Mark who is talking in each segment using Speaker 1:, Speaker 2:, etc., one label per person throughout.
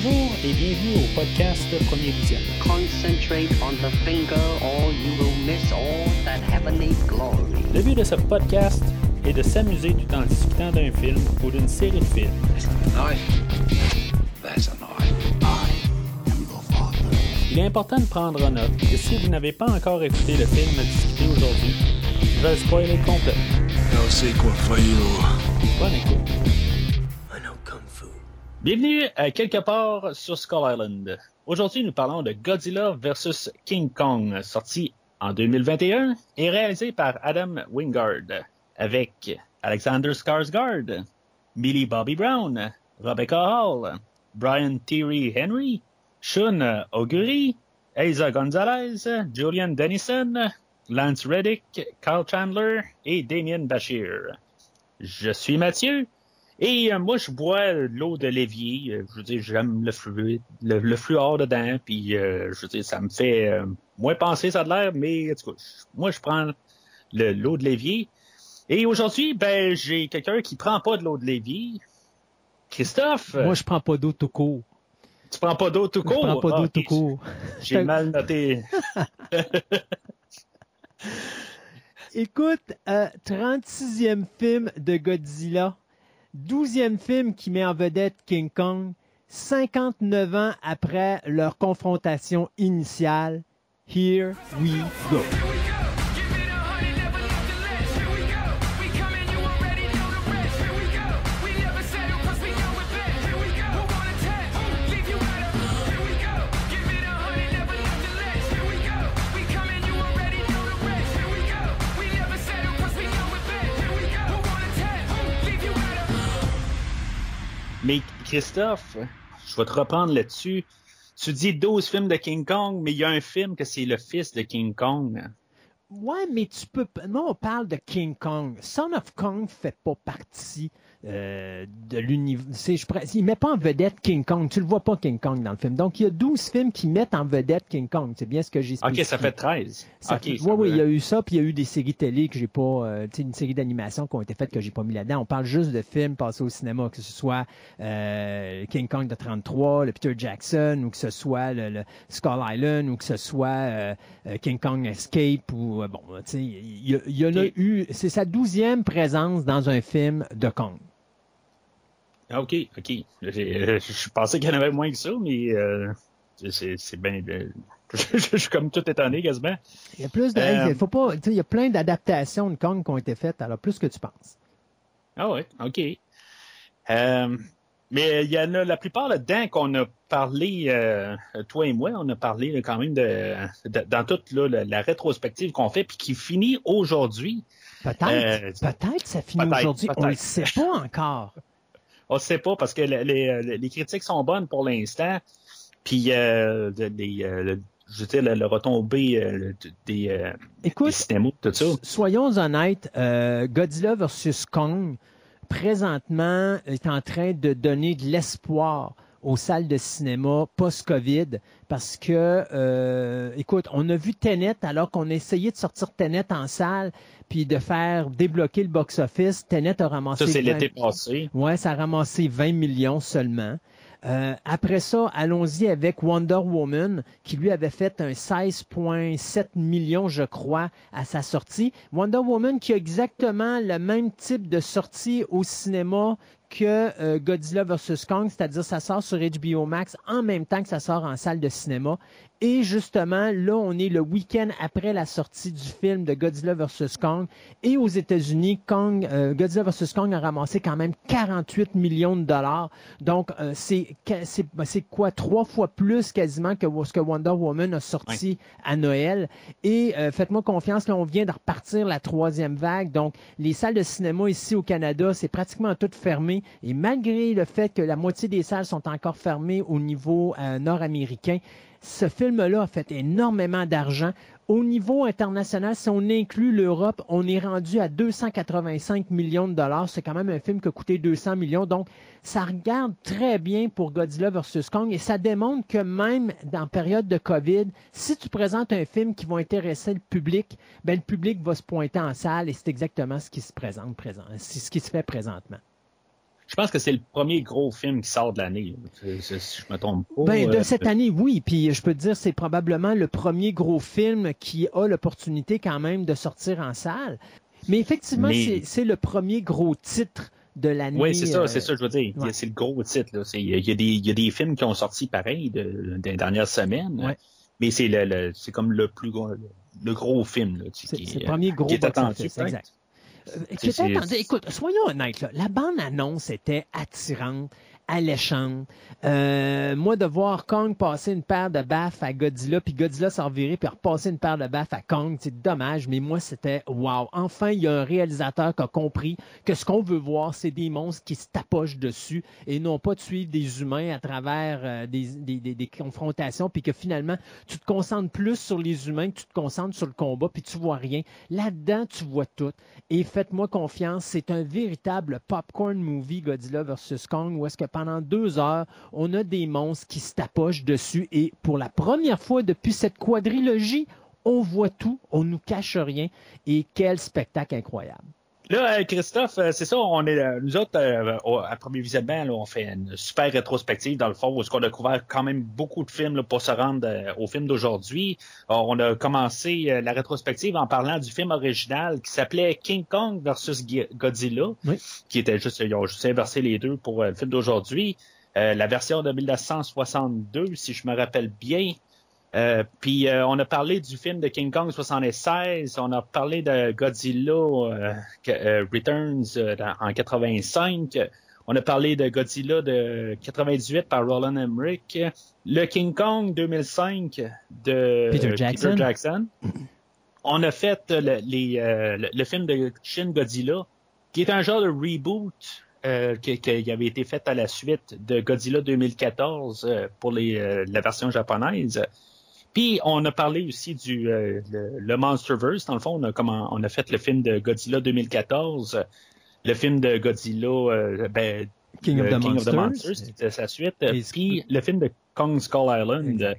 Speaker 1: Bonjour et bienvenue au podcast Premier Vision.
Speaker 2: Concentrate on the finger or you will miss all that heavenly glory.
Speaker 1: Le but de ce podcast est de s'amuser tout en discutant d'un film ou d'une série de films. Il est important de prendre en note que si vous n'avez pas encore écouté le film à discuter aujourd'hui, je vais le spoiler complet.
Speaker 3: No sequel for you.
Speaker 1: Bonne écoute. Bienvenue à quelque part sur Skull Island. Aujourd'hui, nous parlons de Godzilla vs King Kong, sorti en 2021 et réalisé par Adam Wingard, avec Alexander Skarsgård, Millie Bobby Brown, Rebecca Hall, Brian Thierry Henry, Shun Augury, Eiza Gonzalez, Julian Dennison, Lance Reddick, Kyle Chandler et Damien Bashir. Je suis Mathieu et euh, moi je bois l'eau de l'évier. Euh, je veux dire, j'aime le fluide, le, le fluor dedans, puis euh, je veux dire, ça me fait euh, moins penser ça de l'air, mais en tout cas, moi je prends le- l'eau de l'évier. Et aujourd'hui, ben j'ai quelqu'un qui prend pas de l'eau de l'évier. Christophe,
Speaker 4: Moi, je prends pas d'eau tout court.
Speaker 1: tu prends pas d'eau tout
Speaker 4: Je
Speaker 1: court?
Speaker 4: prends pas d'eau
Speaker 1: Ah,
Speaker 4: tout court.
Speaker 1: J'ai mal noté.
Speaker 4: Écoute, euh, 36e film de Godzilla, 12e film qui met en vedette King Kong, 59 ans après leur confrontation initiale. Here we go.
Speaker 1: Mais Christophe, je vais te reprendre là-dessus. Tu dis 12 films de King Kong, mais il y a un film que c'est le fils de King Kong.
Speaker 4: Ouais, mais tu peux. Nous, on parle de King Kong. Son of Kong fait pas partie euh, de l'univers. Il met pas en vedette King Kong. Tu le vois pas King Kong dans le film. Donc, il y a 12 films qui mettent en vedette King Kong. C'est bien ce que j'ai
Speaker 1: Ok,
Speaker 4: spécifié.
Speaker 1: ça fait 13.
Speaker 4: Ça
Speaker 1: Ok,
Speaker 4: fait-
Speaker 1: ça
Speaker 4: ouais, oui,
Speaker 1: va.
Speaker 4: il y a eu ça, puis il y a eu des séries télé que j'ai pas, euh, tu sais, une série d'animation qui ont été faites que j'ai pas mis là-dedans. On parle juste de films passés au cinéma, que ce soit euh, King Kong de 33, le Peter Jackson, ou que ce soit le, le Skull Island, ou que ce soit King Kong Escape, ou bon, tu sais, il y, en a
Speaker 1: Ok.
Speaker 4: eu. C'est sa douzième présence dans un film de Kong.
Speaker 1: Ah, Ok, ok. Euh, Je pensais qu'il y en avait moins que ça, mais euh, c'est c'est bien. euh, je suis comme tout étonné quasiment.
Speaker 4: Il y a plus de,
Speaker 1: Euh,
Speaker 4: faut pas, il y a plein d'adaptations de Kong qui ont été faites, alors plus que tu penses.
Speaker 1: Ah ouais, ok. Mais il y en a la plupart là-dedans qu'on a parlé, toi et moi, on a parlé là, quand même de, de- dans toute là, la, la rétrospective qu'on fait, puis qui finit aujourd'hui.
Speaker 4: Peut-être, peut-être ça finit
Speaker 1: peut-être,
Speaker 4: aujourd'hui, on ne le sait pas encore.
Speaker 1: On ne sait pas parce que le- les, les- les critiques sont bonnes pour l'instant. Puis euh, des, euh, le- je veux dire, le, le retombé euh, des, euh, des
Speaker 4: Écoute,
Speaker 1: cinémas, tout ça.
Speaker 4: soyons honnêtes, euh, Godzilla versus Kong, présentement, est en train de donner de l'espoir aux salles de cinéma post-Covid parce que, euh, écoute, on a vu Tenet alors qu'on a essayé de sortir Tenet en salle puis de faire débloquer le box-office. Tenet a ramassé...
Speaker 1: Ça, c'est
Speaker 4: 20
Speaker 1: l'été passé.
Speaker 4: Ouais, ça a ramassé 20 millions seulement. Euh, après ça, allons-y avec Wonder Woman, qui lui avait fait un 16,7 millions, je crois, à sa sortie. Wonder Woman qui a exactement le même type de sortie au cinéma que euh, Godzilla vs. Kong, c'est-à-dire ça sort sur HBO Max en même temps que ça sort en salle de cinéma. Et justement, là, on est le week-end après la sortie du film de Godzilla vs. Kong. Et aux États-Unis, Kong, euh, Godzilla vs. Kong a ramassé quand même 48 millions de dollars. Donc, euh, ben, c'est quoi? Trois fois plus quasiment que ce que Wonder Woman a sorti à Noël. Et euh, faites-moi confiance, là, on vient de repartir la troisième vague. Donc, les salles de cinéma ici au Canada, c'est pratiquement toutes fermées. Et malgré le fait que la moitié des salles sont encore fermées au niveau euh, nord-américain, ce film-là a fait énormément d'argent. Au niveau international, si on inclut l'Europe, on est rendu à 285 millions de dollars. C'est quand même un film qui a coûté 200 millions. Donc, ça regarde très bien pour Godzilla vs. Kong et ça démontre que même dans période de COVID, si tu présentes un film qui va intéresser le public, ben, le public va se pointer en salle et c'est exactement ce qui se présente présent, ce qui se fait présentement.
Speaker 1: Je pense que c'est le premier gros film qui sort de l'année. Si je me trompe pas.
Speaker 4: Ben, de
Speaker 1: euh,
Speaker 4: cette année, oui. Puis je peux te dire, c'est probablement le premier gros film qui a l'opportunité quand même de sortir en salle. Mais effectivement,
Speaker 1: Mais-
Speaker 4: c'est- c'est le premier gros titre de l'année.
Speaker 1: Oui, c'est ça,
Speaker 4: euh,
Speaker 1: c'est ça, je veux dire.
Speaker 4: ouais.
Speaker 1: C'est le gros titre. là. Il y, a- des- il y a des films qui ont sorti pareil de, des dernières semaines.
Speaker 4: Ouais.
Speaker 1: Mais c'est le, le- c'est comme le plus gros, le, gros film. Là, tu qui,
Speaker 4: le
Speaker 1: euh,
Speaker 4: premier gros
Speaker 1: qui est attendu,
Speaker 4: exact. Euh, qui était. Écoute, soyons honnêtes, là, la bande-annonce était attirante, alléchante. Euh, moi, de voir Kong passer une paire de baffes à Godzilla, puis Godzilla s'en virer, puis repasser une paire de baffes à Kong, c'est dommage, mais moi, c'était wow. Enfin, il y a un réalisateur qui a compris que ce qu'on veut voir, c'est des monstres qui se tapochent dessus et non pas de suivre des humains à travers euh, des, des- des- confrontations, puis que finalement, tu te concentres plus sur les humains que tu te concentres sur le combat, puis tu vois rien. Là-dedans, tu vois tout. Et faites-moi confiance, c'est un véritable popcorn movie Godzilla vs. Kong, où est-ce que pendant deux heures, on a des monstres qui se tapochent dessus. Et pour la première fois depuis cette quadrilogie, on voit tout, on nous cache rien. Et quel spectacle incroyable.
Speaker 1: Là, euh, Christophe, euh, c'est ça, on est euh, nous autres, au- à premier visionnement, là, on fait une super rétrospective dans le fond, où on a couvert quand même beaucoup de films là, pour se rendre au film d'aujourd'hui. On a commencé la rétrospective en parlant du film original qui s'appelait King Kong versus Godzilla,
Speaker 4: Oui.
Speaker 1: qui était juste, ils ont juste inversé les deux pour le film d'aujourd'hui. Euh, la version de 1962, si je me rappelle bien. Euh, puis euh, on a parlé du film de King Kong 76, on a parlé de Godzilla euh, Returns dans- en 85, on a parlé de Godzilla de 98 par Roland Emmerich, le King Kong 2005 de
Speaker 4: Peter Jackson.
Speaker 1: Jackson. On a fait le, les, le, le film de Shin Godzilla, qui est un genre de reboot euh, qui, qui avait été fait à la suite de Godzilla 2014 euh, pour les, euh, la version japonaise. Puis on a parlé aussi du euh, le, le Monsterverse. Dans le fond, on a, comment, on a fait le film de Godzilla 2014, le film de Godzilla, euh, ben,
Speaker 4: King of
Speaker 1: le
Speaker 4: the
Speaker 1: King
Speaker 4: Monsters.
Speaker 1: Monsters, c'était sa suite.
Speaker 4: Et-
Speaker 1: Puis le film de Kong Skull Island.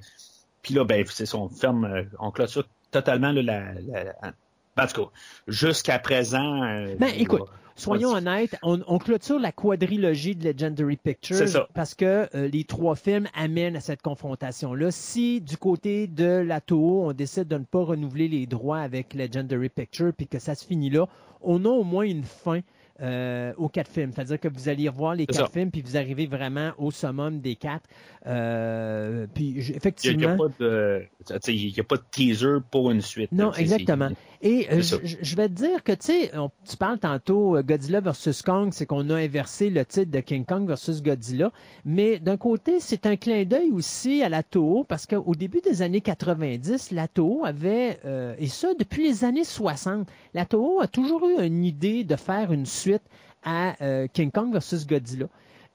Speaker 1: Puis là, ben, c'est on ferme, euh, on clôture totalement là, la, la- en tout cas, jusqu'à présent. euh,
Speaker 4: Ben, écoute,
Speaker 1: on-
Speaker 4: Soyons
Speaker 1: on-
Speaker 4: honnêtes, on, on clôture la quadrilogie de Legendary Pictures
Speaker 1: ça.
Speaker 4: parce que euh, les trois films amènent à cette confrontation-là. Si du côté de la Toho, on décide de ne pas renouveler les droits avec Legendary Pictures puis que ça se finit là, on a au moins une fin euh, aux quatre films. C'est-à-dire que vous allez revoir les quatre
Speaker 1: ça.
Speaker 4: films puis vous arrivez vraiment au summum des quatre. Euh, puis je-
Speaker 1: Il n'y a,
Speaker 4: effectivement.
Speaker 1: pas de, a pas teaser pour une suite.
Speaker 4: Non, exactement. Et euh, je, je vais te dire que, tu sais, on- tu parles tantôt euh, Godzilla versus Kong, c'est qu'on a inversé le titre de King Kong versus Godzilla. Mais d'un côté, c'est un clin d'œil aussi à la Toho, parce qu'au début des années 90, la Toho avait, euh, et ça depuis les années 60, la Toho a toujours eu une idée de faire une suite à euh, King Kong versus Godzilla.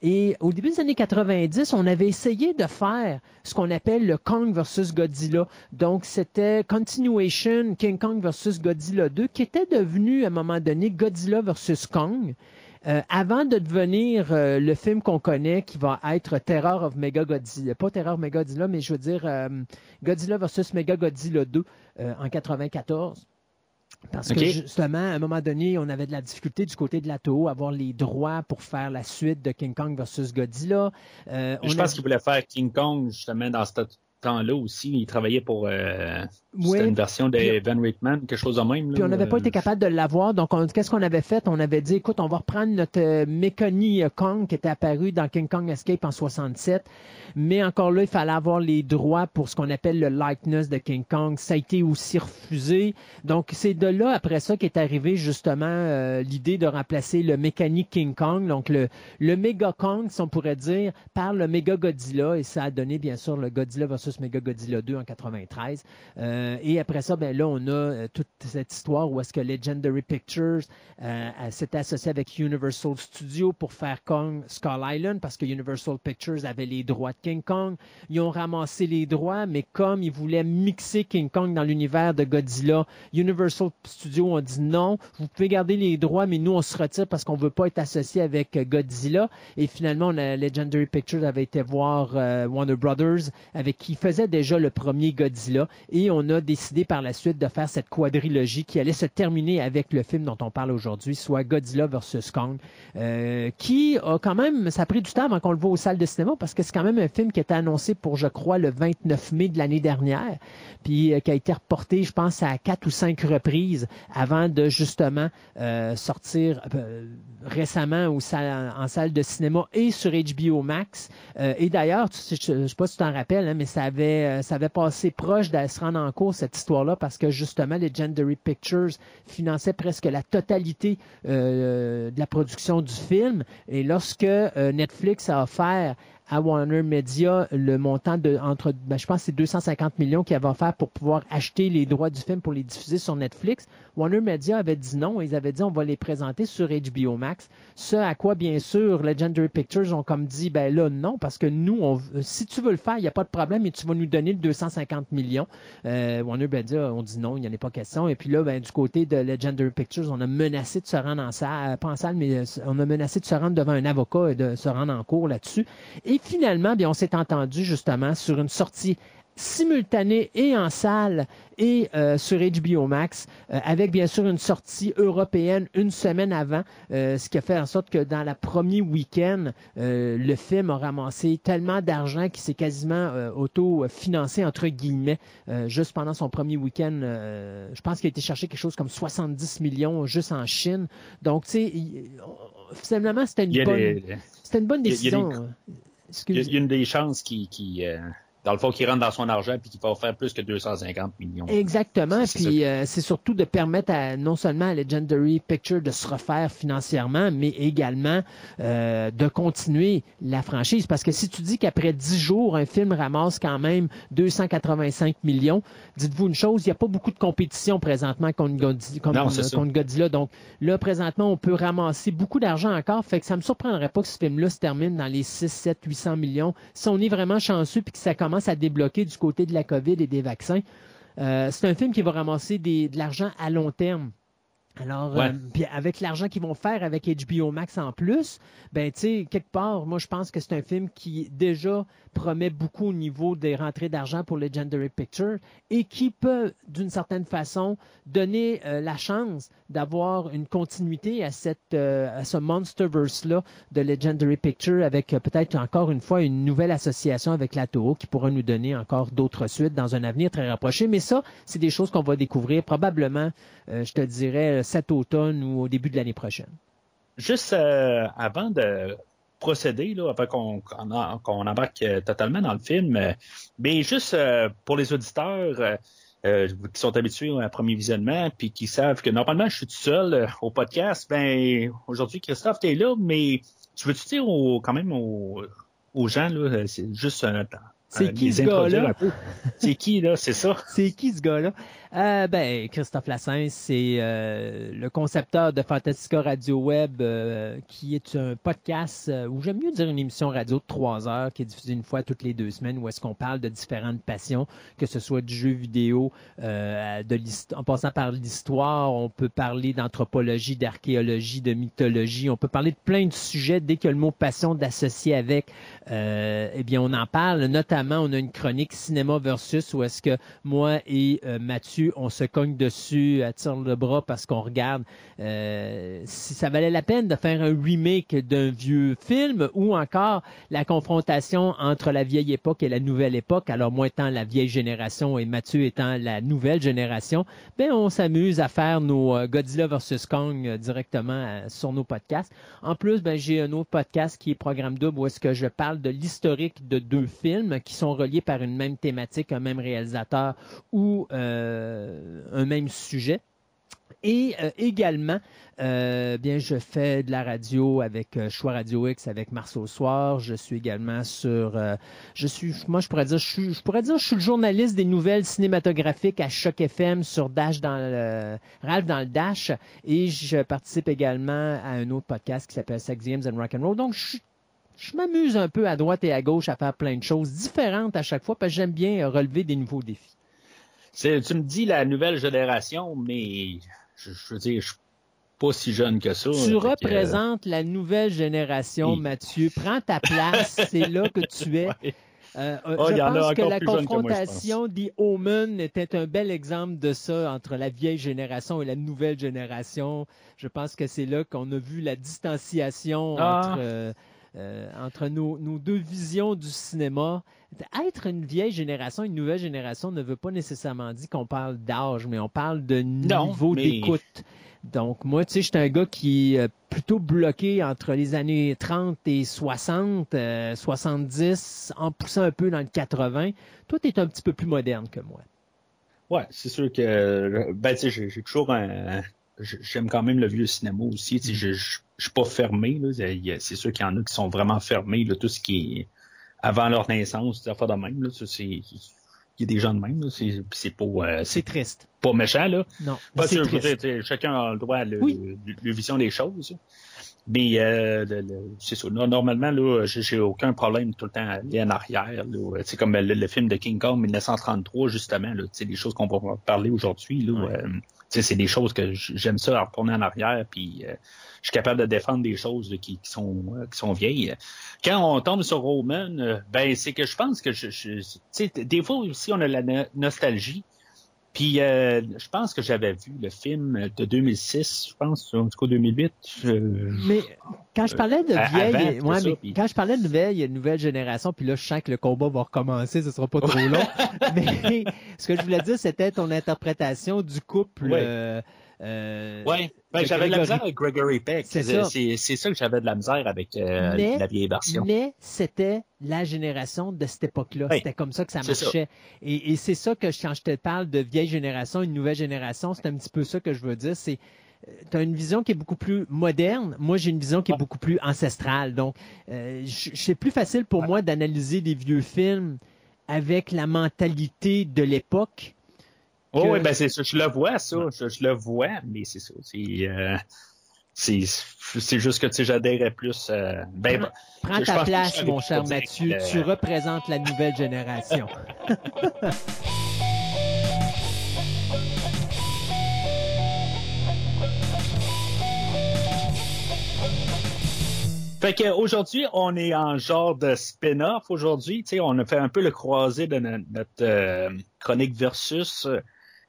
Speaker 4: Et au début des années 90, on avait essayé de faire ce qu'on appelle le Kong versus Godzilla. Donc, c'était Continuation King Kong versus Godzilla 2, qui était devenu à un moment donné Godzilla versus Kong. euh, avant de devenir euh, le film qu'on connaît qui va être Terror of Mega Godzilla. Pas Terror of Mega Godzilla, mais je veux dire euh, Godzilla versus Mega Godzilla 2 euh, en 94. Parce que justement, à un moment donné, on avait de la difficulté du côté de la Toho à avoir les droits pour faire la suite de King Kong versus Godzilla. Euh,
Speaker 1: Je
Speaker 4: on
Speaker 1: pense
Speaker 4: a-
Speaker 1: qu'il voulait faire King Kong justement dans ce temps-là aussi. Il travaillait pour euh,
Speaker 4: Oui,
Speaker 1: c'était une version de
Speaker 4: puis-
Speaker 1: Van Rickman, quelque chose de même.
Speaker 4: Puis on n'avait pas été capable de l'avoir. Donc, on- qu'est-ce qu'on avait fait? On avait dit, écoute, on va reprendre notre euh, Mekoni euh, Kong qui était apparu dans King Kong Escape en 67. Mais encore là, il fallait avoir les droits pour ce qu'on appelle le likeness de King Kong. Ça a été aussi refusé. Donc, c'est de là, après ça, qu'est arrivé justement euh, l'idée de remplacer le mécanique King Kong, donc le, le Mega Kong, si on pourrait dire, par le Mega Godzilla. Et ça a donné, bien sûr, le Godzilla versus Mega Godzilla 2 en 93. Euh, et après ça, ben là, on a euh, toute cette histoire où est-ce que Legendary Pictures euh, euh, s'était associé avec Universal Studios pour faire Kong Skull Island parce que Universal Pictures avait les droits de King Kong. Ils ont ramassé les droits, mais comme ils voulaient mixer King Kong dans l'univers de Godzilla, Universal Studios ont dit non, vous pouvez garder les droits, mais nous, on se retire parce qu'on veut pas être associé avec euh, Godzilla. Et finalement, on a- Legendary Pictures avait été voir euh, Warner Brothers, avec qui faisait déjà le premier Godzilla et on a décidé par la suite de faire cette quadrilogie qui allait se terminer avec le film dont on parle aujourd'hui, soit Godzilla vs. Kong, euh, qui a quand même, ça a pris du temps avant qu'on le voit aux salles de cinéma parce que c'est quand même un film qui était annoncé pour, je crois, le 29 mai de l'année dernière, puis euh, qui a été reporté, je pense, à quatre ou cinq reprises avant de justement euh, sortir récemment en salle de cinéma et sur HBO Max. Et d'ailleurs, je ne sais pas si tu t'en rappelles, hein, mais ça avait, ça avait passé proche de se rendre en cours, cette histoire-là, parce que justement, Legendary Pictures finançait presque la totalité euh, de la production du film. Et lorsque euh, Netflix a offert à Warner Media le montant de entre ben, je pense c'est 250 millions qu'il avait offert pour pouvoir acheter les droits du film pour les diffuser sur Netflix. Warner Media avait dit non, ils avaient dit on va les présenter sur HBO Max. Ce à quoi bien sûr Legendary Pictures ont comme dit ben là non parce que nous on, si tu veux le faire, il n'y a pas de problème mais tu vas nous donner le 250 millions. Euh, Warner Media on dit non, il n'y en a pas question et puis là ben du côté de Legendary Pictures, on a menacé de se rendre en salle, pas en salle mais on a menacé de se rendre devant un avocat et de se rendre en cours là-dessus. Et finalement, bien, on s'est entendu justement sur une sortie simultanée et en salle et euh, sur HBO Max, euh, avec bien sûr une sortie européenne une semaine avant, euh, ce qui a fait en sorte que dans la premier week-end, euh, le film a ramassé tellement d'argent qu'il s'est quasiment euh, auto-financé, entre guillemets, euh, juste pendant son premier week-end. euh, je pense qu'il a été chercher quelque chose comme 70 millions juste en Chine. Donc, tu sais, finalement, c'était une, bonne,
Speaker 1: des-
Speaker 4: c'était une bonne décision.
Speaker 1: Il y, a, il y a une des chances qui, qui euh, dans le fond, qui rentre dans son argent puis qui va faire plus que 250 millions.
Speaker 4: Exactement. Puis euh, c'est surtout de permettre à, non seulement à Legendary Picture de se refaire financièrement, mais également euh, de continuer la franchise. Parce que si tu dis qu'après 10 jours, un film ramasse quand même 285 millions, dites-vous une chose, il n'y a pas beaucoup de compétition présentement contre Godzilla. Contre,
Speaker 1: Non,
Speaker 4: contre Godzilla. Donc là, présentement, on peut ramasser beaucoup d'argent encore. Fait que ça me surprendrait pas que ce film-là se termine dans les 6, 7, 800 millions. Si on est vraiment chanceux puis que ça commence à débloquer du côté de la COVID et des vaccins, euh, c'est un film qui va ramasser de l'argent à long terme. Alors,
Speaker 1: Ouais.
Speaker 4: euh, puis avec l'argent qu'ils vont faire avec HBO Max en plus, ben tu sais, quelque part, moi je pense que c'est un film qui déjà promet beaucoup au niveau des rentrées d'argent pour Legendary Pictures et qui peut, d'une certaine façon, donner euh, la chance d'avoir une continuité à cette euh, à ce monsterverse-là de Legendary Pictures avec euh, peut-être encore une fois une nouvelle association avec la Toho qui pourra nous donner encore d'autres suites dans un avenir très rapproché. Mais ça, c'est des choses qu'on va découvrir probablement, je te dirais, cet automne ou au début de l'année prochaine.
Speaker 1: Juste euh, avant de procéder, là, avant qu'on embarque euh, totalement dans le film, euh, mais juste euh, pour les auditeurs euh, euh, qui sont habitués à un premier visionnement, puis qui savent que normalement je suis tout seul euh, au podcast, ben aujourd'hui Christophe, t'es là, mais tu veux-tu dire quand même aux, gens, là, euh, c'est juste un
Speaker 4: C'est
Speaker 1: euh,
Speaker 4: qui ce gars-là?
Speaker 1: C'est qui, là? C'est ça?
Speaker 4: C'est qui ce gars-là? Euh, ben, Christophe Lassens, c'est euh, le concepteur de Fantastica Radio Web, euh, qui est un podcast, ou j'aime mieux dire une émission radio de trois heures, qui est diffusée une fois toutes les deux semaines, où est-ce qu'on parle de différentes passions, que ce soit du jeu vidéo, de en passant par l'histoire, on peut parler d'anthropologie, d'archéologie, de mythologie, on peut parler de plein de sujets dès a le mot passion d'associer avec, eh bien, on en parle. Notamment, on a une chronique cinéma versus où est-ce que moi et euh, Mathieu, on se cogne dessus, à tire le bras parce qu'on regarde euh, si ça valait la peine de faire un remake d'un vieux film ou encore la confrontation entre la vieille époque et la nouvelle époque. Alors, moi étant la vieille génération et Mathieu étant la nouvelle génération, ben, on s'amuse à faire nos euh, Godzilla versus Kong directement sur nos podcasts. En plus, ben, j'ai un autre podcast qui est Programme Double où est-ce que je parle de l'historique de deux films qui sont reliés par une même thématique, un même réalisateur ou euh, un même sujet. Et euh, également, euh, bien, je fais de la radio avec Choix Radio X avec Marceau Soir. Je suis également sur, je suis, moi, je pourrais dire, je, suis, je pourrais dire, je suis le journaliste des nouvelles cinématographiques à Choc FM sur Dash dans le Ralph dans le Dash, et je participe également à un autre podcast qui s'appelle Sex Games and Rock and Roll. Donc, je, je m'amuse un peu à droite et à gauche à faire plein de choses différentes à chaque fois parce que j'aime bien euh, relever des nouveaux défis.
Speaker 1: C'est- Tu me dis la nouvelle génération, mais je, je veux dire, je suis pas si jeune que ça.
Speaker 4: Tu
Speaker 1: que,
Speaker 4: représentes la nouvelle génération,
Speaker 1: Oui.
Speaker 4: Mathieu. Prends ta place, c'est là que tu es.
Speaker 1: Ouais.
Speaker 4: Euh, euh,
Speaker 1: Oh,
Speaker 4: je pense que la confrontation des Omen était un bel exemple de ça entre la vieille génération et la nouvelle génération. Je pense que c'est là qu'on a vu la distanciation
Speaker 1: Ah.
Speaker 4: entre, euh, euh, entre nos, nos deux visions du cinéma. Être une vieille génération, une nouvelle génération ne veut pas nécessairement dire qu'on parle d'âge, mais on parle de niveau
Speaker 1: mais-
Speaker 4: d'écoute. Donc, moi, tu sais, j'étais un gars qui est plutôt bloqué entre les années 30 et 60, euh, 70, en poussant un peu dans le 80. Toi, tu es un petit peu plus moderne que moi.
Speaker 1: Ouais, c'est sûr que ben tu sais, j'ai toujours un j'aime quand même le vieux cinéma aussi. Tu sais, je, je, je suis pas fermé. C'est sûr qu'il y en a qui sont vraiment fermés. Là, tout ce qui est avant leur naissance, des affaires de même. Là, c'est il y a des gens de même. là. C'est c'est pas euh,
Speaker 4: C'est triste.
Speaker 1: pas méchant là.
Speaker 4: Non, triste.
Speaker 1: dire, tu sais, chacun a le droit à
Speaker 4: Oui.
Speaker 1: le vision des choses. Mais euh, c'est ça. No- Normalement, là, j'ai aucun problème tout le temps à aller en arrière. là. C'est comme le, le film de King Kong 1933, justement. Là, des choses qu'on va parler aujourd'hui. là,
Speaker 4: Ouais.
Speaker 1: euh, c'est des choses que j'aime ça, retourner en arrière, puis euh, je suis capable de défendre des choses qui, sont euh, qui sont vieilles. Quand on tombe sur Roman, euh, ben c'est que je pense que je, je- des fois aussi on a la no- nostalgie. Puis euh, je pense que j'avais vu le film de 2006, je pense, en tout cas 2008. euh,
Speaker 4: Mais quand je parlais de
Speaker 1: Euh,
Speaker 4: vieille,
Speaker 1: avant,
Speaker 4: ouais,
Speaker 1: ça,
Speaker 4: mais
Speaker 1: puis-
Speaker 4: quand je parlais de nouvelle, nouvelle génération, puis là, je sens que le combat va recommencer, ce sera pas trop long. mais ce que je voulais dire, c'était ton interprétation du couple.
Speaker 1: Ouais.
Speaker 4: euh, euh,
Speaker 1: Ouais, ben, j'avais de la misère avec Gregory Peck.
Speaker 4: C'est ça.
Speaker 1: c'est- ça que j'avais de la misère avec euh,
Speaker 4: Mais-
Speaker 1: la vieille version.
Speaker 4: Mais c'était la génération de cette époque-là.
Speaker 1: Oui.
Speaker 4: C'était comme ça que ça marchait. Et, et c'est ça que quand je te parle de vieille génération, une nouvelle génération, c'est un petit peu ça que je veux dire. C'est tu as une vision qui est beaucoup plus moderne. Moi, j'ai une vision qui est beaucoup plus ancestrale. Donc, euh, c'est plus facile pour moi d'analyser des vieux films avec la mentalité de l'époque.
Speaker 1: Oh,
Speaker 4: que-
Speaker 1: oui, ben c'est ça, je le vois, ça. Je, je le vois, mais c'est ça. C'est euh, c'est juste que j'adhérais plus. euh, ben,
Speaker 4: Prends- ta place, mon cher Mathieu.
Speaker 1: que-
Speaker 4: Tu représentes la nouvelle génération.
Speaker 1: Fait qu'aujourd'hui, on est en genre de spin-off aujourd'hui. Tu sais, on a fait un peu le croisé de no- notre euh, chronique versus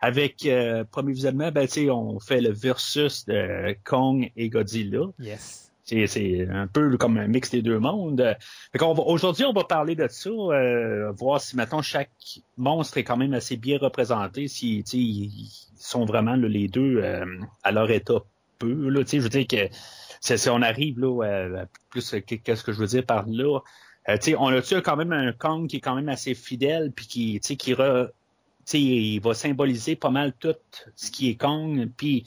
Speaker 1: avec euh, premier visionnement, ben tu sais, on fait le versus de Kong et Godzilla.
Speaker 4: Yes.
Speaker 1: C'est, c'est un peu comme un mix des deux mondes. Aujourd'hui, on va parler de ça, euh, voir si maintenant chaque monstre est quand même assez bien représenté, si tu sais, ils sont vraiment là, les deux euh, à leur état peu. Là, tu sais, je veux dire que c'est- on arrive là, euh, plus euh, qu'est-ce que je veux dire par là? Euh, tu sais, on a tu quand même un Kong qui est quand même assez fidèle, puis qui, tu sais, qui re, tu sais, il va symboliser pas mal tout ce qui est Kong, puis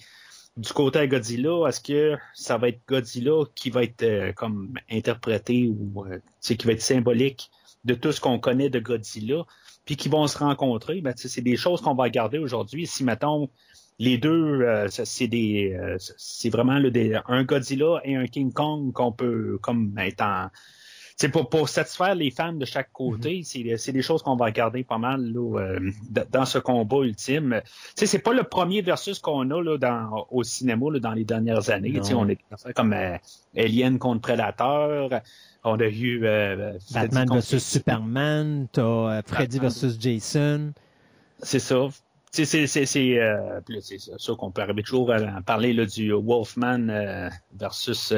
Speaker 1: du côté Godzilla, est-ce que ça va être Godzilla qui va être euh, comme interprété ou euh, qui va être symbolique de tout ce qu'on connaît de Godzilla, puis qui vont se rencontrer? Ben, c'est des choses qu'on va regarder aujourd'hui. Si mettons les deux, euh, c'est des, euh, c'est vraiment là, des, un Godzilla et un King Kong qu'on peut comme être en c'est pour, pour satisfaire les fans de chaque côté, c'est, c'est des choses qu'on va regarder pas mal là, euh, dans ce combat ultime. Tu sais, c'est pas le premier versus qu'on a là, dans, au cinéma là, dans les dernières années. On est comme euh, Alien contre Predator. On a eu euh, Freddy
Speaker 4: Batman
Speaker 1: contre-
Speaker 4: versus Superman, t'as euh, Freddy
Speaker 1: Batman.
Speaker 4: versus Jason.
Speaker 1: C'est ça. C'est c'est c'est euh, c'est ça, ça qu'on peut arriver toujours à, parler là, du Wolfman euh, versus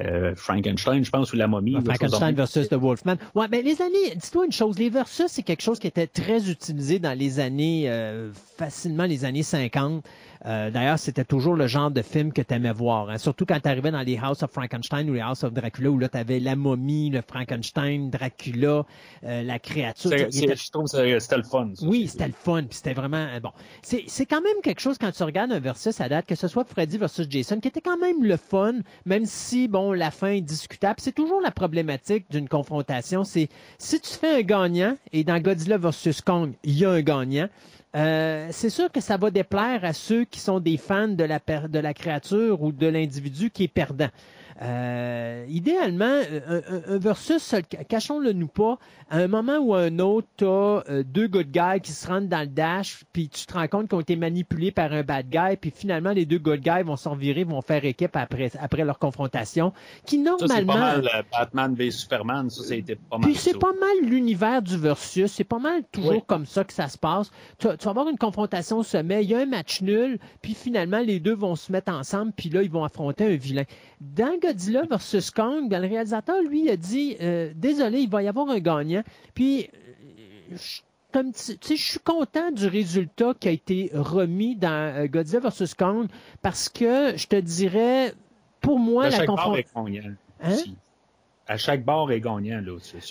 Speaker 1: euh, Frankenstein, je pense, ou la momie.
Speaker 4: Frankenstein versus The Wolfman. Ouais, mais les années, dis-toi une chose, les versus, c'est quelque chose qui était très utilisé dans les années, euh, facilement les années 50. Euh, D'ailleurs, c'était toujours le genre de film que tu aimais voir. hein. Surtout quand tu arrivais dans les House of Frankenstein ou les House of Dracula, où là, tu avais la momie, le Frankenstein, Dracula, euh, la créature. Était-
Speaker 1: Je trouve que c'était le fun. ça.
Speaker 4: Oui, c'était le fun, puis c'était vraiment euh, bon. C'est c'est quand même quelque chose quand tu regardes un versus à date, que ce soit Freddy versus Jason, qui était quand même le fun, même si bon la fin est discutable. C'est toujours la problématique d'une confrontation. C'est si tu fais un gagnant et dans Godzilla versus Kong, il y a un gagnant. Euh, c'est sûr que ça va déplaire à ceux qui sont des fans de la, de la créature ou de l'individu qui est perdant. Euh, idéalement, un, un- un versus, euh, cachons-le nous pas, à un moment ou à un autre, tu as deux good guys qui se rendent dans le dash, puis tu te rends compte qu'ils ont été manipulés par un bad guy, puis finalement, les deux good guys vont s'en virer, vont faire équipe après, après leur confrontation, qui
Speaker 1: Ça, c'est
Speaker 4: normalement...
Speaker 1: pas mal euh, Batman v Superman. Ça, ça a été pas mal.
Speaker 4: Puis c'est pas mal l'univers du versus, c'est pas mal toujours
Speaker 1: Oui.
Speaker 4: comme ça que ça se passe. Tu, vas- tu vas avoir une confrontation au sommet, il y a un match nul, puis finalement les deux vont se mettre ensemble, puis là ils vont affronter un vilain. Dans Godzilla versus Kong, ben, le réalisateur lui a dit euh, désolé, il va y avoir un gagnant. Puis euh, je comme tu tu sais, je suis content du résultat qui a été remis dans euh, Godzilla versus Kong parce que je te dirais pour moi
Speaker 1: à
Speaker 4: la confrontation
Speaker 1: est gagnant.
Speaker 4: Hein?
Speaker 1: À chaque bar est gagnant. Là. C'est,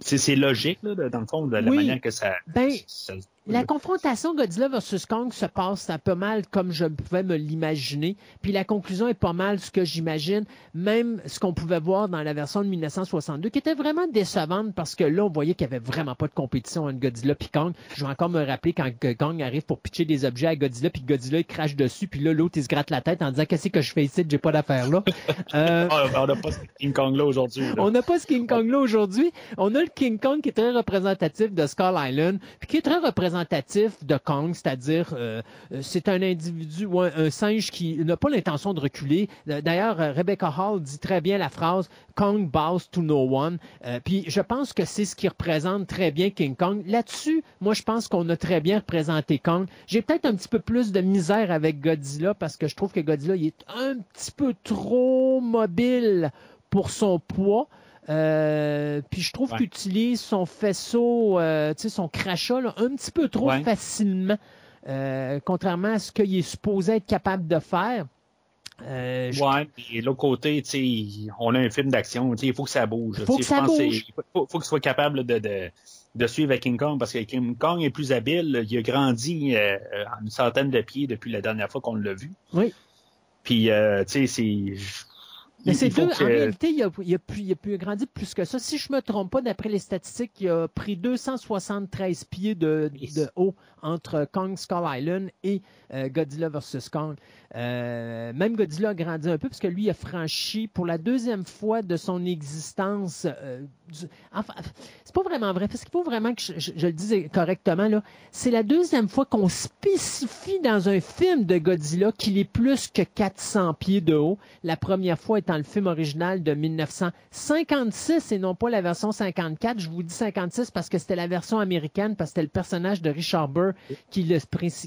Speaker 1: c'est, c'est logique, là, dans le fond, de la
Speaker 4: Oui.
Speaker 1: manière que ça.
Speaker 4: Ben,
Speaker 1: ça-
Speaker 4: La confrontation Godzilla versus Kong se passe un peu mal comme je pouvais me l'imaginer. Puis la conclusion est pas mal ce que j'imagine, même ce qu'on pouvait voir dans la version de 1962, qui était vraiment décevante parce que là, on voyait qu'il y avait vraiment pas de compétition entre Godzilla et Kong. Je vais encore me rappeler quand Kong arrive pour pitcher des objets à Godzilla, puis Godzilla il crache dessus, puis là, l'autre il se gratte la tête en disant qu'est-ce que je fais ici, j'ai pas d'affaire là. Euh,
Speaker 1: Ah, on n'a pas ce King Kong là aujourd'hui.
Speaker 4: on n'a pas ce King Kong là aujourd'hui. On a le King Kong qui est très représentatif de Skull Island, puis qui est très représentatif de Kong, c'est-à-dire euh, euh, c'est un individu ou un, singe qui n'a pas l'intention de reculer. Euh, D'ailleurs, Rebecca Hall dit très bien la phrase Kong bows to no one. Puis je pense que c'est ce qui représente très bien King Kong. Là-dessus, moi je pense qu'on a très bien représenté Kong. J'ai peut-être un petit peu plus de misère avec Godzilla parce que je trouve que Godzilla il est un petit peu trop mobile pour son poids. Euh, puis je trouve
Speaker 1: Ouais.
Speaker 4: qu'il utilise son faisceau, euh, son crachat là, un petit peu trop
Speaker 1: Ouais.
Speaker 4: facilement, euh, contrairement à ce qu'il est supposé être capable de faire. Euh, je-
Speaker 1: Ouais, puis de l'autre côté, on a un film d'action, il faut que ça bouge.
Speaker 4: Faut que ça
Speaker 1: pense
Speaker 4: bouge.
Speaker 1: Il faut, faut qu'il soit capable de, de, de suivre avec King Kong parce que King Kong est plus habile. Il a grandi euh, en une centaine de pieds depuis la dernière fois qu'on l'a vu.
Speaker 4: Oui.
Speaker 1: Puis, euh, tu sais, c'est.
Speaker 4: Mais c'est deux.
Speaker 1: que-
Speaker 4: En réalité, il a, il, a pu, il a pu grandir plus que ça. Si je me trompe pas, d'après les statistiques, il a pris 273 pieds de,
Speaker 1: Yes.
Speaker 4: de haut entre Kong Skull Island et euh, Godzilla vs. Kong. Euh, même Godzilla a grandi un peu parce que lui a franchi pour la deuxième fois de son existence. euh, du- enfin, c'est pas vraiment vrai parce qu'il faut vraiment que je, je- je le dise correctement là. C'est la deuxième fois qu'on spécifie dans un film de Godzilla qu'il est plus que 400 pieds de haut. La première fois étant le film original de 1956 et non pas la version 54. Je vous dis 56 parce que c'était la version américaine, parce que c'était le personnage de Richard Burr qui le,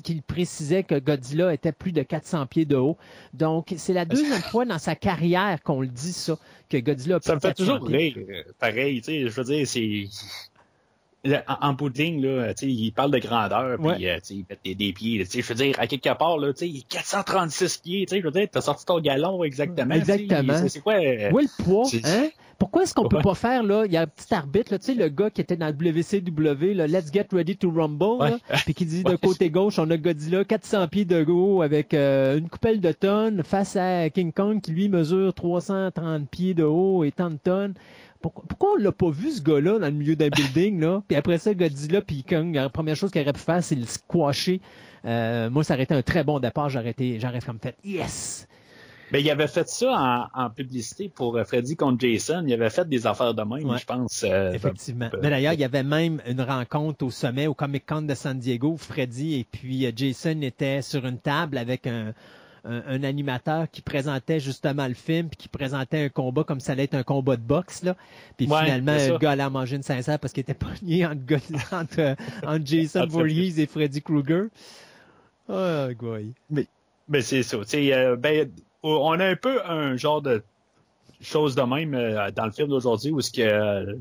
Speaker 4: qui le précisait que Godzilla était plus de 400 pieds de haut. Donc, c'est la deuxième fois dans sa carrière qu'on le dit ça, que Godzilla a plus
Speaker 1: Ça me fait
Speaker 4: 400
Speaker 1: toujours rire. euh, Pareil, tu sais, je veux dire, c'est. En, en bout de ligne, là, il parle de grandeur, puis
Speaker 4: Ouais.
Speaker 1: euh, il pète des, des pieds. Je veux dire, à quelque part, là, tu sais, il est 436 pieds, je veux dire, t'as sorti ton galon exactement.
Speaker 4: Exactement.
Speaker 1: C'est quoi? euh,
Speaker 4: Oui, le poids, hein? Pourquoi est-ce qu'on peut
Speaker 1: Ouais.
Speaker 4: pas faire, là, il y a un petit arbitre, là, tu sais, le gars qui était dans le WCW, là, Let's Get Ready to Rumble, là, puis qui dit de
Speaker 1: Ouais.
Speaker 4: côté gauche, on a Godzilla 400 pieds de haut avec euh, une coupelle de tonnes face à King Kong qui, lui, mesure 330 pieds de haut et tant de tonnes. Pourquoi, pourquoi on l'a pas vu, ce gars-là, dans le milieu d'un building, là? Puis après ça, Godzilla puis Kong, la première chose qu'il aurait pu faire, c'est le squasher. Euh, moi, ça aurait été un très bon départ. J'aurais été, j'aurais comme fait, yes!
Speaker 1: Ben, il avait fait ça en, en publicité pour euh, Freddy contre Jason. Il avait fait des affaires de même,
Speaker 4: Ouais.
Speaker 1: je pense. euh,
Speaker 4: Effectivement.
Speaker 1: euh,
Speaker 4: Mais d'ailleurs, il y avait même une rencontre au sommet, au Comic Con de San Diego, où Freddy et puis Jason étaient sur une table avec un, un, un animateur qui présentait justement le film, puis qui présentait un combat comme ça allait être un combat de boxe. Là. Puis
Speaker 1: Ouais,
Speaker 4: finalement, le gars allait en manger une sincère parce qu'il était pogné entre, entre, euh, entre Jason. Voorhees et Freddy Krueger. Ah, goy.
Speaker 1: Ben, c'est ça. Euh, ben, on a un peu un genre de chose de même euh, dans le film d'aujourd'hui où ce que euh,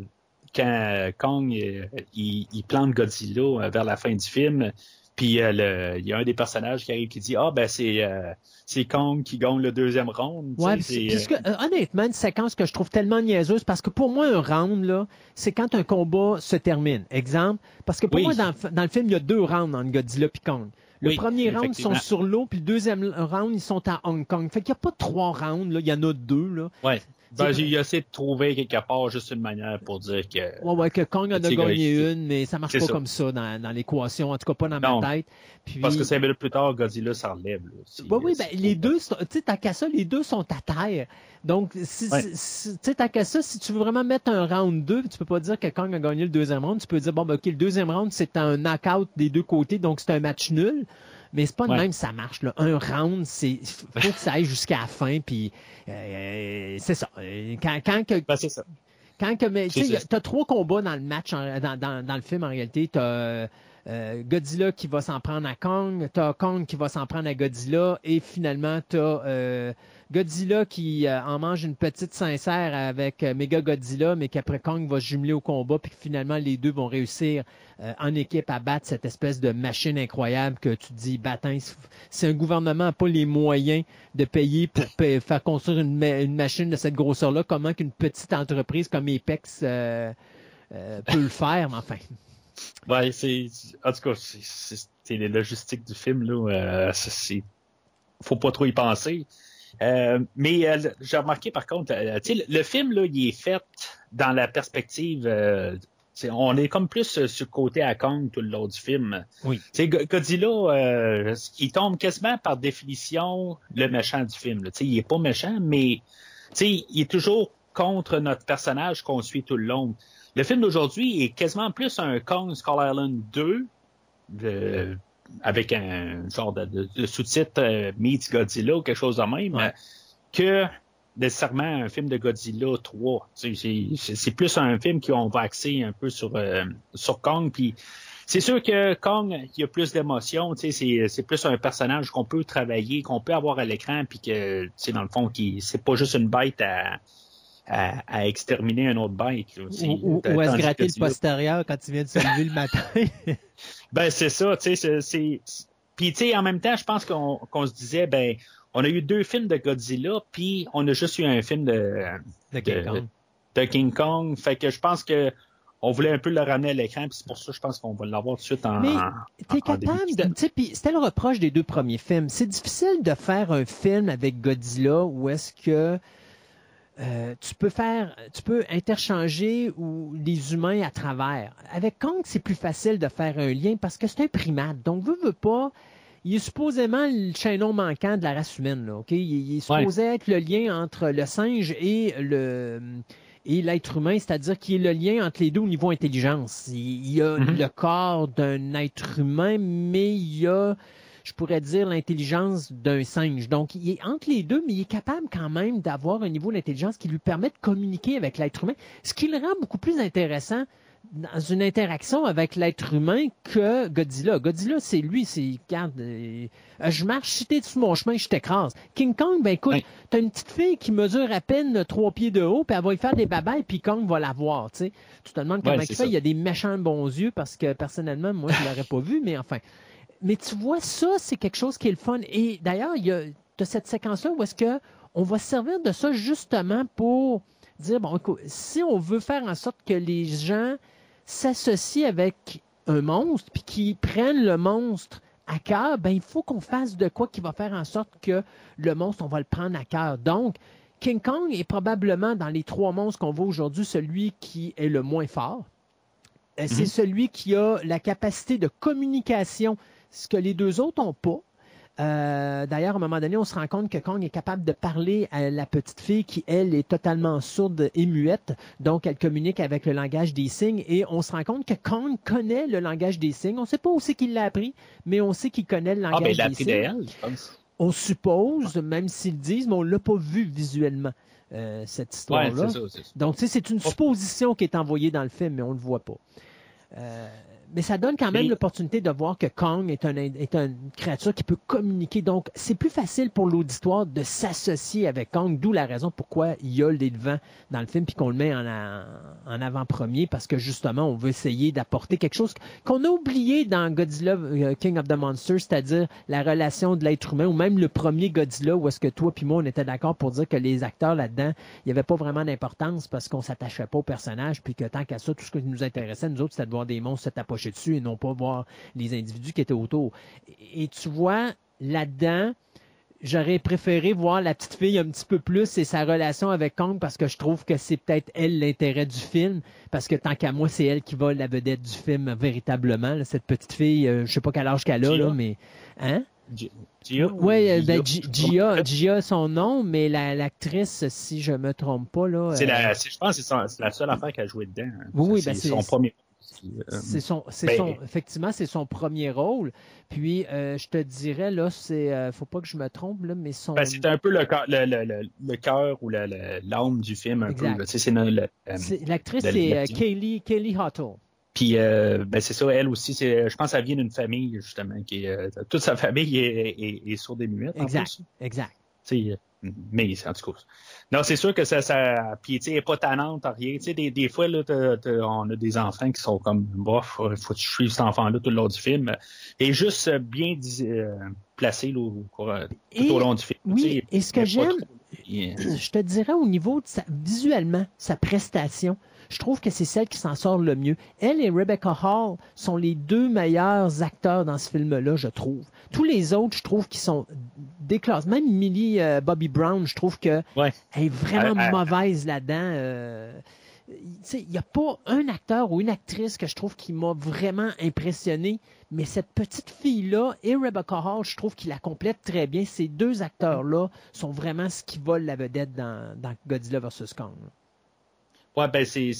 Speaker 1: quand Kong il, il plante Godzilla vers la fin du film, puis euh, le- il y a un des personnages qui arrive qui dit ah ben c'est euh, c'est Kong qui gagne le deuxième round.
Speaker 4: Ouais,
Speaker 1: c'est, euh,
Speaker 4: euh, honnêtement, une séquence que je trouve tellement niaiseuse, parce que pour moi, un round, là, c'est quand un combat se termine. Exemple, parce que pour
Speaker 1: Oui.
Speaker 4: moi, dans, le- dans le film, il y a deux rounds entre Godzilla et Kong. Le
Speaker 1: Oui,
Speaker 4: premier round, ils sont sur l'eau, puis le deuxième round, ils sont à Hong Kong. Fait qu'il n'y a pas trois rounds, là, il y en a deux. Là.
Speaker 1: ouais. Ben, j'ai essayé de trouver quelque part juste une manière pour dire que.
Speaker 4: Ouais, ouais, que Kong en a gagné une, mais ça marche pas
Speaker 1: ça.
Speaker 4: comme ça dans, dans l'équation, en tout cas pas dans
Speaker 1: Non.
Speaker 4: ma tête. Puis,
Speaker 1: Parce que cinq minutes plus tard, Godzilla s'en relève. Là. C'est-
Speaker 4: Oui, oui, ben, les deux, sont- tu sais, tant qu'à ça, les deux sont à terre. Donc, si,
Speaker 1: Ouais.
Speaker 4: si- si- tu sais, qu'à ça, si tu veux vraiment mettre un round 2, tu peux pas dire que Kong a gagné le deuxième round. Tu peux dire, bon, ben, OK, le deuxième round, c'est un knockout des deux côtés, donc c'est un match nul. Mais c'est pas de
Speaker 1: Ouais.
Speaker 4: même, ça marche. Là. Un round, c'est faut que ça aille jusqu'à la fin, puis euh, c'est ça. Quand, quand que,
Speaker 1: Ben, c'est ça.
Speaker 4: quand que, mais, t'as trois combats dans le match, en- dans, dans, dans le film en réalité. T'as euh, Godzilla qui va s'en prendre à Kong, t'as Kong qui va s'en prendre à Godzilla, et finalement t'as euh, Godzilla qui euh, en mange une petite sincère avec euh, Mega Godzilla, mais qu'après Kong va se jumeler au combat, puis que finalement les deux vont réussir euh, en équipe à battre cette espèce de machine incroyable que tu dis, Batin, si un gouvernement n'a pas les moyens de payer pour faire construire une, une machine de cette grosseur-là, comment qu'une petite entreprise comme Apex euh, euh, peut le faire, enfin.
Speaker 1: Ouais, c'est. En tout cas, c'est- les logistiques du film, là. euh, c'est. Faut pas trop y penser. Euh, mais euh, j'ai remarqué par contre, euh, le, film, là, il est fait dans la perspective. euh, on est comme plus euh, sur le côté à Kong tout le long du film.
Speaker 4: Oui.
Speaker 1: Godzilla, euh, il tombe quasiment par définition le méchant du film. là. Tu sais, il est pas méchant, mais tu sais, il est toujours contre notre personnage qu'on suit tout le long. Le film d'aujourd'hui est quasiment plus un Kong Skull Island 2, de- avec un genre de, de- de sous-titre euh, Meets Godzilla ou quelque chose de même,
Speaker 4: Ouais.
Speaker 1: que nécessairement un film de Godzilla 3. C'est- plus un film qui on va axer un peu sur, euh, sur Kong. Puis c'est sûr que Kong, il y a plus sais, C'est c'est plus un personnage qu'on peut travailler, qu'on peut avoir à l'écran, puis que, dans le fond, qui c'est pas juste une bête à, à, à exterminer un autre bête. là. C'est-
Speaker 4: Ou, à se gratter le postérieur quand tu viens de se lever le matin.
Speaker 1: ben, c'est ça, tu sais, c'est-. Puis, tu sais, en même temps, je pense qu'on se disait, ben, on a eu deux films de Godzilla, puis on a juste eu un film de,
Speaker 4: de King Kong.
Speaker 1: de King Kong. Fait que je pense que on voulait un peu le ramener à l'écran, puis c'est pour ça, je pense qu'on va l'avoir tout de suite en...
Speaker 4: Mais T'es capable
Speaker 1: de
Speaker 4: de.
Speaker 1: film.
Speaker 4: tu sais, puis C'était le reproche des deux premiers films. C'est difficile de faire un film avec Godzilla où est-ce que euh, tu peux faire, tu peux interchanger ou les humains à travers. Avec Kong, c'est plus facile de faire un lien parce que c'est un primate. Donc, veut, veut pas. Il est supposément le chaînon manquant de la race humaine. Là, ok? Il, il est
Speaker 1: Ouais.
Speaker 4: supposé être le lien entre le singe et le et l'être humain, c'est-à-dire qu'il est le lien entre les deux au niveau intelligence. Il, il y a
Speaker 1: Mhm.
Speaker 4: le corps d'un être humain, mais il y a, je pourrais dire, l'intelligence d'un singe. Donc, il est entre les deux, mais il est capable quand même d'avoir un niveau d'intelligence qui lui permet de communiquer avec l'être humain, ce qui le rend beaucoup plus intéressant dans une interaction avec l'être humain que Godzilla. Godzilla, c'est lui, c'est, regarde, euh, je marche, si t'es sur mon chemin, je t'écrase. King Kong, ben écoute, t'as une petite fille qui mesure à peine trois pieds de haut, puis elle va y faire des babayes, puis Kong va la voir, tu sais. Tu te demandes comment
Speaker 1: Ouais,
Speaker 4: il fait,
Speaker 1: ça.
Speaker 4: il y a des méchants bons yeux, parce que personnellement, moi, je l'aurais pas vu, mais enfin. Mais tu vois, ça, c'est quelque chose qui est le fun. Et d'ailleurs, il y a de cette séquence-là où est-ce que on va se servir de ça justement pour dire, bon, écoute, si on veut faire en sorte que les gens s'associent avec un monstre, puis qu'ils prennent le monstre à cœur, ben il faut qu'on fasse de quoi qui va faire en sorte que le monstre, on va le prendre à cœur. Donc, King Kong est probablement dans les trois monstres qu'on voit aujourd'hui celui qui est le moins fort. Euh, C'est
Speaker 1: Mhm.
Speaker 4: celui qui a la capacité de communication, ce que les deux autres n'ont pas. Euh, D'ailleurs, à un moment donné, on se rend compte que Kong est capable de parler à la petite fille qui, elle, est totalement sourde et muette. Donc, elle communique avec le langage des signes et on se rend compte que Kong connaît le langage des signes. On ne sait pas où c'est qu'il l'a appris, mais on sait qu'il connaît le
Speaker 1: Ah,
Speaker 4: langage
Speaker 1: ben, il a
Speaker 4: des
Speaker 1: appris
Speaker 4: signes.
Speaker 1: je pense.
Speaker 4: On suppose, même s'ils le disent, mais on ne l'a pas vu visuellement, euh, cette
Speaker 1: Ouais,
Speaker 4: histoire-là.
Speaker 1: ça.
Speaker 4: Donc, c'est une supposition qui est envoyée dans le film, mais on ne le voit pas. Euh, mais ça donne quand même l'opportunité de voir que Kong est, un, est une créature qui peut communiquer. Donc, c'est plus facile pour l'auditoire de s'associer avec Kong, d'où la raison pourquoi il y a le devant dans le film puis qu'on le met en, en avant-premier parce que justement, on veut essayer d'apporter quelque chose qu'on a oublié dans Godzilla euh, King of the Monsters, c'est-à-dire la relation de l'être humain ou même le premier Godzilla où est-ce que toi puis moi, on était d'accord pour dire que les acteurs là-dedans, il n'y avait pas vraiment d'importance parce qu'on s'attachait pas au personnage, puis que tant qu'à ça, tout ce qui nous intéressait, nous autres, c'était de voir des monstres se dessus et non pas voir les individus qui étaient autour. Et, tu vois, là-dedans, j'aurais préféré voir la petite fille un petit peu plus et sa relation avec Kong parce que je trouve que c'est peut-être elle l'intérêt du film. Parce que tant qu'à moi, c'est elle qui va la vedette du film véritablement. là. cette petite fille, euh, je sais pas quel âge qu'elle a, là, mais. Hein?
Speaker 1: G- Gia? Ou
Speaker 4: Oui, euh, ben,
Speaker 1: Gia?
Speaker 4: Gi- Gia, son nom, mais la- l'actrice, si je me trompe pas, là.
Speaker 1: C'est
Speaker 4: euh,
Speaker 1: la, c'est- je pense que c'est la seule affaire qu'elle a joué dedans. hein.
Speaker 4: Oui, oui,
Speaker 1: c'est
Speaker 4: ben, c'est-
Speaker 1: son premier. Euh,
Speaker 4: C'est son, c'est
Speaker 1: ben-
Speaker 4: son, effectivement, c'est son premier rôle. Puis, euh, je te dirais, là, c'est, euh, faut pas que je me trompe, là, mais son.
Speaker 1: ben, c'est un peu le cœur, le, le, le, cœur ou l'âme du film, un
Speaker 4: Exact.
Speaker 1: peu. c'est
Speaker 4: L'actrice, c'est. Kaylee, Kaylee Hottle.
Speaker 1: Puis, euh, ben, c'est ça, elle aussi, c'est, je pense qu'elle vient d'une famille, justement, qui toute sa famille est, est, est sourde et muette. en
Speaker 4: Exact.
Speaker 1: plus.
Speaker 4: Exact.
Speaker 1: Mais en tout cas. Non, c'est sûr que ça, ça puis tu sais, pas tannante, rien. Tu sais, des, des fois, là, on a des enfants qui sont comme, bof, il faut que tu suives cet enfant-là tout le long du film. Et juste bien euh, placé là, tout
Speaker 4: Et-
Speaker 1: au long du film.
Speaker 4: oui, et ce que j'aime- Je te dirais au niveau de sa, visuellement, sa prestation, je trouve que c'est celle qui s'en sort le mieux. Elle et Rebecca Hall sont les deux meilleurs acteurs dans ce film-là, je trouve. Tous les autres, je trouve qu'ils sont déclassés. Même Millie euh, Bobby Brown, je trouve que
Speaker 1: Ouais.
Speaker 4: elle est vraiment mauvaise là-dedans. euh, Il n'y a pas un acteur ou une actrice que je trouve qui m'a vraiment impressionné, mais cette petite fille-là et Rebecca Hall, je trouve qu'ils la complètent très bien. Ces deux acteurs-là sont vraiment ce qui vole la vedette dans, dans Godzilla vs. Kong.
Speaker 1: Ouais, ben c'est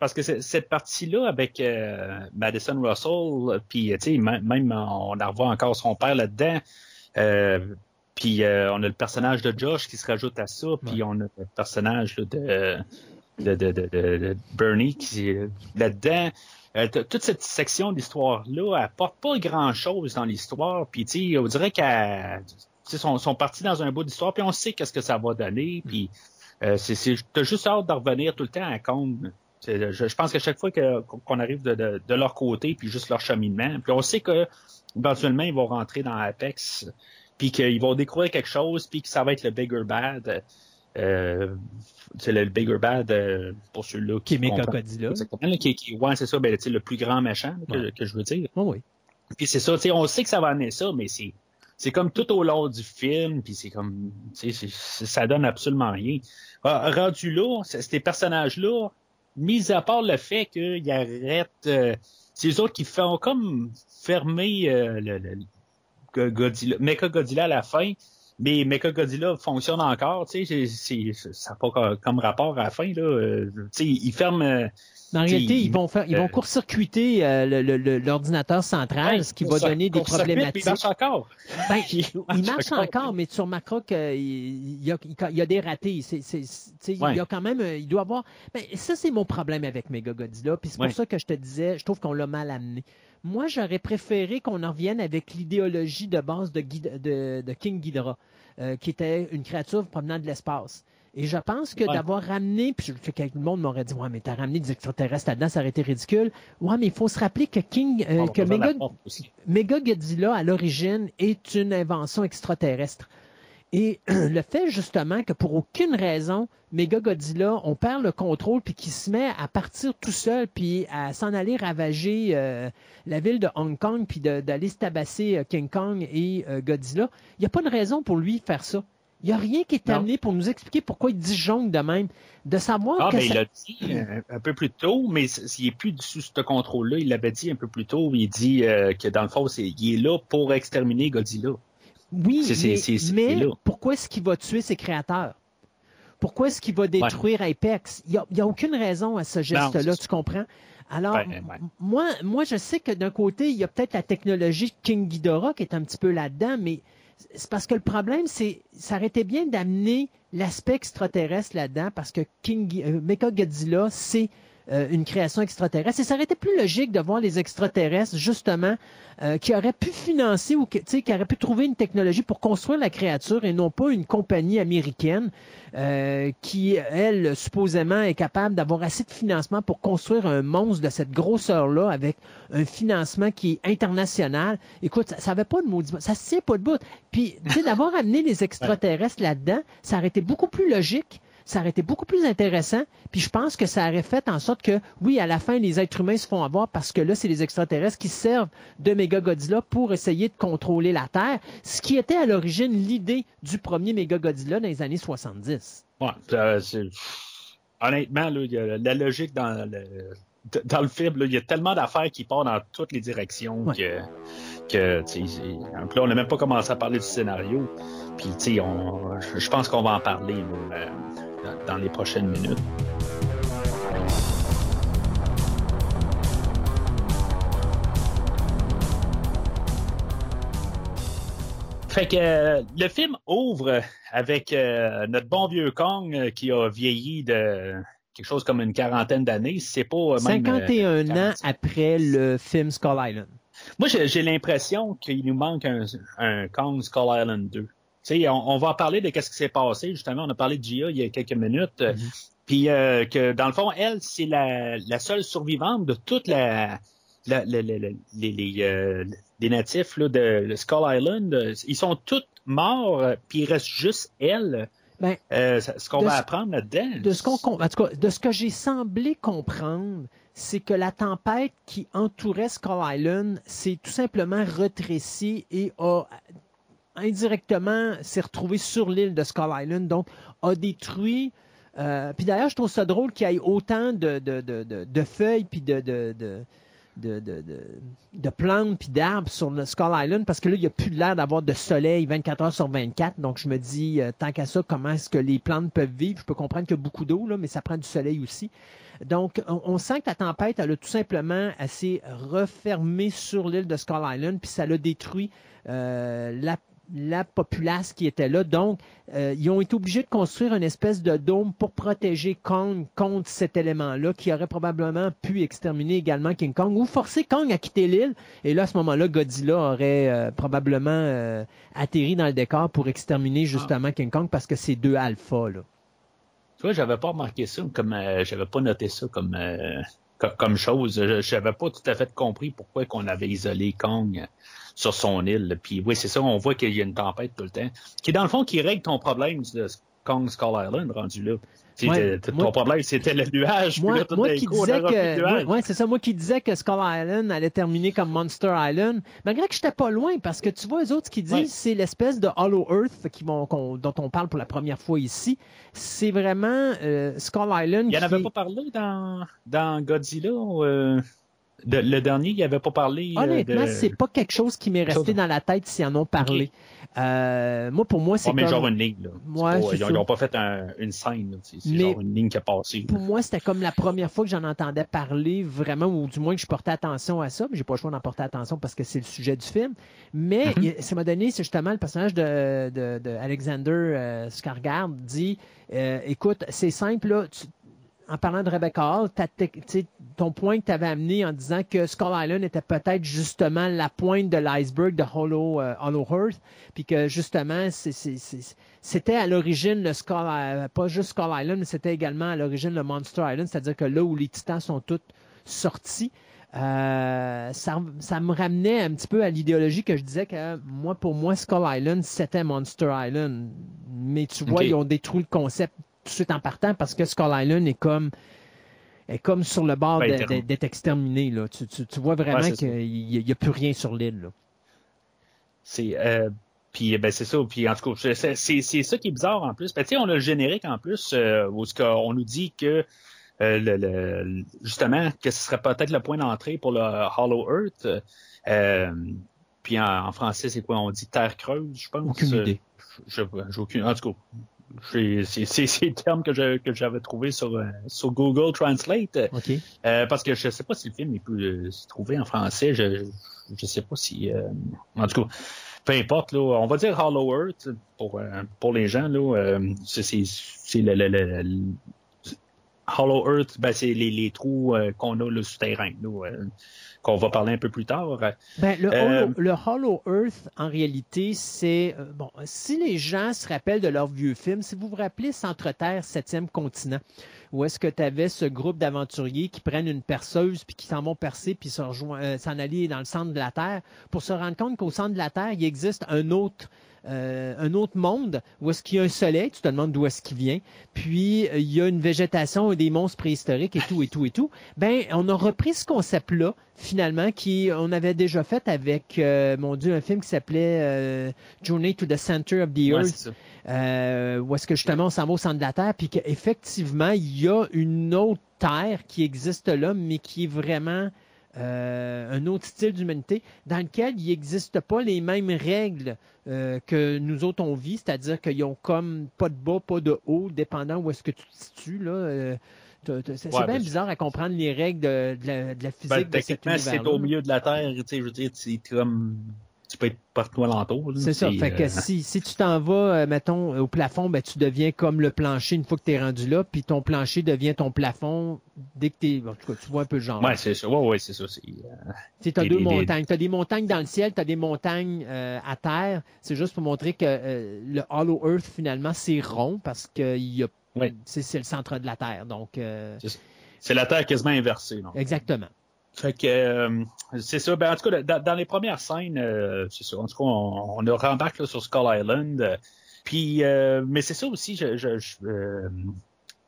Speaker 1: parce que cette partie-là avec euh, Madison Russell, puis tu sais, même on la revoit encore son père là-dedans. Euh, puis euh, on a le personnage de Josh qui se rajoute à ça, puis on a le personnage là, de, de, de, de, Bernie qui est là-dedans. Euh, toute cette section d'histoire-là, elle apporte pas grand-chose dans l'histoire, puis tu sais, on dirait qu'elle sont, sont partis dans un bout d'histoire, puis on sait qu'est-ce que ça va donner, puis euh, c'est, c'est, t'as juste hâte de revenir tout le temps à. C'est- Je, je pense qu'à chaque fois que, qu'on arrive de, de, de leur côté, puis juste leur cheminement, puis on sait que éventuellement ils vont rentrer dans Apex, puis qu'ils vont découvrir quelque chose, puis que ça va être le bigger bad. Euh, c'est le bigger bad euh, pour ceux-là
Speaker 4: Qui est. Mechagodzilla.
Speaker 1: Exactement, là, qui, qui, ouais, c'est ça, ben, le plus grand méchant que,
Speaker 4: Ouais.
Speaker 1: que je veux dire.
Speaker 4: Oui, oui.
Speaker 1: Puis c'est ça, tu sais, on sait que ça va amener ça, mais c'est c'est comme tout au long du film, puis c'est comme, tu sais, c'est- c'est- ça donne absolument rien. Ah, Rendu là, ces personnages-là, mis à part le fait qu'ils arrêtent, euh, c'est eux autres qui font comme fermer euh, le Godzilla, Mecha Godzilla à la fin, mais Mecha Godzilla fonctionne encore, tu sais, ça n'a pas co- comme rapport à la fin, là. euh, tu sais, ils ferment... euh,
Speaker 4: En réalité, ils
Speaker 1: il-
Speaker 4: vont faire, ils vont
Speaker 1: euh,
Speaker 4: court-circuiter euh, l'ordinateur central,
Speaker 1: ouais,
Speaker 4: ce qui va donner des problématiques.
Speaker 1: Il marche encore.
Speaker 4: Ben,
Speaker 1: Il
Speaker 4: il marche
Speaker 1: encore.
Speaker 4: encore, mais tu remarqueras qu'il y a, il y a des ratés.
Speaker 1: Ouais.
Speaker 4: Il y a quand même, il doit avoir. Ben, ça, c'est mon problème avec Mega Godzilla. Puis c'est pour
Speaker 1: Ouais.
Speaker 4: ça que je te disais, je trouve qu'on l'a mal amené. Moi, j'aurais préféré qu'on en revienne avec l'idéologie de base de, Ghid- de- de King Ghidorah, euh, qui était une créature provenant de l'espace. Et je pense que
Speaker 1: Ouais.
Speaker 4: d'avoir ramené, puis je que le monde m'aurait dit, ouais, mais t'as ramené des extraterrestres là-dedans, ça aurait été ridicule. Ouais, mais il faut se rappeler que King, euh,
Speaker 1: va
Speaker 4: que. Mega Godzilla, à l'origine, est une invention extraterrestre. Et le fait justement que pour aucune raison, Mega Godzilla, on perd le contrôle puis qu'il se met à partir tout seul puis à s'en aller ravager euh, la ville de Hong Kong puis d'aller se tabasser euh, King Kong et euh, Godzilla, il n'y a pas de raison pour lui faire ça. Il n'y a rien qui est
Speaker 1: Non.
Speaker 4: amené pour nous expliquer pourquoi il disjongle de même. De savoir
Speaker 1: Ah,
Speaker 4: que
Speaker 1: mais
Speaker 4: ça-
Speaker 1: il l'a dit un peu plus tôt, mais c- s'il est plus sous ce contrôle-là, il l'avait dit un peu plus tôt. Il dit que dans le fond, il est là pour exterminer Godzilla.
Speaker 4: Oui, mais, pourquoi est-ce qu'il va tuer ses créateurs? Pourquoi est-ce qu'il va détruire Apex? Il n'y a, aucune raison à ce geste-là, tu comprends? Alors,
Speaker 1: Ouais, ouais.
Speaker 4: m- Moi, moi, je sais que d'un côté, il y a peut-être la technologie King Ghidorah qui est un petit peu là-dedans, mais c'est parce que le problème, c'est ça aurait été bien d'amener l'aspect extraterrestre là-dedans, parce que King, euh, Mecha Godzilla, c'est euh, une création extraterrestre. Et ça aurait été plus logique de voir les extraterrestres, justement, euh, qui auraient pu financer ou qui auraient pu trouver une technologie pour construire la créature et non pas une compagnie américaine euh, qui, elle, supposément, est capable d'avoir assez de financement pour construire un monstre de cette grosseur-là avec un financement qui est international. Écoute, ça n'avait pas de maudit... Ça tient pas de bout. Puis, d'avoir amené les extraterrestres là-dedans, ça aurait été beaucoup plus logique ça aurait été beaucoup plus intéressant. Puis je pense que ça aurait fait en sorte que, oui, à la fin, les êtres humains se font avoir parce que là, c'est les extraterrestres qui servent de Méga Godzilla pour essayer de contrôler la Terre, ce qui était à l'origine l'idée du premier Méga Godzilla dans les années 70.
Speaker 1: Ouais, euh, c'est- honnêtement, là, la logique dans le, dans le film, il y a tellement d'affaires qui partent dans toutes les directions
Speaker 4: Ouais.
Speaker 1: que, que donc là, on n'a même pas commencé à parler du scénario. Puis, tu sais, je pense qu'on va en parler là, euh, dans- les prochaines minutes. Fait que euh, le film ouvre avec euh, notre bon vieux Kong euh, qui a vieilli de quelque chose comme une quarantaine d'années. C'est pas euh, même,
Speaker 4: 51
Speaker 1: euh,
Speaker 4: ans
Speaker 1: 45.
Speaker 4: après le film Skull Island.
Speaker 1: Moi, j'ai j'ai l'impression qu'il nous manque un, un Kong Skull Island 2. On, on va en parler de qu'est-ce qui s'est passé. Justement, on a parlé de Gia il y a quelques minutes. euh, Puis euh, que dans le fond, elle, c'est la, la seule survivante de toute la, la- la- la- la- les, les, euh, les natifs là, de Skull Island. Ils sont tous morts, puis il reste juste elle.
Speaker 4: Ben,
Speaker 1: Euh, ce qu'on va
Speaker 4: ce-
Speaker 1: apprendre là-dedans.
Speaker 4: de ce qu'on com- en tout cas, de ce que j'ai semblé comprendre, c'est que la tempête qui entourait Skull Island s'est tout simplement rétrécie et a indirectement s'est retrouvée sur l'île de Skull Island, donc a détruit. euh, puis d'ailleurs, je trouve ça drôle qu'il y ait autant de, de, de, de, feuilles puis de, de, de, de, plantes puis d'arbres sur le Skull Island parce que là, il n'y a plus l'air d'avoir de soleil 24 heures sur 24. Donc, je me dis, euh, tant qu'à ça, comment est-ce que les plantes peuvent vivre? Je peux comprendre qu'il y a beaucoup d'eau, là, mais ça prend du soleil aussi. Donc, on, on sent que la tempête, elle a tout simplement assez refermé sur l'île de Skull Island, puis ça l'a détruit euh, la, la populace qui était là. Donc, euh, ils ont été obligés de construire une espèce de dôme pour protéger Kong contre cet élément-là, qui aurait probablement pu exterminer également King Kong ou forcer Kong à quitter l'île. Et là, à ce moment-là, Godzilla aurait euh, probablement euh, atterri dans le décor pour exterminer justement King Kong parce que c'est deux alphas. Là.
Speaker 1: Tu vois, j'avais pas remarqué ça comme j'avais pas noté ça comme co- comme chose. Je j'avais pas tout à fait compris pourquoi qu'on avait isolé Kong sur son île. Puis oui, c'est ça, on voit qu'il y a une tempête tout le temps. Qui dans le fond qui règle ton problème de Kong Skull Island rendu là.
Speaker 4: Ouais,
Speaker 1: ton
Speaker 4: moi-
Speaker 1: problème c'était le nuage.
Speaker 4: Moi,
Speaker 1: là,
Speaker 4: qui disais que,
Speaker 1: nuage.
Speaker 4: ouais, ouais, c'est ça, moi qui disais que Skull Island allait terminer comme Monster Island, malgré que j'étais pas loin, parce que tu vois, les autres qui disent c'est l'espèce de Hollow Earth qui vont, qu'on- dont on parle pour la première fois ici. C'est vraiment euh, Skull Island.
Speaker 1: Il n'y en avait pas parlé dans, dans Godzilla. euh, de- le dernier, il n'y avait pas parlé. euh,
Speaker 4: Honnêtement,
Speaker 1: de...
Speaker 4: c'est pas quelque chose qui m'est resté dans la tête s'ils en ont parlé. Euh, moi, pour moi, c'est
Speaker 1: Ouais,
Speaker 4: comme...
Speaker 1: genre une ligne. Là.
Speaker 4: Ouais,
Speaker 1: pas- ils n'ont pas fait un- une scène. C'est genre une ligne qui a passé.
Speaker 4: pour moi, c'était comme la première fois que j'en entendais parler vraiment, ou du moins que je portais attention à ça. Mais j'ai pas le choix d'en porter attention parce que c'est le sujet du film. Mais
Speaker 1: Mhm.
Speaker 4: ça m'a donné, c'est justement le personnage de, de, de Alexander euh, dit, euh, écoute, c'est simple là. tu- en parlant de Rebecca Hall, ton point que tu avais amené en disant que Skull Island était peut-être justement la pointe de l'iceberg de Hollow, euh, Hollow Earth, puis que justement, c'était à l'origine le Skull, euh, pas juste Skull Island, mais c'était également à l'origine le Monster Island, c'est-à-dire que là où les titans sont tous sortis, euh, ça, ça me ramenait un petit peu à l'idéologie que je disais que moi, pour moi, Skull Island, c'était Monster Island. Mais tu vois, ils ont détruit le concept tout de suite en partant parce que Skull Island est comme est comme sur le bord
Speaker 1: Ben,
Speaker 4: d'être exterminé. Là. Tu, tu- tu vois vraiment
Speaker 1: Ouais,
Speaker 4: qu'il n'y a, plus rien sur l'île.
Speaker 1: C'est euh, puis ben c'est ça. Puis en tout cas, c'est ça qui est bizarre en plus. Ben, tu sais, on a le générique en plus euh, où qu'on nous dit que euh, le, le- justement que ce serait peut-être le point d'entrée pour le Hollow Earth. Puis en, en français, c'est quoi? On dit terre creuse, je pense.
Speaker 4: Aucune idée.
Speaker 1: Je- je- J'ai aucune. En tout cas. C'est le terme que j'avais trouvé sur, euh, sur Google Translate. Euh, parce que je sais pas si le film il peut euh, se trouver en français. Je je sais pas si euh, en tout cas peu importe là. On va dire Hollow Earth pour pour les gens là. c'est le, le, le- le- Hollow Earth. Ben c'est les, les trous qu'on a le souterrain là. Euh, qu'on va parler un peu plus tard.
Speaker 4: Ben, le,
Speaker 1: Euh,
Speaker 4: Hollow, le Hollow Earth, en réalité, c'est... euh, bon, si les gens se rappellent de leurs vieux films, si vous vous rappelez Centre-Terre, septième continent, où est-ce que tu avais ce groupe d'aventuriers qui prennent une perceuse puis qui s'en vont percer puis euh, s'en aller dans le centre de la Terre pour se rendre compte qu'au centre de la Terre, il existe un autre euh, un autre monde où est-ce qu'il y a un soleil, tu te demandes d'où est-ce qu'il vient, puis euh, il y a une végétation et des monstres préhistoriques et tout et tout et tout. Ben, on a repris ce concept-là finalement qui on avait déjà fait avec euh, mon Dieu un film qui s'appelait euh, Journey to the Center of the Earth où est-ce que justement on s'en va au centre de la Terre, puis qu'effectivement, il y a une autre Terre qui existe là, mais qui est vraiment euh, un autre style d'humanité, dans lequel il n'existe pas les mêmes règles euh, que nous autres on vit, c'est-à-dire qu'ils ont comme pas de bas, pas de haut, dépendant où est-ce que tu te situes. Là, euh, c'est
Speaker 1: Ouais,
Speaker 4: bien
Speaker 1: ben,
Speaker 4: bizarre à comprendre les règles de, de la, de la physique
Speaker 1: Ben,
Speaker 4: de cet
Speaker 1: techniquement, c'est au milieu de la Terre, tu sais, je veux dire, c'est comme, tu peux être partout alentour.
Speaker 4: C'est ça. Fait que
Speaker 1: euh,
Speaker 4: si, si tu t'en vas, euh, mettons, au plafond, ben, tu deviens comme le plancher une fois que tu es rendu là, puis ton plancher devient ton plafond dès que tu es. En tout cas, tu vois un peu le genre.
Speaker 1: Ouais, c'est ça. Ouais, ouais, c'est ça. euh,
Speaker 4: Tu as
Speaker 1: des-
Speaker 4: deux montagnes. Tu as des montagnes dans le ciel, tu as des montagnes euh, à terre. C'est juste pour montrer que euh, le Hollow Earth, finalement, c'est rond parce que il y a-
Speaker 1: Ouais.
Speaker 4: c'est le centre de la Terre. Donc, euh,
Speaker 1: c'est la Terre quasiment inversée. Non?
Speaker 4: exactement.
Speaker 1: Fait que euh, c'est ça. Ben, en tout cas, dans, dans les premières scènes, euh, c'est ça. En tout cas, on, on rembarque là, sur Skull Island. euh, puis, euh, mais c'est ça aussi je, je- je, euh,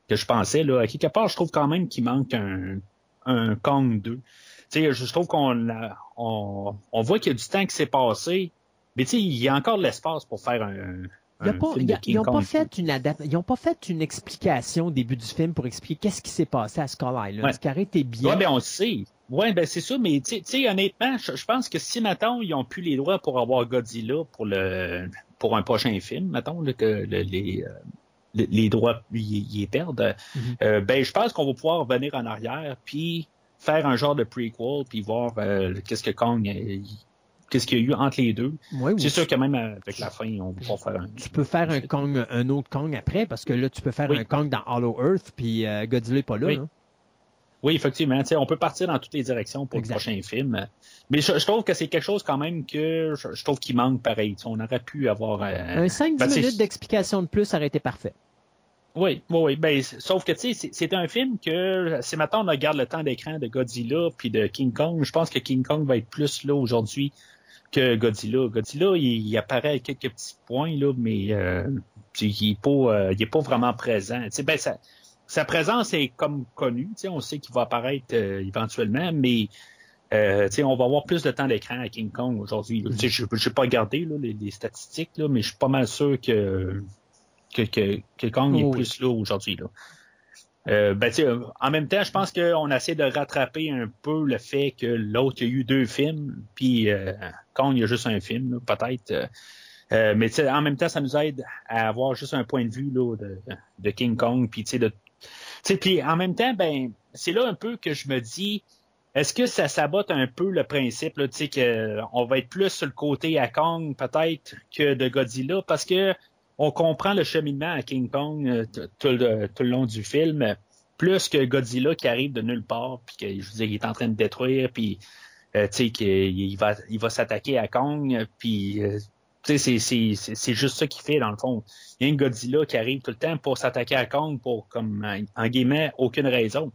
Speaker 1: que je pensais. Là, à quelque part, je trouve quand même qu'il manque un, un Kong 2. Tu sais, je, trouve qu'on on, on voit qu'il y a du temps qui s'est passé, mais tu sais, il y a encore de l'espace pour faire un,
Speaker 4: Il a pas- il a- ils n'ont pas fait une adap- ils ont pas fait une explication au début du film pour expliquer qu'est-ce qui s'est passé à Skull Island.
Speaker 1: Ouais.
Speaker 4: Ce qui aurait été bien?
Speaker 1: Ouais, ben on le sait. Ouais, ben c'est ça, mais tu sais- honnêtement, je, pense que si maintenant ils ont plus les droits pour avoir Godzilla pour le pour un prochain film, mettons là, que le- les euh, le- les droits ils les perdent,
Speaker 4: Mhm.
Speaker 1: euh, ben je pense qu'on va pouvoir revenir en arrière puis faire un genre de prequel puis voir euh, qu'est-ce que Kong euh, il- qu'est-ce qu'il y a eu entre les deux. C'est sûr que même avec la fin, on va pouvoir faire un
Speaker 4: tu peux faire un Kong, un autre Kong après, parce que là, tu peux faire
Speaker 1: Oui.
Speaker 4: un Kong dans Hollow Earth, puis euh, Godzilla n'est pas là.
Speaker 1: Oui.
Speaker 4: là.
Speaker 1: Oui, effectivement. On peut partir dans toutes les directions pour le prochain film. Mais je, je trouve que c'est quelque chose quand même que je, je trouve qu'il manque pareil. On aurait pu avoir. euh,
Speaker 4: Un 5-10
Speaker 1: ben, c'est-
Speaker 4: minutes d'explication de plus, ça aurait été parfait.
Speaker 1: Oui, oui, oui. Ben, sauf que tu sais, c'est- un film que si maintenant on regarde le temps d'écran de Godzilla puis de King Kong, je pense que King Kong va être plus là aujourd'hui que Godzilla. Godzilla, il, il apparaît à quelques petits points là, mais euh, il est pas, euh, pas vraiment présent. Ben, sa, sa présence est comme connue. On sait qu'il va apparaître euh, éventuellement, mais euh, on va avoir plus de temps d'écran à King Kong aujourd'hui. Je n'ai pas regardé là, les, les statistiques, là, mais je suis pas mal sûr que que, que, que Kong
Speaker 4: Oh,
Speaker 1: est
Speaker 4: oui.
Speaker 1: plus là aujourd'hui. Là. Euh, ben, en même temps, je pense qu'on essaie de rattraper un peu le fait que l'autre, il y a eu deux films, puis euh, Kong, il y a juste un film, là, peut-être. euh, euh, mais en même temps, ça nous aide à avoir juste un point de vue là, de, de King Kong, puis de... puis en même temps, ben, c'est là un peu que je me dis, est-ce que ça sabote un peu le principe, là, que on va être plus sur le côté à Kong, peut-être, que de Godzilla, parce que on comprend le cheminement à King Kong euh, tout le, long du film, plus que Godzilla qui arrive de nulle part, puis que je il est en train de détruire, puis euh, tu sais qu'il va il va s'attaquer à Kong, puis euh, c'est c'est c'est c'est juste ça qu'il fait dans le fond. Il y a un Godzilla qui arrive tout le temps pour s'attaquer à Kong pour comme en, guillemets aucune raison.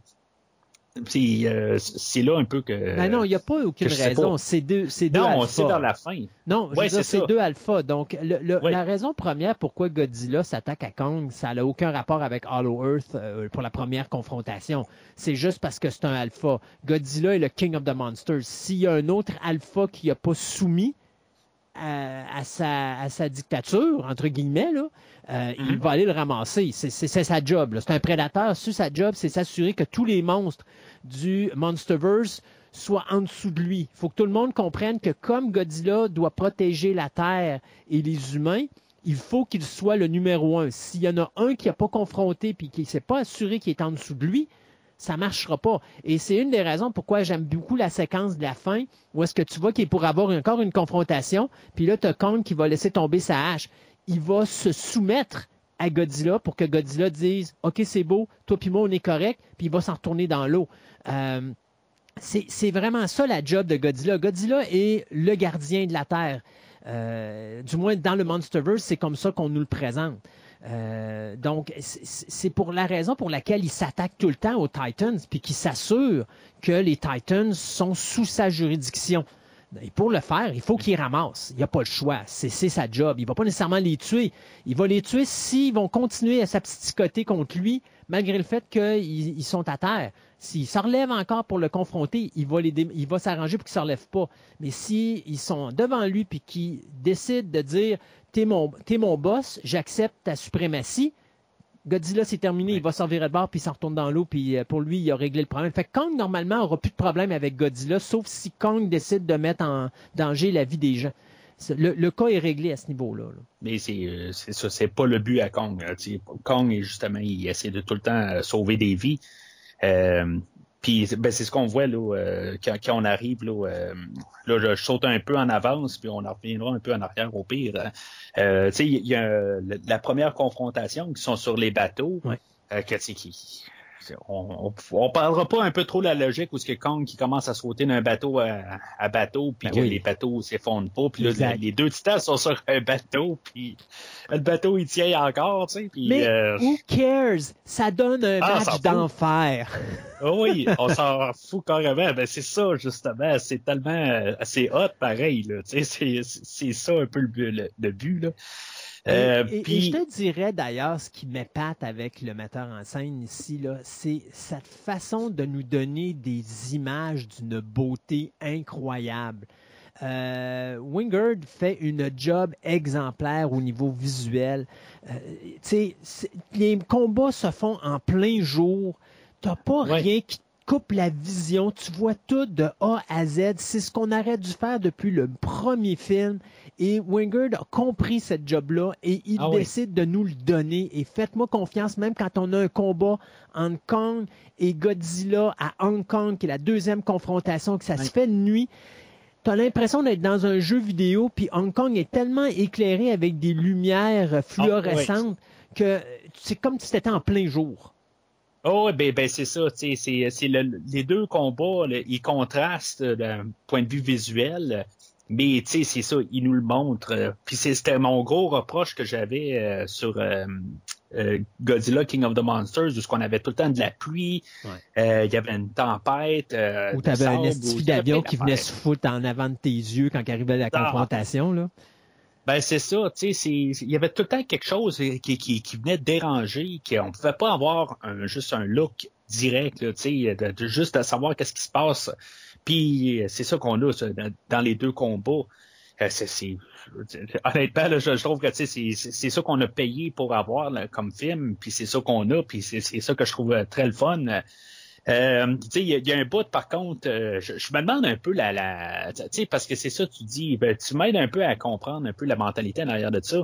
Speaker 1: Puis euh, c'est là un peu que
Speaker 4: Ben non, il n'y a pas aucune raison.
Speaker 1: pas.
Speaker 4: C'est deux, c'est deux
Speaker 1: non, c'est vers la fin.
Speaker 4: Non, je
Speaker 1: Ouais,
Speaker 4: veux dire,
Speaker 1: c'est
Speaker 4: c'est deux alphas. Donc, le- le-
Speaker 1: Ouais.
Speaker 4: la raison première pourquoi Godzilla s'attaque à Kong, ça n'a aucun rapport avec Hollow Earth euh, pour la première confrontation. C'est juste parce que c'est un alpha. Godzilla est le King of the Monsters. S'il y a un autre alpha qui n'a pas soumis à, à sa, à sa dictature, entre guillemets, là, euh, il
Speaker 1: Mhm.
Speaker 4: va aller le ramasser. C'est sa job. C'est un prédateur. Sur sa job, c'est s'assurer que tous les monstres du Monsterverse soient en dessous de lui. Il faut que tout le monde comprenne que comme Godzilla doit protéger la Terre et les humains, il faut qu'il soit le numéro un. S'il y en a un qui n'a pas confronté puis qui ne s'est pas assuré qu'il est en dessous de lui, ça marchera pas. Et c'est une des raisons pourquoi j'aime beaucoup la séquence de la fin, où est-ce que tu vois qu'il est pour avoir encore une confrontation, puis là, tu as Kong qui va laisser tomber sa hache. Il va se soumettre à Godzilla pour que Godzilla dise OK, c'est beau, toi puis moi, on est correct, puis il va s'en retourner dans l'eau. Euh, c'est vraiment ça la job de Godzilla. Godzilla est le gardien de la Terre. Euh, du moins, dans le Monsterverse, c'est comme ça qu'on nous le présente. Euh, donc, c'est- pour la raison pour laquelle il s'attaque tout le temps aux Titans, puis qu'il s'assure que les Titans sont sous sa juridiction. Et pour le faire, il faut qu'il ramasse. Il n'y a pas le choix. C'est sa job. Il ne va pas nécessairement les tuer. Il va les tuer s'ils vont continuer à s'absticoter contre lui, malgré le fait qu'ils ils sont à terre. S'il se relève encore pour le confronter, il va, les dé- il va s'arranger pour qu'il ne se relève pas. Mais s'ils sont devant lui puis qu'ils décident de dire T'es mon, t'es mon boss, j'accepte ta suprématie, Godzilla, c'est terminé, il va s'en virer de bord, puis il s'en retourne dans l'eau, puis euh, pour lui, il a réglé le problème. Fait que Kong, normalement, aura plus de problème avec Godzilla, sauf si Kong décide de mettre en danger la vie des gens. Le, le cas est réglé à ce niveau-là. là.
Speaker 1: Mais c'est euh, c'est ça, c'est pas le but à Kong. là, tu sais. Kong, est justement, il essaie de tout le temps euh, sauver des vies. Euh, puis ben, c'est ce qu'on voit là, euh, quand, quand on arrive. Là, euh, là, je saute un peu en avance, puis on en reviendra un peu en arrière au pire. hein. Euh, tu sais, il y a la, première confrontation qui sont sur les bateaux.
Speaker 4: Ouais.
Speaker 1: euh, que, qui, on, parlera pas un peu trop de la logique où ce que Kong qui commence à sauter d'un bateau à, à bateau puis
Speaker 4: Ben
Speaker 1: que
Speaker 4: oui.
Speaker 1: les bateaux s'effondrent pas puis là les deux titans sont sur un bateau puis le bateau il tient encore tu sais puis
Speaker 4: Mais
Speaker 1: euh,
Speaker 4: who cares? Ça donne un
Speaker 1: Ah,
Speaker 4: match d'enfer.
Speaker 1: oh oui on s'en fout carrément ben c'est ça justement c'est tellement euh, c'est hot pareil là tu sais c'est ça un peu le, le but là Euh,
Speaker 4: et, et je te dirais d'ailleurs, ce qui m'épate avec le metteur en scène ici, là, c'est cette façon de nous donner des images d'une beauté incroyable. Euh, Wingard fait une job exemplaire au niveau visuel. Euh, les combats se font en plein jour. T'as pas
Speaker 1: Ouais.
Speaker 4: rien qui te coupe la vision. Tu vois tout de A à Z. C'est ce qu'on aurait dû faire depuis le premier film. Et Wingard a compris cette job-là et il
Speaker 1: Ah oui.
Speaker 4: décide de nous le donner. Et faites-moi confiance, même quand on a un combat Hong Kong et Godzilla à Hong Kong, qui est la deuxième confrontation, que ça se fait de nuit. T'as l'impression d'être dans un jeu vidéo, puis Hong Kong est tellement éclairé avec des lumières fluorescentes que c'est comme si c'était en plein jour.
Speaker 1: Oh, ben, ben c'est ça, c'est, c'est le- les deux combats, là, ils contrastent euh, d'un point de vue visuel, mais tu sais, c'est ça, ils nous le montrent. euh, Puis c'était mon gros reproche que j'avais euh, sur euh, euh, Godzilla King of the Monsters, où ce qu'on avait tout le temps de la pluie,
Speaker 4: Ouais.
Speaker 1: euh, il y avait une tempête. Euh,
Speaker 4: Où
Speaker 1: de
Speaker 4: tu avais un
Speaker 1: sable,
Speaker 4: esti
Speaker 1: où-
Speaker 4: d'avion qui venait se foutre en avant de tes yeux quand arrivait la
Speaker 1: Ah.
Speaker 4: confrontation. Là.
Speaker 1: Ben c'est ça, tu sais, c'est- il y avait tout le temps quelque chose qui, qui, qui venait déranger, qu'on pouvait pas avoir un, juste un look direct, tu sais, de, de- juste de savoir qu'est-ce qui se passe. Puis euh, c'est ça qu'on a ça, dans, les deux combats. Euh, c'est- honnêtement, là, je, je trouve que c'est, ça qu'on a payé pour avoir là, comme film, puis c'est ça qu'on a, puis c'est, c'est ça que je trouve euh, très le fun. Euh, tu sais, il y, y a un bout, par contre, euh, je, je me demande un peu la, la tu sais, parce que c'est ça, tu dis, ben, tu m'aides un peu à comprendre un peu la mentalité en arrière de ça.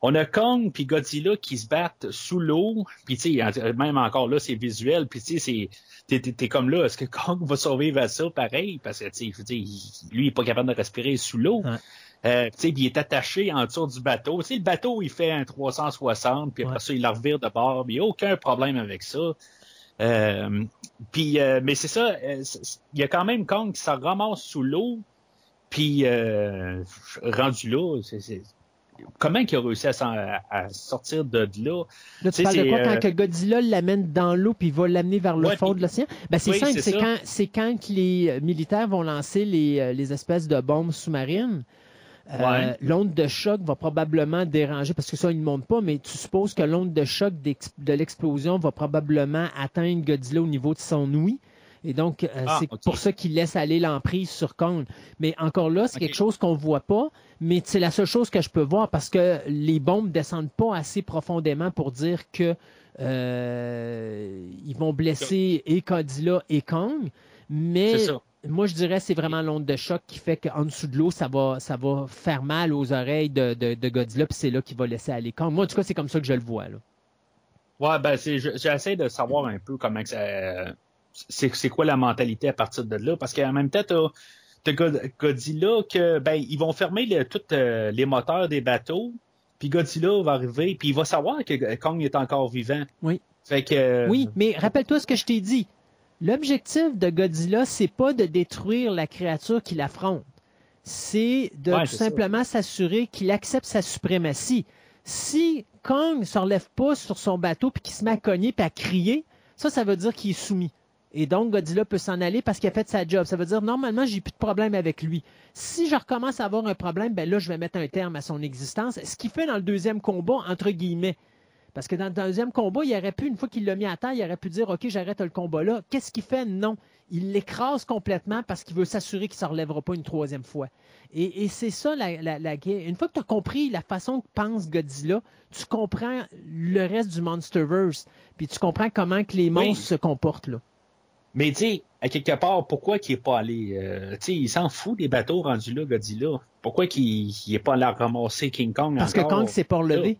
Speaker 1: On a Kong puis Godzilla qui se battent sous l'eau, puis tu sais, même encore là, c'est visuel, puis tu sais, c'est t'es, t'es, t'es comme là, est-ce que Kong va survivre à ça pareil? Parce que tu sais, lui, il est pas capable de respirer sous l'eau.
Speaker 4: Ouais.
Speaker 1: Euh, tu sais, puis il est attaché en dessous du bateau. Tu sais, le bateau, il fait un 360, puis après
Speaker 4: Ouais.
Speaker 1: ça, il la revire de bord, mais il n'y a aucun problème avec ça. Euh, puis, euh, mais c'est ça, euh, il y a quand même Kong qui se ramasse sous l'eau, puis euh, rendu là, c'est, comment il a réussi à, s'en- sortir de là?
Speaker 4: Là, tu
Speaker 1: Tu sais,
Speaker 4: parles de quoi
Speaker 1: euh,
Speaker 4: quand que Godzilla l'amène dans l'eau puis il va l'amener vers le
Speaker 1: Ouais,
Speaker 4: fond
Speaker 1: puis-
Speaker 4: de l'océan? Ben, c'est
Speaker 1: Oui,
Speaker 4: simple,
Speaker 1: c'est
Speaker 4: quand, c'est quand que les euh, militaires vont lancer les, euh, les espèces de bombes sous-marines. Euh,
Speaker 1: Ouais.
Speaker 4: L'onde de choc va probablement déranger, parce que ça, ils ne montrent pas, mais tu supposes que l'onde de choc de l'explosion va probablement atteindre Godzilla au niveau de son ouïe. Et donc, euh,
Speaker 1: Ah,
Speaker 4: c'est pour ça qu'il laisse aller l'emprise sur Kong. Mais encore là, c'est quelque chose qu'on voit pas, mais c'est la seule chose que je peux voir parce que les bombes descendent pas assez profondément pour dire que euh, ils vont blesser et Godzilla et Kong. Mais
Speaker 1: C'est ça.
Speaker 4: Moi, je dirais que c'est vraiment l'onde de choc qui fait qu'en dessous de l'eau, ça va, ça va faire mal aux oreilles de, de, de Godzilla, puis c'est là qu'il va laisser aller Kong. Moi, en tout cas, c'est comme ça que je le vois. Là.
Speaker 1: Ouais, ben j'essaie de savoir un peu comment ça, c'est, quoi la mentalité à partir de là, parce qu'en même temps, t'as God- Godzilla que, ben, ils vont fermer le, tous euh, les moteurs des bateaux, puis Godzilla va arriver, puis il va savoir que Kong est encore vivant.
Speaker 4: Oui.
Speaker 1: Fait que.
Speaker 4: Oui, mais rappelle-toi ce que je t'ai dit. L'objectif de Godzilla, c'est pas de détruire la créature qu'il affronte. C'est de
Speaker 1: Ouais,
Speaker 4: tout simplement s'assurer qu'il accepte sa suprématie. Si Kong ne se relève pas sur son bateau puis qu'il se met à cogner puis à crier, ça, ça veut dire qu'il est soumis. Et donc, Godzilla peut s'en aller parce qu'il a fait sa job. Ça veut dire, normalement, j'ai plus de problème avec lui. Si je recommence à avoir un problème, ben là, je vais mettre un terme à son existence. Ce qu'il fait dans le deuxième combat, entre guillemets. Parce que dans le deuxième combat, il aurait pu, une fois qu'il l'a mis à terre, il aurait pu dire, OK, j'arrête le combat là. Qu'est-ce qu'il fait? Non. Il l'écrase complètement parce qu'il veut s'assurer qu'il ne se relèvera pas une troisième fois. Et, et c'est ça la, la, la guerre. Une fois que tu as compris la façon que pense Godzilla, tu comprends le reste du Monsterverse. Puis tu comprends comment que les
Speaker 1: Oui.
Speaker 4: monstres se comportent là.
Speaker 1: Mais tu sais, à quelque part, pourquoi qu'il est pas allé... euh, tu sais, il s'en fout des bateaux rendus là, Godzilla. Pourquoi qu'il il est pas allé ramasser King Kong
Speaker 4: Parce que? Kong s'est pas relevé.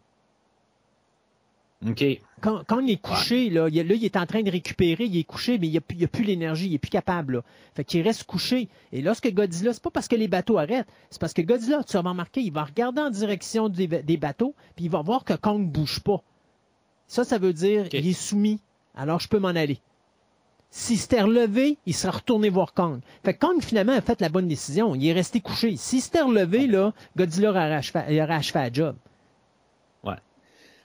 Speaker 4: Quand, quand il est couché, là, il, là, il est en train de récupérer, il est couché, mais il n'a plus l'énergie, il est plus capable. Là. Fait qu'il reste couché. Et lorsque Godzilla, c'est pas parce que les bateaux arrêtent, c'est parce que Godzilla, tu vas remarquer, il va regarder en direction des, des bateaux, puis il va voir que Kong bouge pas. Ça, ça veut dire
Speaker 1: Ok.
Speaker 4: il est soumis, alors je peux m'en aller. S'il s'était relevé, il serait retourné voir Kong. Fait que Kong, finalement, a fait la bonne décision. Il est resté couché. S'il s'était relevé, là, Godzilla aurait achevé, il aurait achevé la job.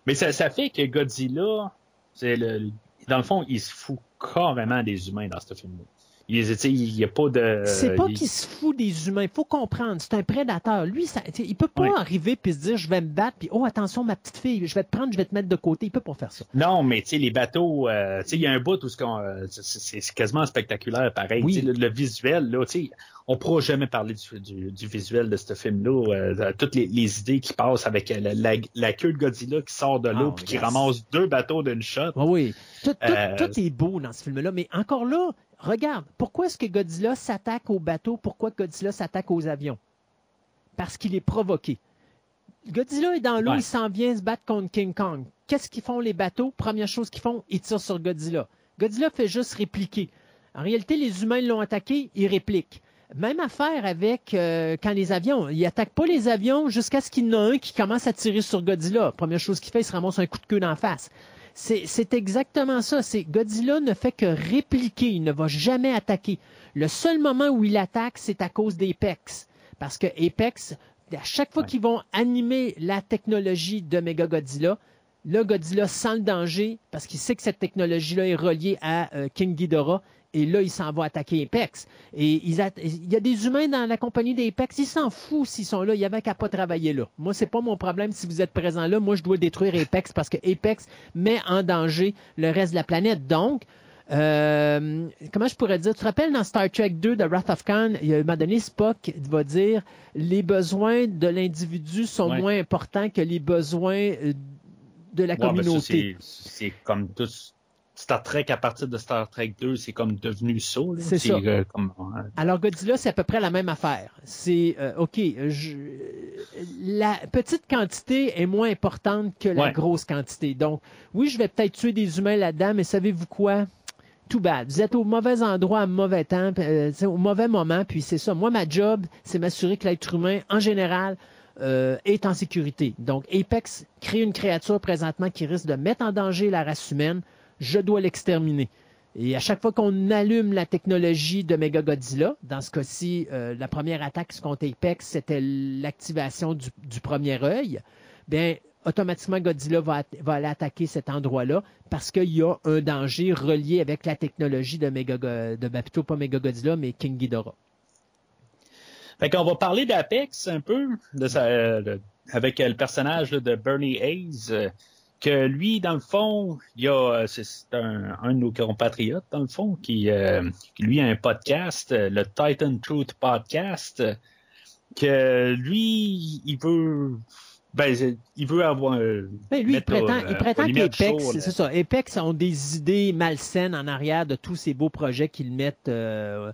Speaker 1: Mais ça, ça fait que Godzilla, c'est le, dans le fond, il se fout carrément des humains dans ce film-là. Il n'y a pas de...
Speaker 4: C'est pas
Speaker 1: il-
Speaker 4: qu'il se fout des humains. Il faut comprendre. C'est un prédateur. Lui, ça, il peut pas
Speaker 1: Oui.
Speaker 4: arriver puis se dire je vais me battre puis oh attention ma petite fille, je vais te prendre, je vais te mettre de côté. Il peut pas faire ça.
Speaker 1: Non, mais tu sais, les bateaux, euh, tu sais, il y a un bout où euh, c'est- quasiment spectaculaire, pareil.
Speaker 4: Oui.
Speaker 1: Le, le visuel, là, tu sais, on pourra jamais parler du, du, du visuel de ce film-là. euh, toutes les, les idées qui passent avec euh, la, la, la queue de Godzilla qui sort de l'eau
Speaker 4: Ah,
Speaker 1: puis qui
Speaker 4: yes.
Speaker 1: ramasse deux bateaux d'une shot.
Speaker 4: Oui, oui. Tout, tout-
Speaker 1: Euh,
Speaker 4: tout est beau dans ce film-là. Mais encore là, regarde, pourquoi est-ce que Godzilla s'attaque aux bateaux? Pourquoi Godzilla s'attaque aux avions? Parce qu'il est provoqué. Godzilla est dans l'eau,
Speaker 1: Ouais.
Speaker 4: il s'en vient se battre contre King Kong. Qu'est-ce qu'ils font les bateaux? Première chose qu'ils font, ils tirent sur Godzilla. Godzilla fait juste répliquer. En réalité, les humains l'ont attaqué, ils répliquent. Même affaire avec euh, quand les avions. Il attaque pas les avions jusqu'à ce qu'il y en a un qui commence à tirer sur Godzilla. Première chose qu'il fait, il se ramasse un coup de queue d'en face. C'est exactement ça. C'est Godzilla ne fait que répliquer. Il ne va jamais attaquer. Le seul moment où il attaque, c'est à cause d'Apex. Parce que Apex, à chaque fois
Speaker 1: Ouais.
Speaker 4: qu'ils vont animer la technologie de Mega Godzilla, là, Godzilla sent le danger parce qu'il sait que cette technologie-là est reliée à euh, King Ghidorah. Et là, il s'en va attaquer Apex. Et ils il y a des humains dans la compagnie d'Apex, ils s'en foutent s'ils sont là. Il y avait qu'à pas travailler là. Moi, c'est pas mon problème si vous êtes présent là. Moi, je dois détruire Apex parce que Apex met en danger le reste de la planète. Donc, euh, comment je pourrais dire? Tu te rappelles dans Star Trek 2 de Wrath of Khan, il y a un moment donné, Spock va dire les besoins de l'individu sont
Speaker 1: Ouais.
Speaker 4: moins importants que les besoins euh, de la
Speaker 1: Ouais,
Speaker 4: communauté.
Speaker 1: c'est c'est comme tout Star Trek à partir de Star Trek 2, c'est comme devenu ça.
Speaker 4: C'est ça.
Speaker 1: euh, comme,
Speaker 4: Alors Godzilla, c'est à peu près la même affaire. C'est euh, OK, je- la petite quantité est moins importante que la
Speaker 1: Ouais.
Speaker 4: grosse quantité. Donc, oui, je vais peut-être tuer des humains là-dedans, mais savez-vous quoi? Tout bad. Vous êtes au mauvais endroit, à mauvais temps, euh, au mauvais moment, puis c'est ça. Moi, ma job, c'est m'assurer que l'être humain, en général, euh, est en sécurité. Donc, Apex crée une créature présentement qui risque de mettre en danger la race humaine. Je dois l'exterminer. Et à chaque fois qu'on allume la technologie de Mega Godzilla, dans ce cas-ci, euh, la première attaque contre Apex, c'était l'activation du, premier œil, bien, automatiquement, Godzilla va, aller attaquer cet endroit-là parce qu'il y a un danger relié avec la technologie de Mega, de ben, plutôt pas Mega Godzilla, mais King Ghidorah.
Speaker 1: Fait qu'on va parler d'Apex un peu, euh, avec euh, le personnage de Bernie Hayes, que lui, dans le fond, il y a, euh, c'est un, un de nos compatriotes, dans le fond, qui, euh, qui, lui a un podcast, euh, le Titan Truth Podcast, que lui, il veut, ben, il veut avoir, euh,
Speaker 4: Ben, lui, il prétend,
Speaker 1: euh,
Speaker 4: il prétend qu'Apex, c'est ça, Apex ont des idées malsaines en arrière de tous ces beaux projets qu'ils mettent euh,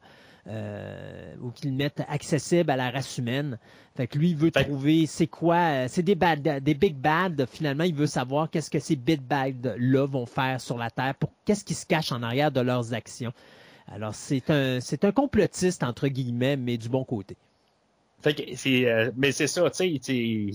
Speaker 4: euh, ou qu'ils mettent accessibles à la race humaine. Fait que lui, il veut trouver c'est quoi, euh, c'est des bad, des big bad. Finalement, il veut savoir qu'est-ce que ces big bad là vont faire sur la terre, pour qu'est-ce qui se cache en arrière de leurs actions. Alors c'est un, c'est un complotiste entre guillemets, mais du bon côté.
Speaker 1: Fait que c'est, euh, mais c'est ça, tu sais,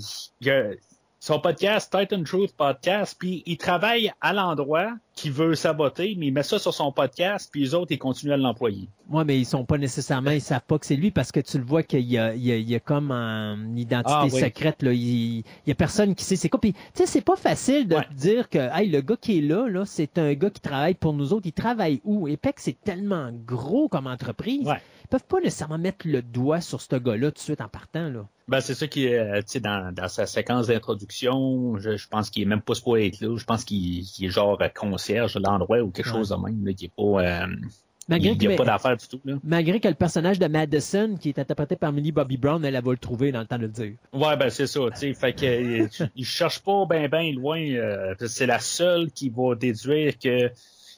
Speaker 1: son podcast, Titan Truth Podcast, puis il travaille à l'endroit qui veut saboter, mais il met ça sur son podcast, puis les autres, ils continuent à l'employer.
Speaker 4: Oui, mais ils sont pas nécessairement, ils savent pas que c'est lui parce que tu le vois qu'il y a, il y a, il y a comme une identité
Speaker 1: Ah, oui.
Speaker 4: secrète. Là. Il, il y a personne qui sait c'est quoi. Puis, tu sais, c'est pas facile de
Speaker 1: Ouais.
Speaker 4: dire que hey, le gars qui est là, là, c'est un gars qui travaille pour nous autres. Il travaille où? Apex, c'est tellement gros comme entreprise.
Speaker 1: Ouais.
Speaker 4: Ils peuvent pas nécessairement mettre le doigt sur ce gars-là tout de suite en partant. Là.
Speaker 1: Ben, c'est ça qui est, euh, tu sais, dans, dans sa séquence d'introduction, je, je pense qu'il est même pas supposé être là. Je pense qu'il est genre concierge de l'endroit ou quelque
Speaker 4: Ouais.
Speaker 1: chose de même, là, qui est pas, euh,
Speaker 4: Malgré
Speaker 1: il n'y a pas d'affaire du tout, là.
Speaker 4: Malgré que le personnage de Madison, qui est interprété par Millie Bobby Brown, elle, elle va le trouver dans le temps de le dire.
Speaker 1: Ouais, ben, c'est ça, tu sais. Fait que, euh, il cherche pas ben, ben loin. euh, c'est la seule qui va déduire que,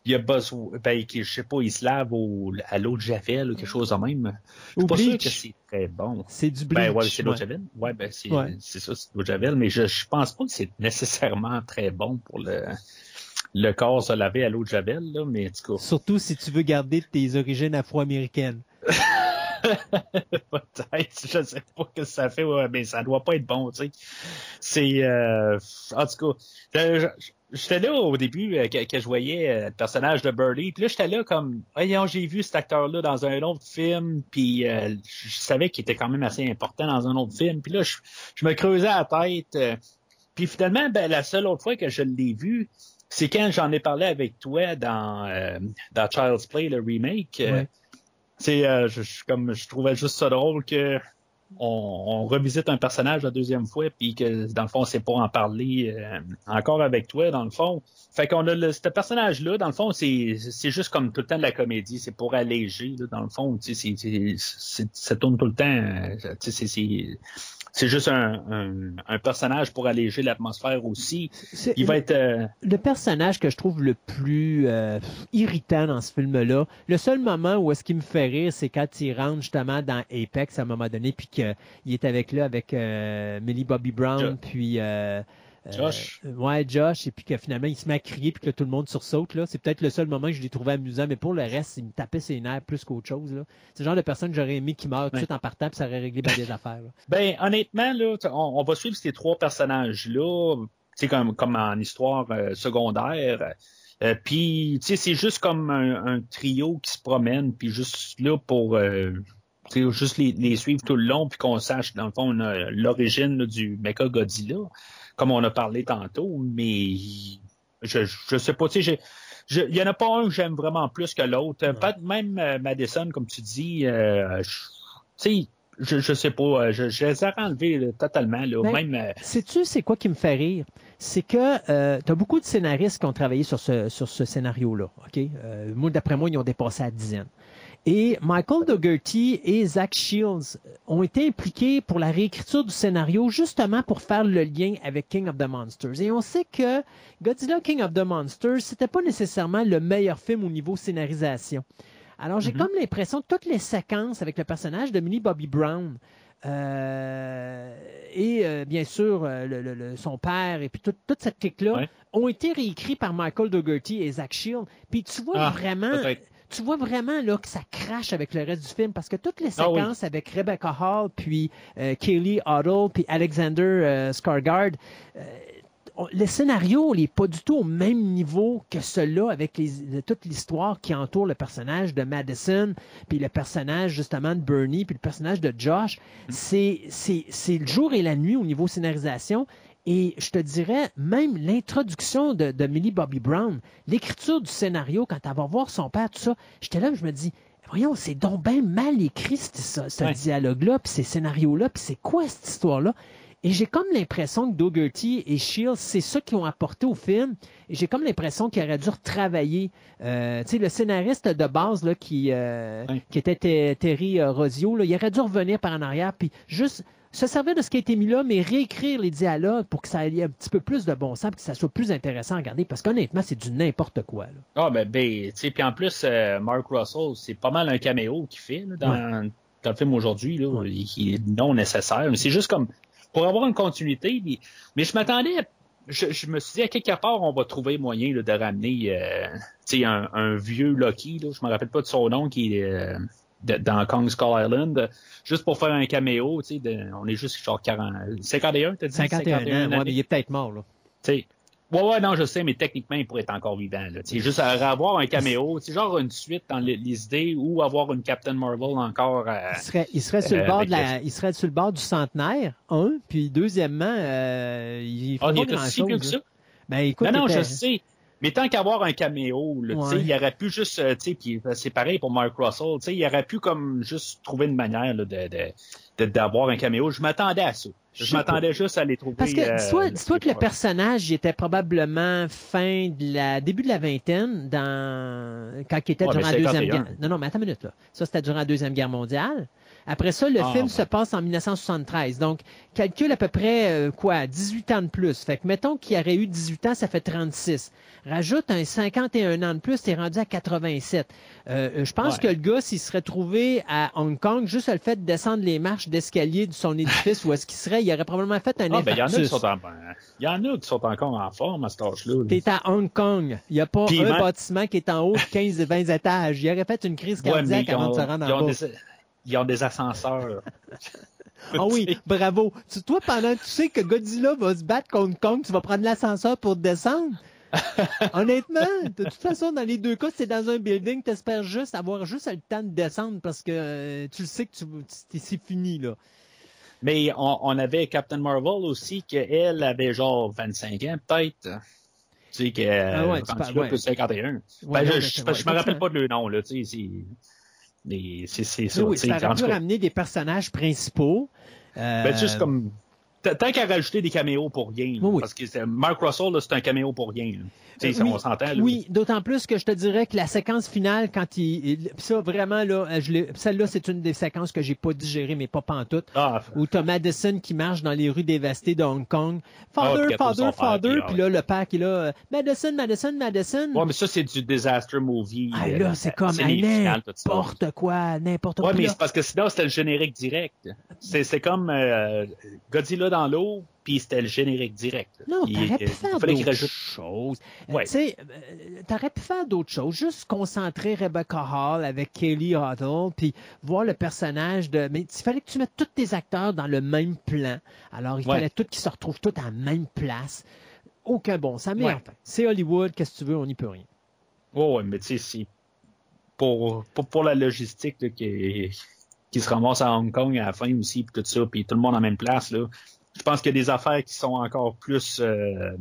Speaker 1: il a besoin, ben, je sais pas, il se lave au, à l'eau de Javel ou quelque chose de même. Je suis pas sûr que c'est très bon.
Speaker 4: C'est du bleach.
Speaker 1: Ben ouais, c'est l'eau de. Javel. Ouais, ben c'est
Speaker 4: Ouais.
Speaker 1: c'est ça, c'est l'eau de Javel, mais je, je pense pas que c'est nécessairement très bon pour le le corps se laver à l'eau de Javel, là, mais en tout cas,
Speaker 4: Surtout si tu veux garder tes origines afro-américaines.
Speaker 1: peut-être, je sais pas ce que ça fait, ouais, mais ça doit pas être bon, tu sais. C'est euh, en tout cas, je- je- j'étais là au début euh, que, que je voyais euh, le personnage de Birdie, puis là j'étais là comme, voyons, j'ai vu cet acteur-là dans un autre film, puis euh, je savais qu'il était quand même assez important dans un autre film, puis là je, je me creusais la tête, euh, puis finalement, ben, la seule autre fois que je l'ai vu, c'est quand j'en ai parlé avec toi dans, euh, dans Child's Play, le remake. euh,
Speaker 4: Ouais.
Speaker 1: c'est euh, je, je- comme je trouvais juste ça drôle que on, revisite un personnage la deuxième fois puis que dans le fond c'est pas en parler euh, encore avec toi dans le fond. Fait qu'on a le, ce personnage là dans le fond c'est juste comme tout le temps de la comédie. C'est pour alléger là, dans le fond. Tu sais ça tourne tout le temps euh, c'est c'est juste un, un, un personnage pour alléger l'atmosphère aussi. Il va être euh,
Speaker 4: le personnage que je trouve le plus euh, irritant dans ce film-là, le seul moment où est-ce qu'il me fait rire, c'est quand il rentre justement dans Apex à un moment donné, puis qu'il est avec là avec euh, Millie Bobby Brown, puis euh,
Speaker 1: Josh.
Speaker 4: ouais, Josh, et puis que finalement il se met à crier, puis que tout le monde sursaute. Là. C'est peut-être le seul moment que je l'ai trouvé amusant, mais pour le reste, il me tapait ses nerfs plus qu'autre chose. Là. C'est le genre de personne que j'aurais aimé qui meurt tout de
Speaker 1: Ouais.
Speaker 4: suite en partant, puis ça aurait réglé bien des affaires. là.
Speaker 1: Ben, honnêtement, là, on, on va suivre ces trois personnages-là, comme, comme en histoire euh, secondaire. Euh, puis, tu sais, c'est juste comme un, un trio qui se promène, puis juste là pour, euh, juste les, les suivre tout le long, puis qu'on sache, dans le fond, l'origine du Mecha Godzilla, comme on a parlé tantôt, mais je, je sais pas, tu sais, il y en a pas un que j'aime vraiment plus que l'autre. Euh, même euh, Madison, comme tu dis, euh, je- tu sais, je, je sais pas, euh, je, je les ai enlevés là, totalement, là,
Speaker 4: Ben,
Speaker 1: même... euh,
Speaker 4: Sais-tu, c'est quoi qui me fait rire? C'est que tu as beaucoup de scénaristes qui ont travaillé sur ce, sur ce scénario-là. ok? Euh, moi, d'après moi, ils ont dépassé la dizaine. Et Michael Dougherty et Zach Shields ont été impliqués pour la réécriture du scénario justement pour faire le lien avec King of the Monsters. Et on sait que Godzilla King of the Monsters, c'était pas nécessairement le meilleur film au niveau scénarisation. Alors j'ai
Speaker 1: Mhm.
Speaker 4: comme l'impression que toutes les séquences avec le personnage de Millie Bobby Brown euh, et euh, bien sûr euh, le- son père et puis tout- toute cette clique-là
Speaker 1: Ouais.
Speaker 4: ont été réécrits par Michael Dougherty et Zach Shield. Puis tu vois
Speaker 1: Ah,
Speaker 4: vraiment. Tu vois vraiment là que ça crache avec le reste du film parce que toutes les
Speaker 1: Ah oui.
Speaker 4: séquences avec Rebecca Hall puis euh, Kaylee Ottle puis Alexander euh, Skarsgård, euh, le scénario n'est pas du tout au même niveau que celui-là avec les, toute l'histoire qui entoure le personnage de Madison, puis le personnage justement de Bernie, puis le personnage de Josh. C'est, c'est, c'est le jour et la nuit au niveau scénarisation. Et je te dirais, même l'introduction de, de Millie Bobby Brown, l'écriture du scénario, quand elle va voir son père, tout ça, j'étais là, je me dis, voyons, c'est donc bien mal écrit, ce, ce
Speaker 1: Ouais.
Speaker 4: dialogue-là, puis ces scénarios-là, puis c'est quoi cette histoire-là? Et j'ai comme l'impression que Dougherty et Shields, c'est ça qu'ils ont apporté au film. Et j'ai comme l'impression qu'ils auraient dû retravailler. Euh, tu sais, le scénariste de base là, qui, euh,
Speaker 1: Oui.
Speaker 4: qui était Te- Terry euh, Rosio, là, il aurait dû revenir par en arrière, puis juste se servir de ce qui a été mis là, mais réécrire les dialogues pour que ça ait un petit peu plus de bon sens, que ça soit plus intéressant à regarder. Parce qu'honnêtement, c'est du n'importe quoi. Là.
Speaker 1: Ah, ben, ben, tu sais, puis en plus, euh, Mark Russell, c'est pas mal un caméo qu'il fait là, dans, dans le film aujourd'hui, là,
Speaker 4: Ouais.
Speaker 1: qui est non nécessaire. Mais c'est juste comme pour avoir une continuité. Mais, mais je m'attendais, à- je, je me suis dit à quelque part, on va trouver moyen là, de ramener, euh, un, un vieux Loki. Là, je me rappelle pas de son nom qui est euh, de- dans Kong Skull Island, euh, juste pour faire un caméo. Tu sais, on est juste genre 40, 51, t'as dit?
Speaker 4: 51, ans, ouais,
Speaker 1: années.
Speaker 4: mais il est peut-être mort. Là.
Speaker 1: Tu sais, Ouais, ouais, non, je sais, mais techniquement, il pourrait être encore vivant. Là. C'est juste à avoir un caméo, c'est genre une suite dans les, les idées ou avoir une Captain Marvel encore. euh,
Speaker 4: Il serait, il serait sur le
Speaker 1: Euh,
Speaker 4: bord de la, il serait sur le bord du centenaire, un, puis deuxièmement, euh, il
Speaker 1: Ah,
Speaker 4: faut
Speaker 1: il
Speaker 4: pas
Speaker 1: est
Speaker 4: grand
Speaker 1: aussi vieux que
Speaker 4: chose.
Speaker 1: ça?
Speaker 4: Ben écoute,
Speaker 1: non, non, je sais. Mais tant qu'avoir un caméo, là, tu sais,
Speaker 4: Ouais.
Speaker 1: il aurait pu juste, euh, tu sais, puis euh, c'est pareil pour Mark Russell, tu sais, il aurait pu comme juste trouver une manière là, de, d'avoir un caméo. Je m'attendais à ça.
Speaker 4: Je
Speaker 1: m'attendais juste à les trouver.
Speaker 4: Parce que
Speaker 1: euh,
Speaker 4: dis-toi, dis-toi que le personnage était probablement fin de la début de la vingtaine dans quand il était
Speaker 1: Ouais,
Speaker 4: durant la deuxième
Speaker 1: 51.
Speaker 4: guerre. Non, non, mais attends une minute là. Ça c'était durant la deuxième guerre mondiale. Après ça, le
Speaker 1: Ah,
Speaker 4: film
Speaker 1: ouais.
Speaker 4: se passe en 1973. Donc, calcule à peu près euh, quoi, 18 ans de plus. Fait que mettons qu'il aurait eu 18 ans, ça fait 36. Rajoute un 51 ans de plus, t'es rendu à 87. Euh, je pense
Speaker 1: Ouais.
Speaker 4: que le gars, s'il serait trouvé à Hong Kong, juste le fait de descendre les marches d'escalier de son édifice où est-ce qu'il serait, il aurait probablement fait un
Speaker 1: Ah, ben, il y en a qui sont en, il y en a qui sont encore en forme à cet âge-là. là.
Speaker 4: T'es à Hong Kong. Il n'y a pas un
Speaker 1: même-
Speaker 4: bâtiment qui est en haut de 15 et 20 étages. Il aurait fait une crise cardiaque avant
Speaker 1: ont,
Speaker 4: de se rendre en bas.
Speaker 1: des, ils ont des ascenseurs.
Speaker 4: Ah oui, bravo. Tu, toi, pendant que tu sais que Godzilla va se battre contre Kong, tu vas prendre l'ascenseur pour descendre? Honnêtement, de toute façon, dans les deux cas, c'est dans un building, t'espères juste avoir juste le temps de descendre parce que euh, tu le sais que tu, tu- c'est fini, là.
Speaker 1: Mais on, on avait Captain Marvel aussi, qu'elle avait genre 25 ans, peut-être. Tu sais, que,
Speaker 4: Ah ouais, tu parles- ouais.
Speaker 1: plus 51.
Speaker 4: Ouais,
Speaker 1: Ben,
Speaker 4: non,
Speaker 1: je, je, je me rappelle pas de le nom, là, tu sais, c'est, ça.
Speaker 4: Oui, ça aurait pu ramener des personnages principaux. Euh,
Speaker 1: ben, juste comme, t- tant qu'à rajouter des caméos pour rien, là,
Speaker 4: Oui, oui.
Speaker 1: parce que Mark Russell, c'est un caméo pour rien,
Speaker 4: Euh,
Speaker 1: on s'entend.
Speaker 4: Oui, d'autant plus que je te dirais que la séquence finale, quand il. ça, vraiment, là, euh, celle-là, c'est une des séquences que j'ai pas digérées, mais pas pantoute.
Speaker 1: Ah,
Speaker 4: Où t'as Madison qui marche dans les rues dévastées de Hong Kong.
Speaker 1: Ah,
Speaker 4: Father,
Speaker 1: trouve
Speaker 4: father, father.
Speaker 1: puis,
Speaker 4: Puis
Speaker 1: ah,
Speaker 4: là, le père qui est là. Madison, Madison, Madison.
Speaker 1: ouais, mais ça, c'est du disaster movie.
Speaker 4: Ah,
Speaker 1: euh,
Speaker 4: là, c'est comme n'importe quoi, n'importe
Speaker 1: Ouais,
Speaker 4: quoi.
Speaker 1: mais
Speaker 4: Puis là,
Speaker 1: c'est parce que sinon, c'était le générique direct. C'est, c'est comme euh, Godzilla dans l'eau, puis c'était le générique direct.
Speaker 4: Non,
Speaker 1: Il-
Speaker 4: t'aurais pu faire d'autres
Speaker 1: rajoute-
Speaker 4: choses. Euh,
Speaker 1: Ouais.
Speaker 4: Tu sais, euh, t'aurais pu faire d'autres choses. Juste concentrer Rebecca Hall avec Kelly Huddle, puis voir le personnage de... Mais il fallait que tu mettes tous tes acteurs dans le même plan. Alors, il
Speaker 1: Ouais.
Speaker 4: fallait tous qu'ils se retrouvent tous à la même place. Aucun bon
Speaker 1: Ouais.
Speaker 4: enfin, c'est Hollywood, qu'est-ce que tu veux, on n'y peut rien.
Speaker 1: Ouais, ouais, mais tu sais, c'est pour, pour, pour la logistique là, qui, qui se ramasse à Hong Kong à la fin aussi, puis tout ça, puis tout le monde en même place, là. Je pense qu'il y a des affaires qui sont encore plus, euh,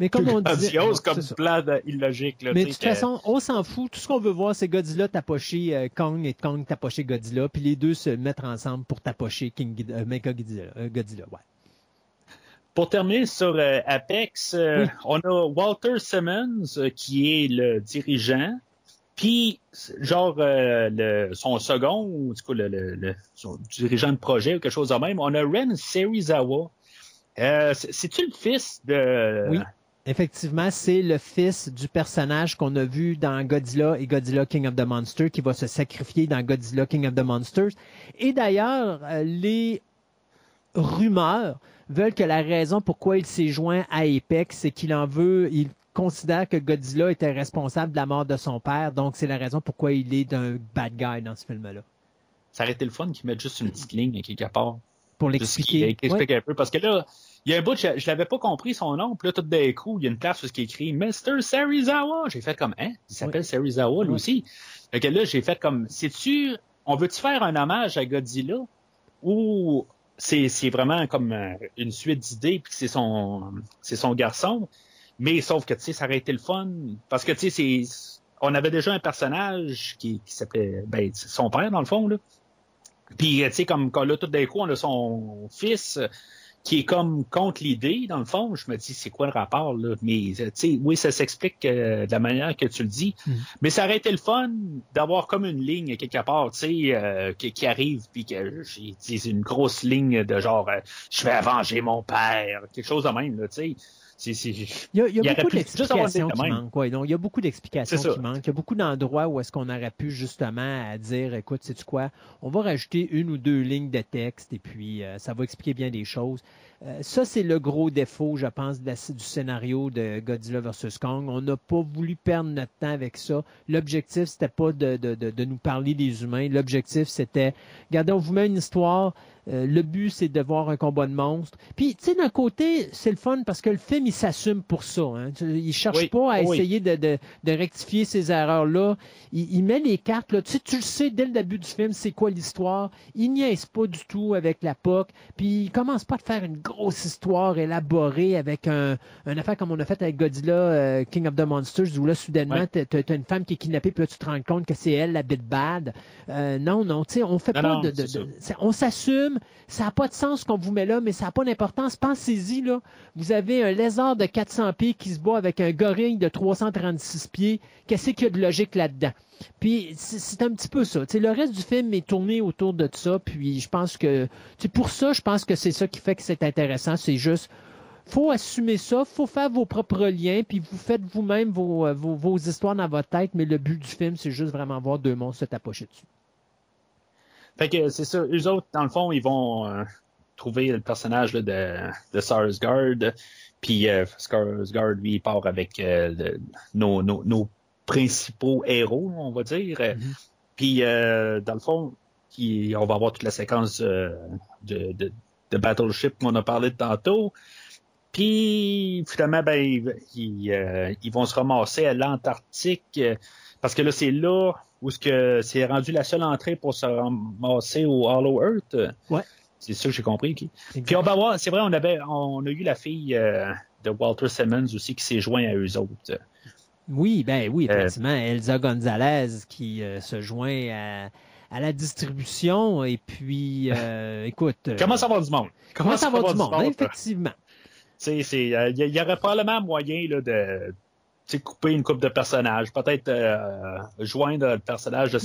Speaker 4: Mais comme
Speaker 1: plus
Speaker 4: on disait...
Speaker 1: comme plan illogique. Là,
Speaker 4: Mais de toute
Speaker 1: que-
Speaker 4: façon, on s'en fout. Tout ce qu'on veut voir, c'est Godzilla tapocher euh, Kong et Kong tapocher Godzilla, puis les deux se mettre ensemble pour tapocher King, euh, Godzilla. euh, Godzilla, ouais.
Speaker 1: Pour terminer sur Apex,
Speaker 4: Oui.
Speaker 1: on a Walter Simmons qui est le dirigeant, puis genre euh, son second, du coup le, son dirigeant de projet ou quelque chose de même, on a Ren Serizawa. Euh, c'est- C'est-tu le fils de...
Speaker 4: Oui. Effectivement, c'est le fils du personnage qu'on a vu dans Godzilla et Godzilla King of the Monsters qui va se sacrifier dans Godzilla King of the Monsters. Et d'ailleurs, euh, les rumeurs veulent que la raison pourquoi il s'est joint à Apex, c'est qu'il en veut, considère que Godzilla était responsable de la mort de son père, donc c'est la raison pourquoi il est d'un bad guy dans ce film-là.
Speaker 1: Ça aurait été le fun qu'ils mettent juste une petite ligne quelque part.
Speaker 4: Pour l'expliquer. Ouais.
Speaker 1: un peu. Parce que là, il y a un bout, je, je l'avais pas compris son nom, puis là, tout d'un coup, il y a une place où il est écrit Mr. Serizawa. J'ai fait comme, hein? Il s'appelle Serizawa, lui
Speaker 4: Ouais.
Speaker 1: aussi. Fait que là, j'ai fait comme, sais-tu, on veut-tu faire un hommage à Godzilla? Ou c'est, vraiment comme euh, une suite d'idées, puis que c'est son, c'est son garçon? Mais sauf que, tu sais, ça aurait été le fun. Parce que, tu sais, c'est, on avait déjà un personnage qui, qui s'appelait, ben, son père, dans le fond, là. Puis, euh, tu sais, comme quand là, tout d'un coup, on a son fils euh, qui est comme contre l'idée, dans le fond. Je me dis, c'est quoi le rapport, là? Mais, euh, tu sais, oui, ça s'explique euh, de la manière que tu le dis.
Speaker 4: Mhm.
Speaker 1: Mais ça aurait été le fun d'avoir comme une ligne quelque part, tu sais, euh, qui, qui arrive, puis que c'est une grosse ligne de genre, euh, je vais venger mon père, quelque chose de même, là, tu sais.
Speaker 4: Il y a, il y beaucoup d'explications qui manquent. ouais. donc, il y a beaucoup d'explications qui manquent. Il y a beaucoup d'endroits où est-ce qu'on aurait pu justement à dire, écoute, sais-tu quoi, on va rajouter une ou deux lignes de texte et puis euh, ça va expliquer bien des choses. Euh, ça, c'est le gros défaut, je pense, de la- du scénario de Godzilla vs. Kong. On n'a pas voulu perdre notre temps avec ça. L'objectif, c'était pas de, de, de, de nous parler des humains. L'objectif, c'était, regardez, on vous met une histoire, Euh, le but, c'est de voir un combat de monstres. Puis, tu sais, d'un côté, c'est le fun parce que le film, il s'assume pour ça. Hein. Tu- Il cherche
Speaker 1: Oui,
Speaker 4: pas à
Speaker 1: oui.
Speaker 4: essayer de, de- de rectifier ces erreurs-là. Il, il met les cartes. Là. Tu sais, tu le sais dès le début du film, c'est quoi l'histoire. Il niaise pas du tout avec la POC. Puis, il commence pas à faire une grosse histoire élaborée avec un, une affaire comme on a fait avec Godzilla, euh, King of the Monsters, où là, soudainement,
Speaker 1: Ouais.
Speaker 4: t'as- t'as une femme qui est kidnappée, puis là, tu te rends compte que c'est elle, la bit bad. Euh, non, non, tu sais, on fait
Speaker 1: Non,
Speaker 4: pas
Speaker 1: non,
Speaker 4: de... on s'assume, ça n'a pas de sens qu'on vous met là, mais ça n'a pas d'importance. Pensez-y, là. Vous avez un lézard de 400 pieds qui se bat avec un gorille de 336 pieds. Qu'est-ce qu'il y a de logique là-dedans? Puis c'est un petit peu ça. Le reste du film est tourné autour de ça. Puis je pense que, pour ça, je pense que c'est ça qui fait que c'est intéressant. C'est juste, faut assumer ça, faut faire vos propres liens, puis vous faites vous-même vos, euh, histoires dans votre tête. Mais le but du film, c'est juste vraiment voir deux monstres se tapocher dessus.
Speaker 1: Fait que c'est ça. Eux autres, dans le fond, ils vont euh, trouver le personnage là, de, de Sarsgaard. Puis euh, Sarsgaard, lui, il part avec euh, le- nos, nos, nos principaux héros, on va dire.
Speaker 4: Mhm.
Speaker 1: Puis, euh, dans le fond, qui- on va avoir toute la séquence de, de, de Battleship qu'on a parlé de tantôt. Puis, finalement, ben, ils, ils, euh, ils vont se ramasser à l'Antarctique. parce que là, c'est là où ce que c'est rendu la seule entrée pour se ramasser au Hollow Earth.
Speaker 4: Ouais.
Speaker 1: C'est ça que j'ai compris. ok. Puis on va voir, c'est vrai, on avait, on a eu la fille euh, de Walter Simmons aussi qui s'est joint à eux autres.
Speaker 4: Oui, ben oui,
Speaker 1: Euh,
Speaker 4: effectivement. Elsa Gonzalez qui euh, se joint à, à la distribution. Et puis, écoute.
Speaker 1: Comment ça va du monde?
Speaker 4: Comment ça va du monde, effectivement.
Speaker 1: Sais, c'est, euh, il y, y aurait probablement moyen là, de couper une coupe de personnages, peut-être euh, joindre le personnage de,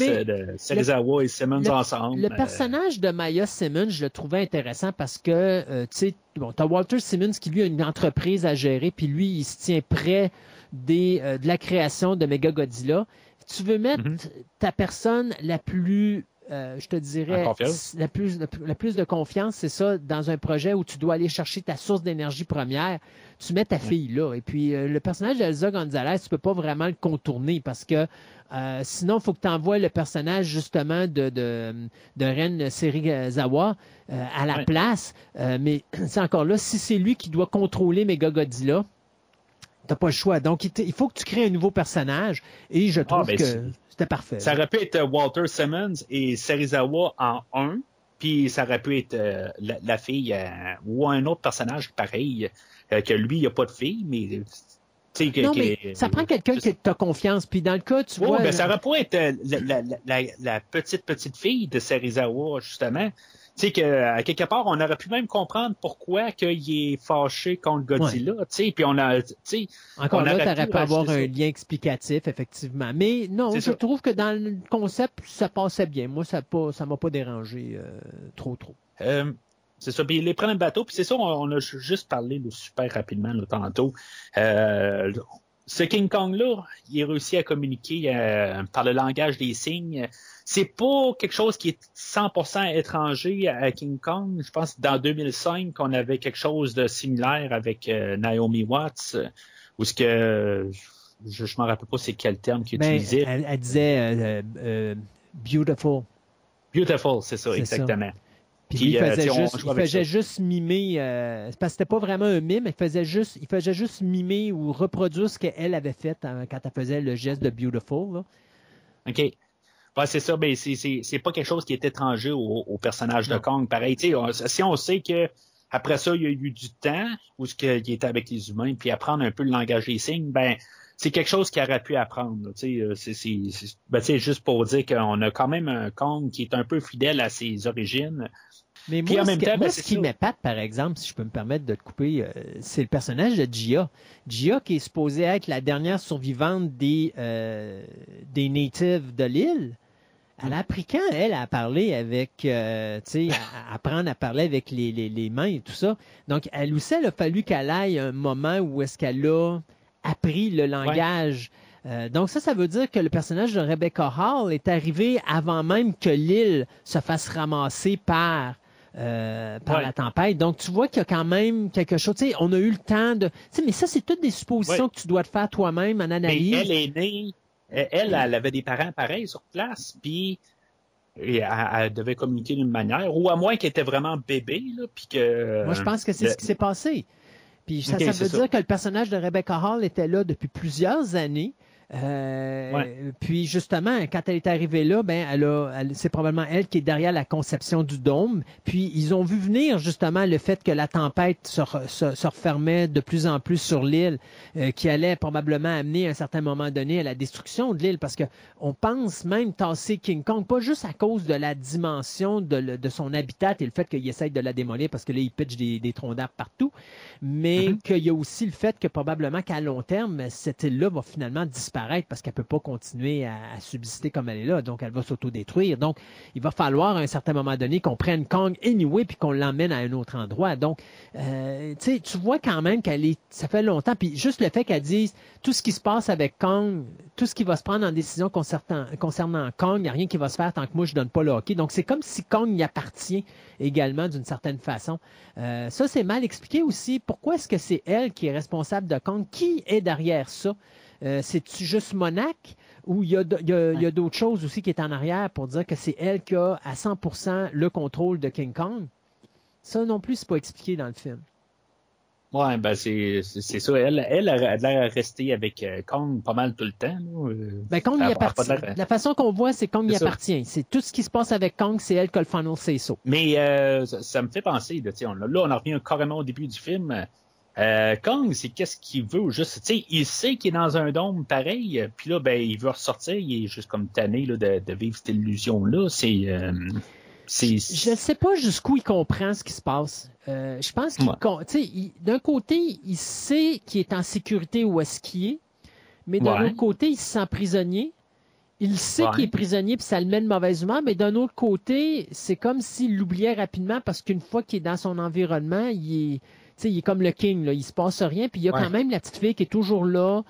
Speaker 1: Serizawa et Simmons
Speaker 4: le-
Speaker 1: ensemble.
Speaker 4: Le
Speaker 1: euh,
Speaker 4: personnage de Maya Simmons, je le trouvais intéressant parce que, euh, tu sais, bon, t'as Walter Simmons qui, lui, a une entreprise à gérer, puis lui, il se tient près des, euh, de la création de Mega Godzilla. Tu veux mettre
Speaker 1: Mhm.
Speaker 4: ta personne la plus, euh, je te dirais, la plus, la, de confiance, c'est ça, dans un projet où tu dois aller chercher ta source d'énergie première. Tu mets ta fille là. Et puis, euh, le personnage d'Elsa Gonzalez, tu peux pas vraiment le contourner parce que euh, sinon, il faut que tu envoies le personnage justement de, de, de Ren Serizawa à la place. Mais c'est encore là, si c'est lui qui doit contrôler Mega Godzilla, t'as pas le choix. Donc, il, faut que tu crées un nouveau personnage. Et je trouve
Speaker 1: ben,
Speaker 4: que c'était parfait.
Speaker 1: Ça aurait pu être Walter Simmons et Serizawa en un, puis ça aurait pu être euh, la, la fille euh, ou un autre personnage pareil, euh, que lui, il n'y a pas de fille, mais... que-
Speaker 4: non,
Speaker 1: que-
Speaker 4: mais ça prend quelqu'un qui t'a confiance. Puis dans le cas, tu
Speaker 1: Ouais,
Speaker 4: vois.
Speaker 1: ben, ça aurait pu être euh, la- la petite petite fille de Serizawa, justement. Tu sais, que, à quelque part, on aurait pu même comprendre pourquoi qu'il est fâché contre Godzilla, tu sais, puis on a, tu sais,
Speaker 4: Encore
Speaker 1: on
Speaker 4: là,
Speaker 1: pu
Speaker 4: avoir un lien explicatif, effectivement. Mais non, je
Speaker 1: ça.
Speaker 4: trouve que dans le concept, ça passait bien. Moi, ça ne ça m'a pas dérangé euh, trop, trop.
Speaker 1: Euh, c'est ça. Puis les problèmes de bateau, puis c'est ça, on, on a ju- juste parlé là, super rapidement là, tantôt. Euh, ce King Kong-là, il a réussi à communiquer euh, par le langage des signes. C'est pas quelque chose qui est 100% étranger à King Kong. Je pense que dans 2005, on avait quelque chose de similaire avec euh, Naomi Watts, euh, où ce que je, je m'en rappelle pas c'est quel terme qu'il
Speaker 4: Ben,
Speaker 1: utilisait.
Speaker 4: elle, elle disait euh, euh, beautiful.
Speaker 1: Beautiful, c'est ça,
Speaker 4: ça. Puis, il
Speaker 1: euh,
Speaker 4: faisait, juste, il faisait juste mimer. euh, parce que c'était pas vraiment un mime, il faisait juste, il faisait juste mimer ou reproduire ce qu'elle avait fait hein, quand elle faisait le geste de beautiful. là.
Speaker 1: OK. Ouais, c'est ça, ben c'est, c'est, c'est pas quelque chose qui est étranger au, au personnage de
Speaker 4: Non.
Speaker 1: Kong. Pareil, on- si on sait que après ça, il y a eu du temps où il était avec les humains, puis apprendre un peu le langage des signes, ben c'est quelque chose qu'il aurait pu apprendre. euh, c'est, ben, juste pour dire qu'on a quand même un Kong qui est un peu fidèle à ses origines.
Speaker 4: Mais
Speaker 1: Puis
Speaker 4: moi,
Speaker 1: en
Speaker 4: ce
Speaker 1: même
Speaker 4: que-
Speaker 1: temps,
Speaker 4: moi,
Speaker 1: ben,
Speaker 4: ce qui m'épate, par exemple, si je peux me permettre de te couper, euh, c'est le personnage de Gia. Gia qui est supposée être la dernière survivante des, euh, des natives de l'île. Elle a appris quand, elle, à parler avec, euh, tu sais, à, à apprendre à parler avec les, les, les mains et tout ça. Donc, elle aussi, il a fallu qu'elle aille un moment où est-ce qu'elle a appris le langage. Euh, donc ça, ça veut dire que le personnage de Rebecca Hall est arrivé avant même que l'île se fasse ramasser par euh, par
Speaker 1: Ouais.
Speaker 4: la tempête. Donc tu vois qu'il y a quand même quelque chose. Tu sais, on a eu le temps de. Mais ça, c'est toutes des suppositions
Speaker 1: Ouais.
Speaker 4: que tu dois te faire toi-même en
Speaker 1: Mais
Speaker 4: analyse.
Speaker 1: elle est née, elle, avait des parents pareils sur place, puis elle, elle devait communiquer d'une manière, ou à moins qu'elle était vraiment bébé, là, puis que...
Speaker 4: Moi, je pense que c'est
Speaker 1: le-
Speaker 4: ce qui s'est passé. Puis ça, ça veut
Speaker 1: ça.
Speaker 4: dire que le personnage de Rebecca Hall était là depuis plusieurs années. Euh,
Speaker 1: Ouais.
Speaker 4: Puis justement, quand elle est arrivée là, ben, elle a, elle- c'est probablement elle qui est derrière la conception du dôme. Puis ils ont vu venir justement le fait que la tempête se, re- se- se refermait de plus en plus sur l'île, euh, qui allait probablement amener à un certain moment donné à la destruction de l'île, parce que on pense même tasser King Kong, pas juste à cause de la dimension de, le- de son habitat et le fait qu'il essaye de la démolir parce que là, il pitch des, des troncs d'arbres partout, mais
Speaker 1: Mhm.
Speaker 4: qu'il y a aussi le fait que probablement qu'à long terme, cette île-là va finalement disparaître parce qu'elle peut pas continuer à, subsister comme elle est là, donc elle va s'autodétruire. Donc, il va falloir à un certain moment donné qu'on prenne Kong anyway puis qu'on l'emmène à un autre endroit. Donc, euh, tu vois quand même qu'elle est, ça fait longtemps, puis juste le fait qu'elle dise tout ce qui se passe avec Kong, tout ce qui va se prendre en décision concernant, concernant Kong, il n'y a rien qui va se faire tant que moi je donne pas le hockey. Donc, c'est comme si Kong y appartient également d'une certaine façon. Euh, ça, c'est mal expliqué aussi. Pourquoi est-ce que c'est elle qui est responsable de Kong? Qui est derrière ça? Euh, C'est-tu juste Monac ou il y a, d- il y a- il y a d'autres choses aussi qui est en arrière pour dire que c'est elle qui a à 100% le contrôle de King Kong? Ça non plus, c'est pas expliqué dans le film.
Speaker 1: Ouais, ben c'est c'est c'est ça. Elle, elle a l'air rester avec euh, Kong pas mal tout le temps. Là. euh.
Speaker 4: Ben, Kong y appartient. La façon qu'on voit, c'est Kong y
Speaker 1: C'est ça.
Speaker 4: appartient. C'est tout ce qui se passe avec Kong, c'est elle qui a le final say so.
Speaker 1: Mais euh, ça, ça me fait penser, là, on, là, on en revient carrément au début du film. Euh, Kong, c'est qu'est-ce qu'il veut juste? Tu sais, il sait qu'il est dans un dôme pareil, puis là, ben, il veut ressortir, il est juste comme tanné là, de, de vivre cette illusion-là. C'est. euh, c'est.
Speaker 4: Je ne sais pas jusqu'où il comprend ce qui se passe. Euh, je pense qu'il,
Speaker 1: Ouais.
Speaker 4: d'un côté, il sait qu'il est en sécurité où est-ce qu'il est, mais d'un
Speaker 1: Ouais.
Speaker 4: autre côté, il se sent prisonnier. Il sait
Speaker 1: Ouais.
Speaker 4: qu'il est prisonnier puis ça le met de mauvaise humeur, mais d'un autre côté, c'est comme s'il l'oubliait rapidement parce qu'une fois qu'il est dans son environnement, il est, sais, il est comme le king, là, il se passe rien, puis il y a
Speaker 1: Ouais.
Speaker 4: quand même la petite fille qui est toujours là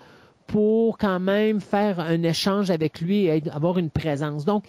Speaker 4: pour quand même faire un échange avec lui et avoir une présence. Donc,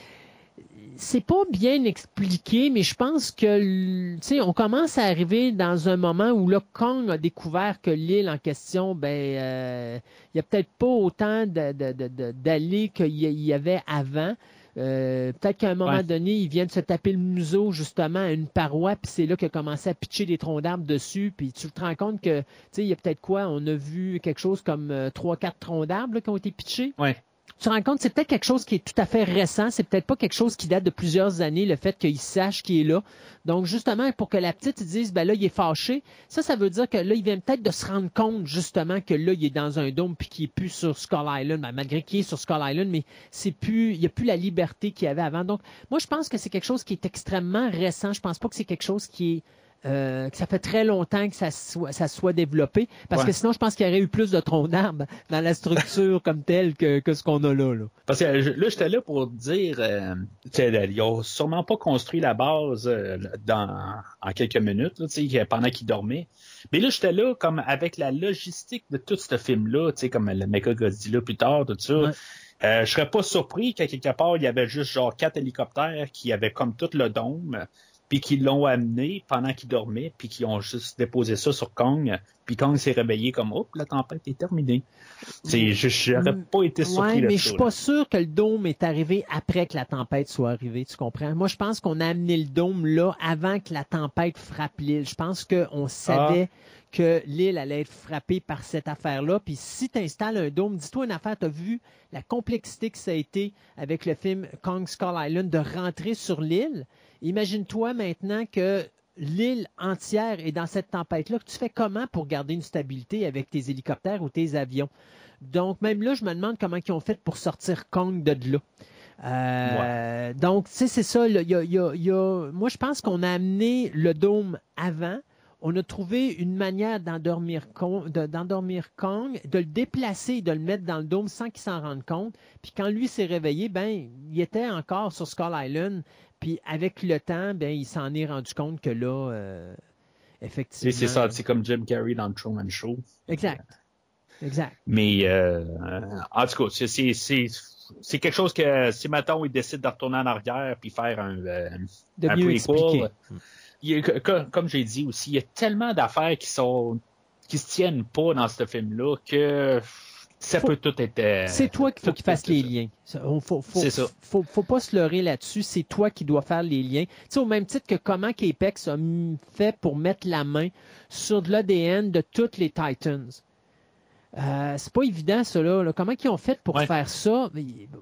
Speaker 4: c'est pas bien expliqué, mais je pense que, tu sais, on commence à arriver dans un moment où là, Kong a découvert que l'île en question, ben, euh, il y a peut-être pas autant d'allées qu'il y y avait avant. Euh, peut-être qu'à un moment
Speaker 1: Ouais.
Speaker 4: donné, il vient de se taper le museau justement à une paroi, puis c'est là qu'il a commencé à pitcher des troncs d'arbres dessus, puis tu te rends compte que, tu sais, il y a peut-être quoi, on a vu quelque chose comme euh, trois, quatre troncs d'arbres qui ont été pitchés
Speaker 1: Ouais.
Speaker 4: Tu te rends compte, c'est peut-être quelque chose qui est tout à fait récent. C'est peut-être pas quelque chose qui date de plusieurs années, le fait qu'il sache qu'il est là. Donc, justement, pour que la petite dise, ben là, il est fâché, ça, ça veut dire que là, il vient peut-être de se rendre compte, justement, que là, il est dans un dôme puis qu'il est plus sur Skull Island, Ben, malgré qu'il est sur Skull Island, mais c'est plus, il n'y a plus la liberté qu'il y avait avant. Donc, moi, je pense que c'est quelque chose qui est extrêmement récent. Je pense pas que c'est quelque chose qui est euh, que ça fait très longtemps que ça soit, ça soit développé, parce
Speaker 1: Ouais.
Speaker 4: que sinon, je pense qu'il y aurait eu plus de troncs d'arbres dans la structure comme telle que, que ce qu'on a là. là.
Speaker 1: Parce que là, j'étais là pour dire, euh, ils ont sûrement pas construit la base euh, dans, en quelques minutes, là, pendant qu'ils dormaient. Mais là, j'étais là comme avec la logistique de tout ce film-là, comme le Mecha Godzilla plus tard, tout ça.
Speaker 4: Ouais.
Speaker 1: Euh, je serais pas surpris qu'à quelque part, il y avait juste genre quatre hélicoptères qui avaient comme tout le dôme, puis qui l'ont amené pendant qu'il dormait, puis qui ont juste déposé ça sur Kong, puis Kong s'est réveillé comme, hop, la tempête est terminée. C'est, je j'aurais
Speaker 4: Mm.
Speaker 1: pas été surpris
Speaker 4: Ouais, mais je suis
Speaker 1: là.
Speaker 4: pas sûr que le dôme est arrivé après que la tempête soit arrivée, tu comprends? Moi, je pense qu'on a amené le dôme là avant que la tempête frappe l'île. Je pense qu'on savait que l'île allait être frappée par cette affaire-là. Puis si tu installes un dôme, dis-toi une affaire, tu as vu la complexité que ça a été avec le film Kong Skull Island de rentrer sur l'île? Imagine-toi maintenant que l'île entière est dans cette tempête-là. Tu fais comment pour garder une stabilité avec tes hélicoptères ou tes avions? Donc, même là, je me demande comment ils ont fait pour sortir Kong de là. Euh, Donc, tu sais, c'est ça. là, il y a- il y a- il y a- Moi, je pense qu'on a amené le dôme avant. On a trouvé une manière d'endormir Kong, de- d'endormir Kong, de le déplacer et de le mettre dans le dôme sans qu'il s'en rende compte. Puis quand lui s'est réveillé, ben, il était encore sur Skull Island. Puis avec le temps, ben, il s'en est rendu compte que là, euh, effectivement.
Speaker 1: C'est c'est ça, c'est comme Jim Carrey dans le Truman Show.
Speaker 4: Exact. Exact.
Speaker 1: Mais euh, en tout cas, c'est- quelque chose que si maintenant il décide de retourner en arrière puis faire un, euh,
Speaker 4: De
Speaker 1: un
Speaker 4: mieux
Speaker 1: prequel, il que- comme j'ai dit aussi, il y a tellement d'affaires qui sont qui se tiennent pas dans ce film-là que ça
Speaker 4: Faut-
Speaker 1: peut tout être. euh,
Speaker 4: C'est toi qu'il faut qu'il fasse les liens. Faut, faut,
Speaker 1: C'est ça.
Speaker 4: Faut, faut pas se leurrer là-dessus. C'est toi qui dois faire les liens. Tu sais, au même titre que comment qu'Apex a fait pour mettre la main sur de l'ADN de toutes les Titans. Euh, c'est pas évident, là. là. Comment ils ont fait pour
Speaker 1: Ouais.
Speaker 4: faire ça?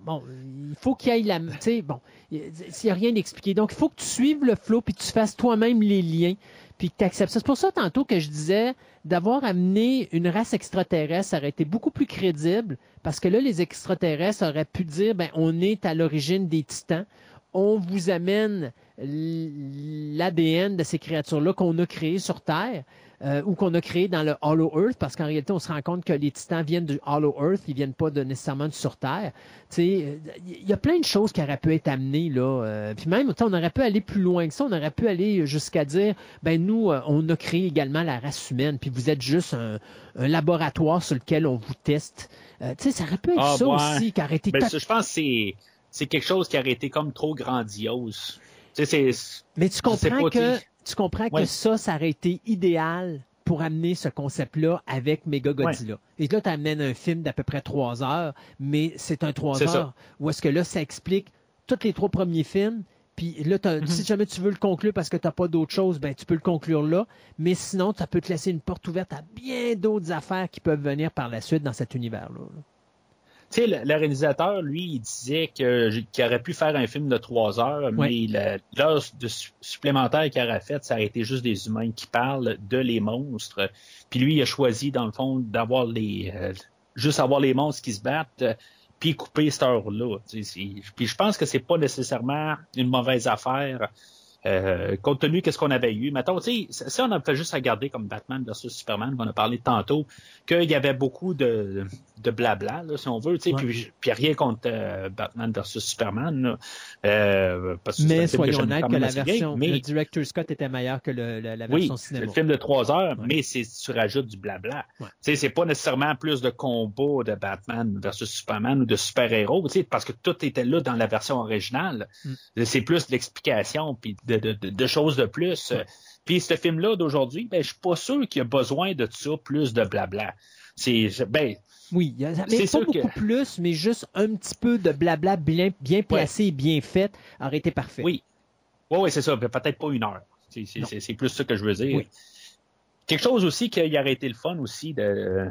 Speaker 4: Bon, il faut qu'il y ait la... Tu sais, bon, il n'y a rien d'expliqué. Donc, il faut que tu suives le flow puis tu fasses toi-même les liens puis que tu acceptes. C'est pour ça, tantôt, que je disais d'avoir amené une race extraterrestre, aurait été beaucoup plus crédible parce que là, les extraterrestres auraient pu dire, ben, on est à l'origine des titans. On vous amène l'ADN de ces créatures-là qu'on a créées sur Terre euh, ou qu'on a créé dans le Hollow Earth, parce qu'en réalité, on se rend compte que les titans viennent du Hollow Earth, ils viennent pas de, nécessairement du sur Terre. Sais, euh, Il y a plein de choses qui auraient pu être amenées. Là, euh, puis même, on aurait pu aller plus loin que ça. On aurait pu aller jusqu'à dire, ben nous, on a créé également la race humaine, puis vous êtes juste un, un laboratoire sur lequel on vous teste. Euh, tu sais, ça aurait pu être
Speaker 1: Ah,
Speaker 4: ça
Speaker 1: ouais.
Speaker 4: aussi, qui aurait été
Speaker 1: Ben, ça, je pense que c'est, quelque chose qui aurait été comme trop grandiose. Tu sais, c'est.
Speaker 4: Mais tu comprends que
Speaker 1: tu-
Speaker 4: comprends que ça, ça aurait été idéal pour amener ce concept-là avec Mega Godzilla. Et là, tu amènes un film d'à peu près trois heures, mais c'est un trois heures
Speaker 1: ça.
Speaker 4: où est-ce que là, ça explique tous les trois premiers films. Puis là,
Speaker 1: Mhm.
Speaker 4: si jamais tu veux le conclure parce que tu n'as pas d'autre chose, ben tu peux le conclure là. Mais sinon, ça peut te laisser une porte ouverte à bien d'autres affaires qui peuvent venir par la suite dans cet univers-là. là.
Speaker 1: Tu sais, le, le réalisateur, lui, il disait qu'il aurait pu faire un film de trois heures, mais l'heure supplémentaire qu'il aurait faite, ça aurait été juste des humains qui parlent de les monstres. Puis lui, il a choisi, dans le fond, d'avoir les. euh, juste avoir les monstres qui se battent, euh, puis couper cette heure-là. Puis je pense que c'est pas nécessairement une mauvaise affaire. Euh, compte tenu de ce qu'on avait eu. Mettons, tu sais, ça, on a fait juste regarder comme Batman versus Superman, qu'on a parlé tantôt, qu'il y avait beaucoup de, de blabla, là, si on veut, tu sais,
Speaker 4: Ouais.
Speaker 1: puis, puis rien contre euh, Batman versus Superman, là, euh, parce que
Speaker 4: Mais soyons honnêtes que la version,
Speaker 1: bien,
Speaker 4: le
Speaker 1: mais
Speaker 4: director Scott était meilleur que le- le- la
Speaker 1: oui,
Speaker 4: version
Speaker 1: c'est
Speaker 4: cinéma.
Speaker 1: le film de trois heures,
Speaker 4: Ouais.
Speaker 1: mais c'est tu rajoutes du blabla.
Speaker 4: Ouais.
Speaker 1: Tu sais, c'est pas nécessairement plus de combats de Batman versus Superman ou de super-héros, tu sais, parce que tout était là dans la version originale.
Speaker 4: Mm.
Speaker 1: C'est plus de l'explication puis de, de, de, de choses de plus.
Speaker 4: Ouais.
Speaker 1: Puis ce film-là d'aujourd'hui, ben, je suis pas sûr qu'il y a besoin de ça, plus de blabla. C'est, ben,
Speaker 4: Oui, mais pas
Speaker 1: sûr
Speaker 4: beaucoup
Speaker 1: que-
Speaker 4: plus, mais juste un petit peu de blabla bien, bien placé et bien fait aurait été parfait.
Speaker 1: Oui. Oui, oui, c'est ça. Peut-être pas une heure. C'est- plus ça que je veux dire.
Speaker 4: Oui.
Speaker 1: Quelque chose aussi qui aurait été le fun aussi de,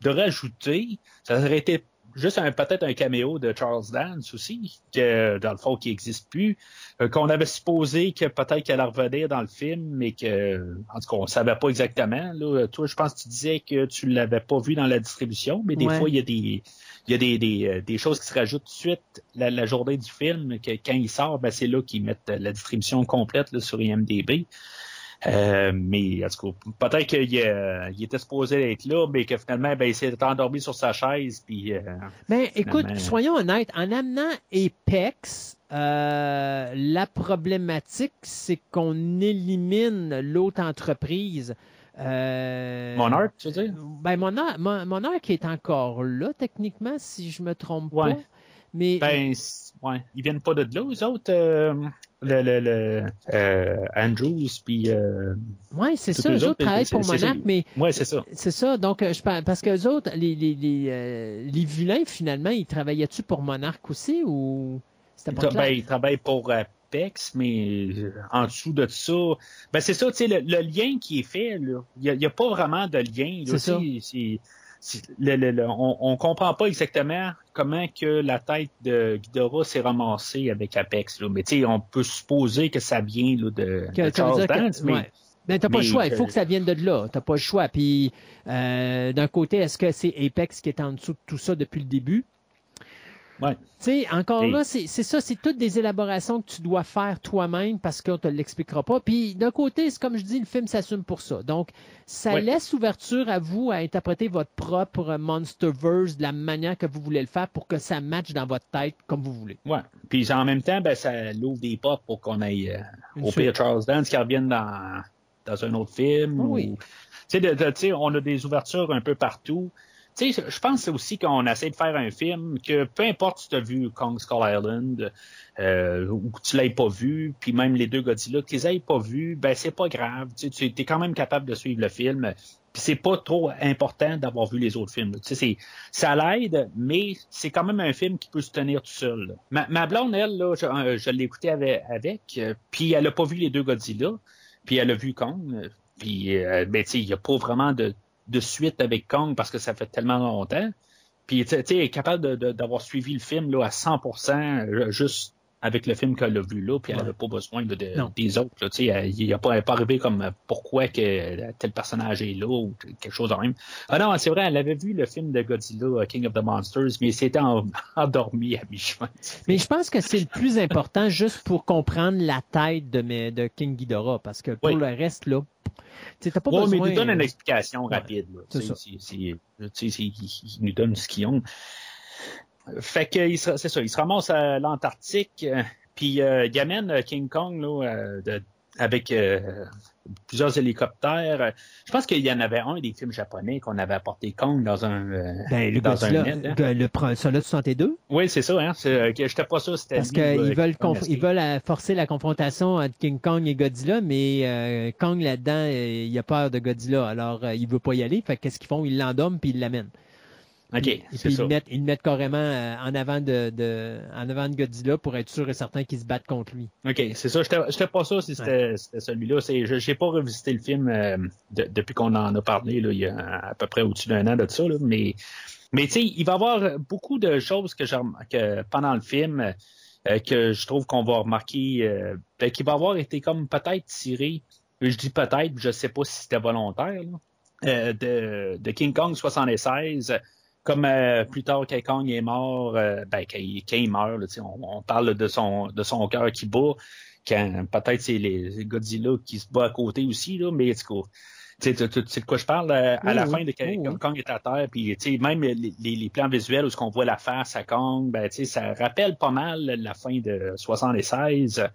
Speaker 1: de rajouter, ça aurait été juste un- peut-être un caméo de Charles Dance aussi, que dans le fond qui n'existe plus, euh, qu'on avait supposé que peut-être qu'elle revenir dans le film, mais que en tout cas on savait pas exactement. Là, toi, je pense que tu disais que tu l'avais pas vu dans la distribution, mais des
Speaker 4: Ouais.
Speaker 1: fois il y a des il y a des, des, euh, des choses qui se rajoutent tout de suite la, la journée du film, que quand il sort, ben, c'est là qu'ils mettent la distribution complète là, sur IMDB. Euh, mais en tout cas, peut-être qu'il euh, était supposé être là, mais que finalement, ben, il s'est endormi sur sa chaise. Puis, euh,
Speaker 4: Ben, écoute, soyons honnêtes, en amenant Apex, euh, la problématique, c'est qu'on élimine l'autre entreprise. Euh,
Speaker 1: Monarch, tu veux dire?
Speaker 4: Ben, Monarch, Mon- Monarch est encore là, techniquement, si je me trompe
Speaker 1: Ouais.
Speaker 4: pas. Mais
Speaker 1: Ben, ouais, ils viennent pas de là, eux autres. Euh, le, le, le euh, Andrews, puis euh,
Speaker 4: ouais, c'est ça,
Speaker 1: les
Speaker 4: eux autres travaillent pour. Monarch, mais
Speaker 1: ouais, c'est ça.
Speaker 4: C'est ça. Donc, euh, je pense, parce que les autres, les, les, les, euh, les vilains, finalement, ils travaillaient-tu pour Monarch aussi ou c'était
Speaker 1: Ils,
Speaker 4: pas clair?
Speaker 1: ben, ils travaillent pour Apex, mais euh, en dessous de ça, ben c'est ça, tu sais, le, le lien qui est fait, là, il n'y a, pas vraiment de lien. là,
Speaker 4: C'est ça.
Speaker 1: Le- le- le- on, on comprend pas exactement comment que la tête de Ghidorah s'est ramassée avec Apex. Là. Mais tu sais, on peut supposer que ça vient là, de,
Speaker 4: Que-
Speaker 1: de Charles
Speaker 4: que-
Speaker 1: mais
Speaker 4: ouais. T'as pas le choix. Il faut que ça vienne de là. T'as pas le choix. Puis, euh, d'un côté, est-ce que c'est Apex qui est en dessous de tout ça depuis le début?
Speaker 1: Ouais.
Speaker 4: Tu sais, encore
Speaker 1: Et-
Speaker 4: là, c'est ça, c'est toutes des élaborations que tu dois faire toi-même parce qu'on te l'expliquera pas. Puis, d'un côté, c'est comme je dis, le film s'assume pour ça. Donc, ça
Speaker 1: Ouais.
Speaker 4: laisse ouverture à vous à interpréter votre propre Monsterverse de la manière que vous voulez le faire pour que ça matche dans votre tête comme vous voulez.
Speaker 1: Ouais. Puis en même temps, ben, ça l'ouvre des portes pour qu'on aille euh, au pire Charles Dance qui revienne dans, dans un autre film.
Speaker 4: Ah
Speaker 1: ou-
Speaker 4: oui.
Speaker 1: Tu sais, de- de- tu sais, on a des ouvertures un peu partout. Tu sais, je pense aussi qu'on essaie de faire un film que peu importe si tu as vu Kong Skull Island euh, ou que tu l'aies pas vu, puis même les deux Godzilla, les aies pas vus, ben c'est pas grave. Tu sais, es quand même capable de suivre le film. Puis c'est pas trop important d'avoir vu les autres films. Tu sais, ça l'aide, mais c'est quand même un film qui peut se tenir tout seul. Ma, ma blonde, elle, là, je, euh, l'ai écouté avec, puis elle a pas vu les deux Godzilla, puis elle a vu Kong. Puis, euh, ben, tu sais, il n'y a pas vraiment de, de suite avec Kong parce que ça fait tellement longtemps. Puis, tu sais, est capable d'avoir suivi le film là, à 100%, euh, juste avec le film qu'elle a vu là, puis elle n'avait pas besoin de, des autres. là, elle- Il n'y a pas, pas arrivé comme euh, pourquoi que tel personnage est là ou quelque chose de même. Ah non, c'est vrai, elle avait vu le film de Godzilla, euh, King of the Monsters, mais c'était en- endormi à mi-chemin.
Speaker 4: Mais je pense que c'est le plus important juste pour comprendre la tête de, mes, de King Ghidorah, parce que pour
Speaker 1: Oui.
Speaker 4: le reste, là, tu pas
Speaker 1: Ouais, mais
Speaker 4: besoin...
Speaker 1: il nous donne une explication rapide. là. ils nous donnent ce qu'ils ont. Fait que il se- c'est ça, il se ramasse à l'Antarctique, euh, puis euh, il amène euh, King Kong là, de- avec euh, plusieurs hélicoptères. Je pense qu'il y en avait un des films japonais qu'on avait apporté Kong dans un
Speaker 4: Ben, le
Speaker 1: dans
Speaker 4: Godzilla,
Speaker 1: un net, hein.
Speaker 4: le, le, celui de 62,
Speaker 1: Oui, c'est ça, hein. J'étais pas sûr c'était
Speaker 4: parce qu'ils veulent, ils veulent forcer la confrontation entre King Kong et Godzilla, mais euh, Kong, là-dedans, il a peur de Godzilla, alors il veut pas y aller, fait que qu'est-ce qu'ils font? Ils l'endorment puis ils l'amènent.
Speaker 1: OK,
Speaker 4: Et puis ils le mettent, ils le mettent carrément euh, en avant de, de, en avant de Godzilla pour être sûr et certain qu'ils se battent contre lui.
Speaker 1: OK, c'est ça. J'étais j'étais pas sûr si c'était celui-là. Je- J'ai pas revisité le film euh, de- depuis qu'on en a parlé là, il y a à peu près au-dessus d'un an de ça. Là, mais mais tu sais, il va y avoir beaucoup de choses que, que pendant le film euh, que je trouve qu'on va remarquer euh, ben, qui va avoir été comme peut-être tiré. Je dis peut-être, je sais pas si c'était volontaire. là, de, de King Kong 76. Comme euh, plus tard, quand Kong est mort, euh, ben, quand, il, quand il meurt, là, on, on parle de son, de son cœur qui bat, quand peut-être c'est les Godzilla qui se bat à côté aussi, là, mais tu sais, de quoi je parle euh, à
Speaker 4: Oui,
Speaker 1: la
Speaker 4: oui.
Speaker 1: fin de quand
Speaker 4: Oui,
Speaker 1: Kong est à terre, puis même les, les- plans visuels où ce qu'on voit la face à Kong, ben, ça rappelle pas mal la fin de 76.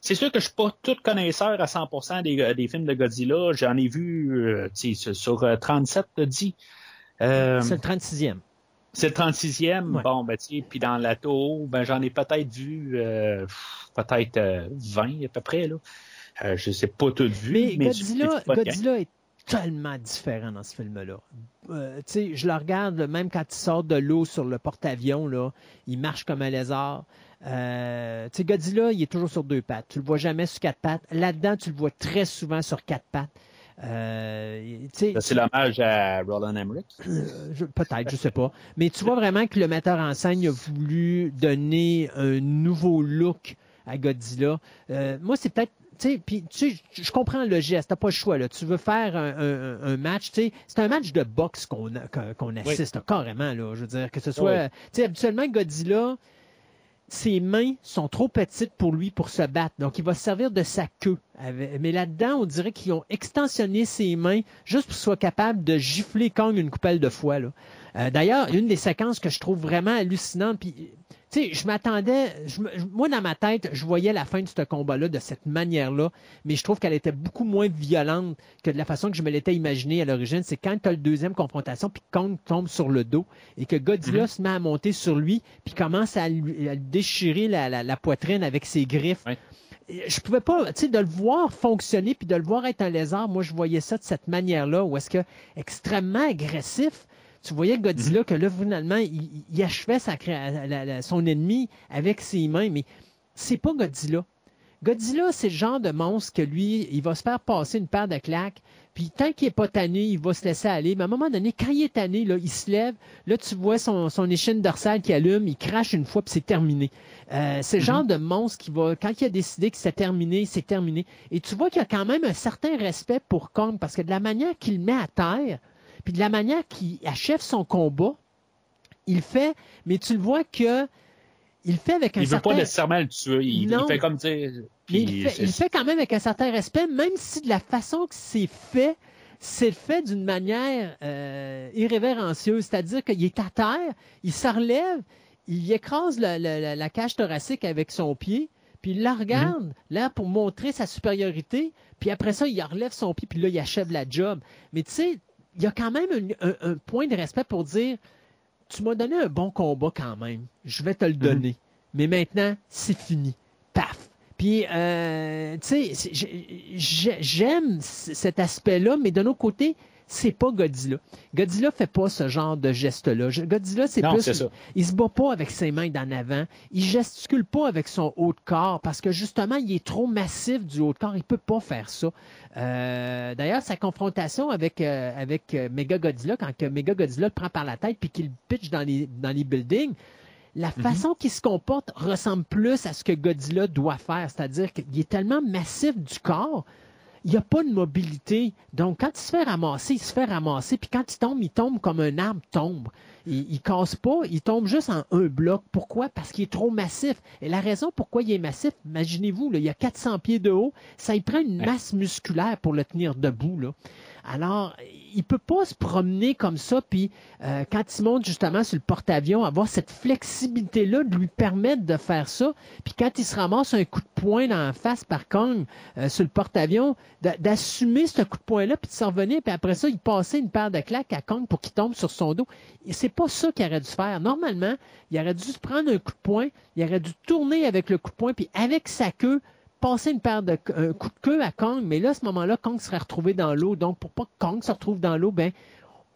Speaker 1: C'est sûr que je suis pas tout connaisseur à 100% des, des films de Godzilla. J'en ai vu euh, sur, sur, euh, 37 dit. Euh,
Speaker 4: C'est le 36e.
Speaker 1: c'est le 36e.
Speaker 4: Ouais.
Speaker 1: Bon, ben, tu sais, puis dans la Toho, ben, j'en ai peut-être vu, euh, peut-être euh, 20 à peu près, là. Euh, je sais pas tout vu,
Speaker 4: Mais,
Speaker 1: mais,
Speaker 4: Godzilla, est tellement différent dans ce film-là. Euh, tu sais, je le regarde, même quand il sort de l'eau sur le porte-avions, là, il marche comme un lézard. Euh, tu sais, Godzilla, il est toujours sur deux pattes. Tu le vois jamais sur quatre pattes. Là-dedans, tu le vois très souvent sur quatre pattes. Euh,
Speaker 1: C'est l'hommage à Roland Emmerich.
Speaker 4: euh, je- peut-être, je sais pas. Mais tu vois vraiment que le metteur en scène a voulu donner un nouveau look à Godzilla. Euh, moi, c'est peut-être. Tu sais, puis tu je comprends le geste, t'as pas le choix. Là. Tu veux faire un, un- un match, tu sais, c'est un match de boxe qu'on assiste là, carrément. Là, je veux dire, que ce soit.
Speaker 1: Oui.
Speaker 4: Tu sais, habituellement, Godzilla, ses mains sont trop petites pour lui pour se battre. Donc, il va se servir de sa queue. Mais là-dedans, on dirait qu'ils ont extensionné ses mains juste pour qu'il soit capable de gifler Kong une coupelle de fois. Euh, D'ailleurs, une des séquences que je trouve vraiment hallucinante, puis, tu sais, je m'attendais, moi, dans ma tête, je voyais la fin de ce combat-là de cette manière-là, mais je trouve qu'elle était beaucoup moins violente que de la façon que je me l'étais imaginé à l'origine. C'est quand tu as le deuxième confrontation, puis Kong tombe sur le dos, et que Godzilla se met à monter sur lui, puis commence à lui, à lui déchirer la, la- la poitrine avec ses griffes. Je pouvais pas, tu sais, de le voir fonctionner, puis de le voir être un lézard, moi, je voyais ça de cette manière-là, où est-ce que extrêmement agressif, tu voyais Godzilla que là, finalement, il, il achevait sa créa- la- la- son ennemi avec ses mains, mais c'est pas Godzilla. Godzilla, c'est le genre de monstre que lui, il va se faire passer une paire de claques, puis tant qu'il est pas tanné, il va se laisser aller. Mais à un moment donné, quand il est tanné, là, il se lève, là, tu vois son, son échine dorsale qui allume, il crache une fois, puis c'est terminé. Euh, c'est le genre de monstre qui va, quand il a décidé que c'est terminé, c'est terminé. Et tu vois qu'il y a quand même un certain respect pour Kong, parce que de la manière qu'il met à terre, puis de la manière qu'il achève son combat, il fait, mais tu le vois que il le fait avec un
Speaker 1: Il veut
Speaker 4: certain...
Speaker 1: pas nécessairement le tuer. Il, il fait comme, tu sais.
Speaker 4: Mais
Speaker 1: puis
Speaker 4: il, fait, il fait quand même avec un certain respect, même si de la façon que c'est fait, c'est fait d'une manière euh, irrévérencieuse. C'est-à-dire qu'il est à terre, il se relève, il écrase la, la- la- la cage thoracique avec son pied, puis il la regarde,
Speaker 1: Mhm.
Speaker 4: là, pour montrer sa supériorité, puis après ça, il relève son pied, puis là, il achève la job. Mais tu sais, il y a quand même un, un- un point de respect pour dire tu m'as donné un bon combat quand même. Je vais te le donner. Mais maintenant, c'est fini. Paf. Puis, euh, tu sais, j'aime cet aspect-là, mais d'un autre côté, c'est pas Godzilla. Godzilla fait pas ce genre de geste-là. Godzilla, c'est plus. Il se bat pas avec ses mains d'en avant. Il gesticule pas avec son haut de corps parce que justement, il est trop massif du haut de corps. Il peut pas faire ça. Euh, D'ailleurs, sa confrontation avec, euh, avec euh, Mega Godzilla, quand que Mega Godzilla le prend par la tête puis qu'il pitch dans les, dans les buildings, la façon qu'il se comporte ressemble plus à ce que Godzilla doit faire. C'est-à-dire qu'il est tellement massif du corps il n'y a pas de mobilité. Donc, quand il se fait ramasser, il se fait ramasser. Puis quand il tombe, il tombe comme un arbre tombe. Il, il casse pas, il tombe juste en un bloc. Pourquoi? Parce qu'il est trop massif. Et la raison pourquoi il est massif, imaginez-vous, là, il y a 400 pieds de haut, ça y prend une masse musculaire pour le tenir debout. Là. Alors, il peut pas se promener comme ça, puis euh, quand il monte justement sur le porte-avions, avoir cette flexibilité-là de lui permettre de faire ça. Puis quand il se ramasse un coup de poing dans la face par Kong euh, sur le porte-avions, d'a- d'assumer ce coup de poing-là, puis de s'en revenir, puis après ça, il passait une paire de claques à Kong pour qu'il tombe sur son dos. Et c'est pas ça qu'il aurait dû faire. Normalement, il aurait dû se prendre un coup de poing, il aurait dû tourner avec le coup de poing, puis avec sa queue, passer une paire de un coup de queue à Kong, mais là, à ce moment-là, Kong serait retrouvé dans l'eau. Donc, pour pas que Kong se retrouve dans l'eau, ben,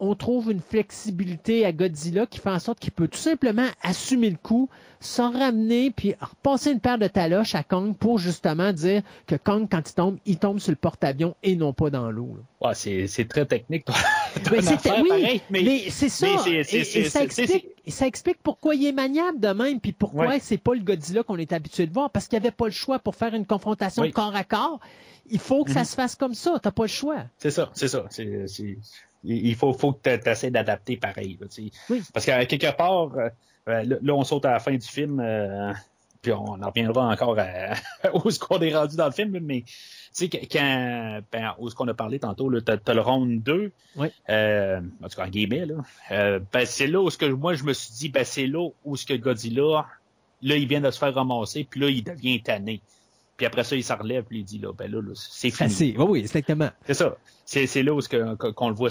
Speaker 4: on trouve une flexibilité à Godzilla qui fait en sorte qu'il peut tout simplement assumer le coup, s'en ramener, puis repasser une paire de taloches à Kong pour justement dire que Kong, quand il tombe, il tombe sur le porte-avions et non pas dans l'eau.
Speaker 1: Ouais, c'est très technique. ton
Speaker 4: Mais c'est-
Speaker 1: affaire,
Speaker 4: oui,
Speaker 1: pareil,
Speaker 4: mais, c'est ça.
Speaker 1: mais
Speaker 4: et, ça, explique, et ça explique pourquoi il est maniable de même, puis pourquoi
Speaker 1: Ouais.
Speaker 4: c'est pas le Godzilla qu'on est habitué de voir, parce qu'il n'y avait pas le choix pour faire une confrontation
Speaker 1: Oui.
Speaker 4: corps à corps. Il faut que ça
Speaker 1: Mhm.
Speaker 4: se fasse comme ça. T'as pas le choix.
Speaker 1: C'est ça, c'est ça. C'est, c'est- il faut, faut que tu essaies d'adapter pareil. là.
Speaker 4: Oui.
Speaker 1: Parce qu'à quelque part, euh, euh, là, on saute à la fin du film, euh, puis on en reviendra encore à, où est-ce qu'on est rendu dans le film, mais tu sais, quand, ben, où est-ce qu'on a parlé tantôt, là, t'as, t'as le round 2,
Speaker 4: Oui.
Speaker 1: euh, en tout cas en guillemets, là, euh, ben, c'est là où ce que moi je me suis dit, ben, c'est là où ce que Godzilla, là, il vient de se faire ramasser, puis là, il devient tanné. Puis après ça, il s'en relève, puis il dit, là, ben là, là, c'est fini.
Speaker 4: Assez. Oui, oui, exactement.
Speaker 1: C'est ça. C'est, là où qu'on le voit.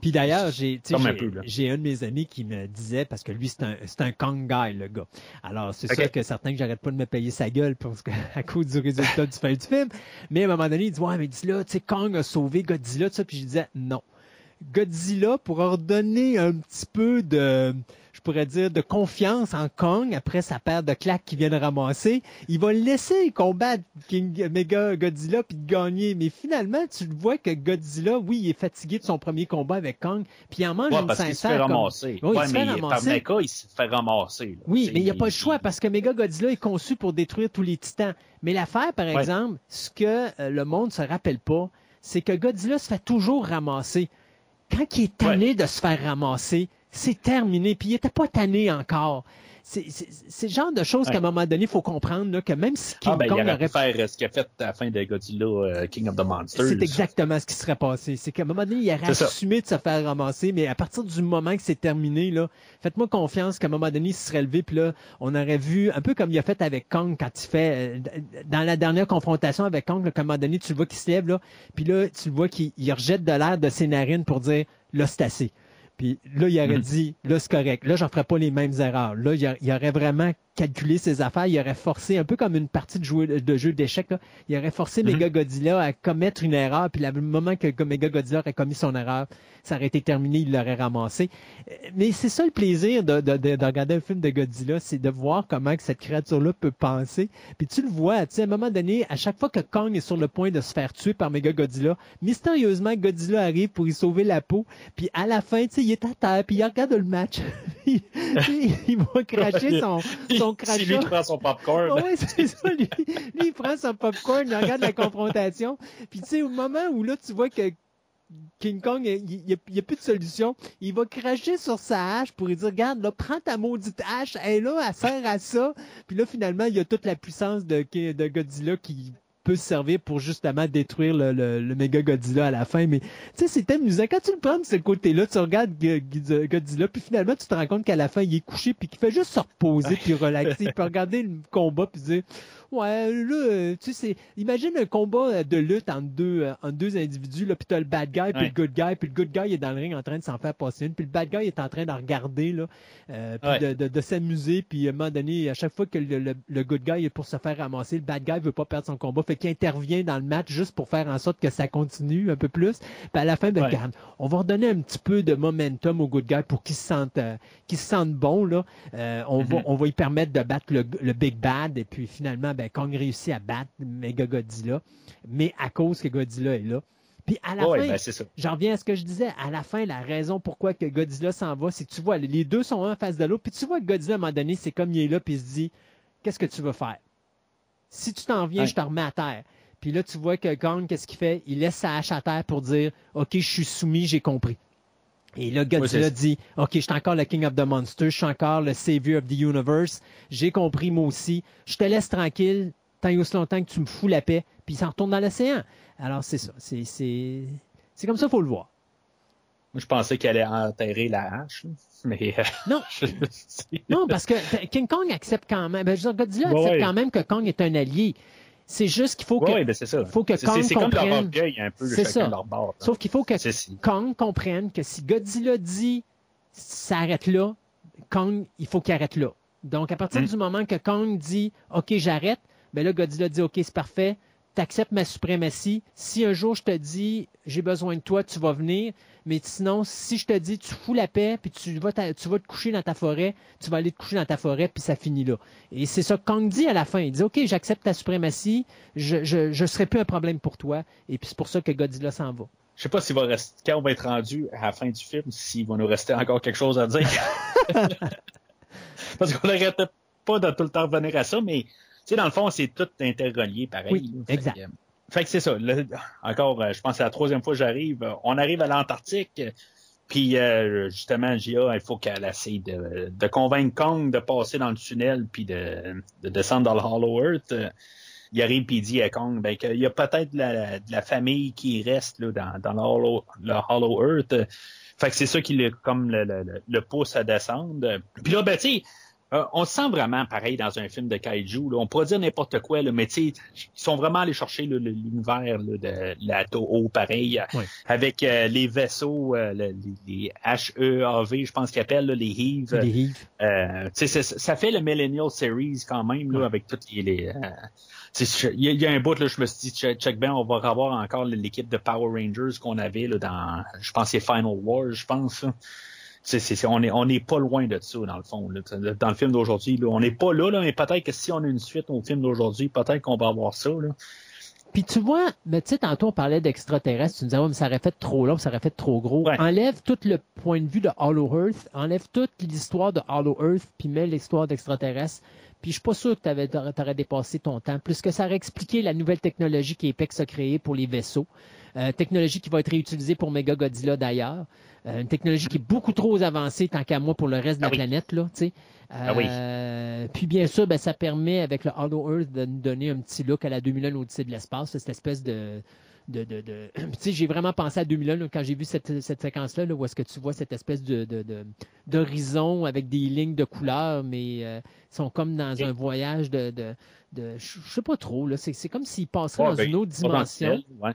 Speaker 4: Puis d'ailleurs, j'ai
Speaker 1: un
Speaker 4: un de mes amis qui me disait, parce que lui, c'est un, un Kong guy, le gars. Alors, c'est
Speaker 1: Ok.
Speaker 4: sûr que certains que j'arrête pas de me payer sa gueule parce que, à cause du résultat du fin du film. Mais à un moment donné, il dit, ouais, mais dis là, tu sais, Kong a sauvé Godzilla, tout ça. Puis je disais, non. Godzilla, pour redonner un petit peu de, je pourrais dire, de confiance en Kong après sa paire de claques qu'il vient de ramasser, il va le laisser combattre King Mega Godzilla puis de gagner. Mais finalement, tu le vois que Godzilla, oui, il est fatigué de son premier combat avec Kong, puis il en mange
Speaker 1: Ouais,
Speaker 4: une
Speaker 1: parce qu'il se
Speaker 4: sincère comme- il se fait
Speaker 1: mais par
Speaker 4: ramasser.
Speaker 1: Mecha, il se fait ramasser. là.
Speaker 4: Oui, mais il n'y a pas le choix parce que Mega Godzilla est conçu pour détruire tous les titans. Mais l'affaire, par exemple, ce que euh, le monde se rappelle pas, c'est que Godzilla se fait toujours ramasser. Quand il est tanné de se faire ramasser, c'est terminé. Puis il n'était pas tanné encore. C'est le genre de choses
Speaker 1: Ouais.
Speaker 4: qu'à un moment donné, il faut comprendre là, que même si King
Speaker 1: Ah, ben, il
Speaker 4: Kong
Speaker 1: aurait
Speaker 4: aurait
Speaker 1: pu faire euh, ce qu'il a fait à la fin de Godzilla euh, King of the Monsters.
Speaker 4: c'est exactement ce qui serait passé. C'est qu'à un moment donné, il aurait
Speaker 1: ça.
Speaker 4: assumé de se faire ramasser, mais à partir du moment que c'est terminé, là, faites-moi confiance qu'à un moment donné, il se serait levé, puis là, on aurait vu, un peu comme il a fait avec Kong quand il fait, euh, dans la dernière confrontation avec Kong, là, qu'à un moment donné, tu le vois qu'il se lève, là, puis là, tu le vois qu'il il rejette de l'air de ses narines pour dire, là, c'est assez. Puis là, il aurait
Speaker 1: Mhm.
Speaker 4: dit, là, c'est correct. Là, j'en ferai pas les mêmes erreurs. Là, il, il aurait vraiment calculé ses affaires. Il aurait forcé, un peu comme une partie de, jouer- de jeu d'échecs, il aurait forcé
Speaker 1: Mhm.
Speaker 4: Mega Godzilla à commettre une erreur. Puis le moment que Mega Godzilla aurait commis son erreur, ça aurait été terminé, il l'aurait ramassé. Euh, Mais c'est ça le plaisir de, de- de- de regarder un film de Godzilla, c'est de voir comment que cette créature-là peut penser. Puis tu le vois, tu sais, à un moment donné, à chaque fois que Kong est sur le point de se faire tuer par Mega Godzilla, mystérieusement, Godzilla arrive pour y sauver la peau. Puis à la fin, tu sais, il est à terre, puis il regarde le match. Il va cracher son, son
Speaker 1: Si lui prend son popcorn.
Speaker 4: Ah ouais, c'est ça. Lui, lui, il prend son popcorn, il regarde la confrontation. Puis tu sais, au moment où là, tu vois que King Kong, il n'y a, il y a plus de solution, il va cracher sur sa hache pour lui dire, regarde, là, prends ta maudite hache, elle là, elle sert à ça. Puis là, finalement, il y a toute la puissance de, de Godzilla qui peut se servir pour justement détruire le, le, le méga Godzilla à la fin. Mais tu sais, c'est amusant. Quand tu le prends de ce côté-là, tu regardes Godzilla, puis finalement, tu te rends compte qu'à la fin, il est couché, puis qu'il fait juste se reposer, puis relaxer, puis regarder le combat, puis dire, Ouais, là, euh, tu sais, imagine un combat euh, de lutte entre deux, euh, entre deux individus, là, puis t'as le bad guy, puis
Speaker 1: Ouais.
Speaker 4: le good guy, puis le good guy est dans le ring en train de s'en faire passer une, puis le bad guy est en train de regarder, là, euh, puis
Speaker 1: Ouais.
Speaker 4: de, de- de s'amuser, puis à un moment donné, à chaque fois que le, le- le good guy est pour se faire ramasser, le bad guy veut pas perdre son combat, fait qu'il intervient dans le match juste pour faire en sorte que ça continue un peu plus, puis à la fin, ben,
Speaker 1: Ouais.
Speaker 4: regarde, on va redonner un petit peu de momentum au good guy pour qu'il se sente, euh, qu'il se sente bon, là, Euh, on, va,
Speaker 1: Mhm.
Speaker 4: on va lui permettre de battre le, le Big Bad, et puis finalement, ben, Kong réussit à battre Mega Godzilla, mais à cause que Godzilla est là. Puis à la
Speaker 1: Ouais,
Speaker 4: fin,
Speaker 1: ben,
Speaker 4: j'en reviens à ce que je disais, à la fin, la raison pourquoi que Godzilla s'en va, c'est que tu vois, les deux sont un en face de l'autre, puis tu vois que Godzilla, à un moment donné, c'est comme il est là, puis il se dit, qu'est-ce que tu veux faire? Si tu t'en viens,
Speaker 1: Ouais.
Speaker 4: je te remets à terre. Puis là, tu vois que Kong, qu'est-ce qu'il fait? Il laisse sa hache à terre pour dire, OK, je suis soumis, j'ai compris. Et là, Godzilla dit, OK, je suis encore le King of the Monsters, je suis encore le Savior of the Universe, j'ai compris moi aussi, je te laisse tranquille, tant et aussi longtemps que tu me fous la paix, puis il s'en retourne dans l'océan. Alors, c'est ça. C'est, c'est, c'est comme ça qu'il faut le voir.
Speaker 1: Moi, je pensais qu'elle allait enterrer la hache, mais euh,
Speaker 4: Non,
Speaker 1: je
Speaker 4: non, parce que King Kong accepte quand même, ben, je veux dire, Godzilla
Speaker 1: Ouais,
Speaker 4: accepte
Speaker 1: ouais.
Speaker 4: quand même que Kong est un allié. C'est juste qu'il faut que,
Speaker 1: Ouais, ben, c'est ça.
Speaker 4: faut que
Speaker 1: C'est-
Speaker 4: Kong
Speaker 1: c'est, comme leur
Speaker 4: comprenne-
Speaker 1: orgueil un peu,
Speaker 4: C'est
Speaker 1: chacun
Speaker 4: ça.
Speaker 1: de leur bord. là.
Speaker 4: sauf qu'il faut que Kong comprenne que si Godzilla dit ça arrête là, Kong, il faut qu'il arrête là. Donc, à partir
Speaker 1: Mm.
Speaker 4: du moment que Kong dit OK, j'arrête, ben là, Godzilla dit OK, c'est parfait, tu acceptes ma suprématie. Si un jour je te dis j'ai besoin de toi, tu vas venir. Mais sinon, si je te dis tu fous la paix, puis tu vas, ta- tu vas te coucher dans ta forêt, tu vas aller te coucher dans ta forêt, puis ça finit là. Et c'est ça que Kong dit à la fin. Il dit OK, j'accepte ta suprématie, je, je, je serai plus un problème pour toi. Et puis c'est pour ça que Godzilla s'en va.
Speaker 1: Je sais pas s'il va rester, quand on va être rendu à la fin du film, s'il va nous rester encore quelque chose à dire. Parce qu'on n'arrête pas de tout le temps revenir à ça, mais tu sais, dans le fond, c'est tout interrelié pareil.
Speaker 4: Oui.
Speaker 1: Fait
Speaker 4: exact.
Speaker 1: euh, Fait que c'est ça. Encore, euh, je pense que c'est la troisième fois que j'arrive. On arrive à l'Antarctique. Puis euh, justement, Gia, il faut qu'elle essaye de, convaincre Kong de passer dans le tunnel puis de, de descendre dans le Hollow Earth. Il arrive puis il dit à Kong ben, qu'il y a peut-être de la, famille qui reste là, dans, dans le, Hollow, le Hollow Earth. Fait que c'est ça qui le, comme le, le- le pousse à descendre. Puis là, ben, tu sais, euh, on se sent vraiment pareil dans un film de kaiju. Là. On pourrait dire n'importe quoi, là, mais tu sais, ils sont vraiment allés chercher l'univers de la Toho, pareil,
Speaker 4: Oui.
Speaker 1: avec euh, les vaisseaux, euh, le- les, les HEAV, je pense qu'ils appellent là, les Heave.
Speaker 4: Les.
Speaker 1: Euh, ça fait le Millennial Series quand même, là,
Speaker 4: avec
Speaker 1: toutes les... euh, il y, y a un bout, là, je me suis dit, check, check bien, on va revoir encore l'équipe de Power Rangers qu'on avait là, dans, je pense, c'est Final War, je pense. là. C'est, on est on n'est pas loin de ça, dans le fond. là. Dans le film d'aujourd'hui, on n'est pas là, là, mais peut-être que si on a une suite au film d'aujourd'hui, peut-être qu'on va avoir ça. Là.
Speaker 4: Puis tu vois, mais tu sais, tantôt on parlait d'extraterrestres, tu nous disais, mais ça aurait fait trop long, ça aurait fait trop gros.
Speaker 1: Ouais.
Speaker 4: Enlève tout le point de vue de Hollow Earth, enlève toute l'histoire de Hollow Earth, puis mets l'histoire d'extraterrestres. Puis je suis pas sûr que t'aurais t'aurais dépassé ton temps, plus que ça aurait expliqué la nouvelle technologie qu'Apex a créée pour les vaisseaux. Euh, technologie qui va être réutilisée pour Mega Godzilla d'ailleurs. Euh, une technologie qui est beaucoup trop avancée tant qu'à moi pour le reste de la
Speaker 1: Ah oui.
Speaker 4: planète, là, tu sais.
Speaker 1: Ah oui.
Speaker 4: Euh, puis bien sûr, ben, ça permet avec le Hollow Earth de nous donner un petit look à la 2001 Odyssée de l'espace, cette espèce de de, de, de- Puis, tu sais, j'ai vraiment pensé à 2001 là, quand j'ai vu cette, cette séquence-là, là, où est-ce que tu vois cette espèce de, de, de- d'horizon avec des lignes de couleurs, mais euh, ils sont comme dans un voyage de, de, de je sais pas trop, là, c'est, c'est comme s'ils passeraient
Speaker 1: Ouais,
Speaker 4: dans
Speaker 1: ben,
Speaker 4: une autre dimension.
Speaker 1: Ouais.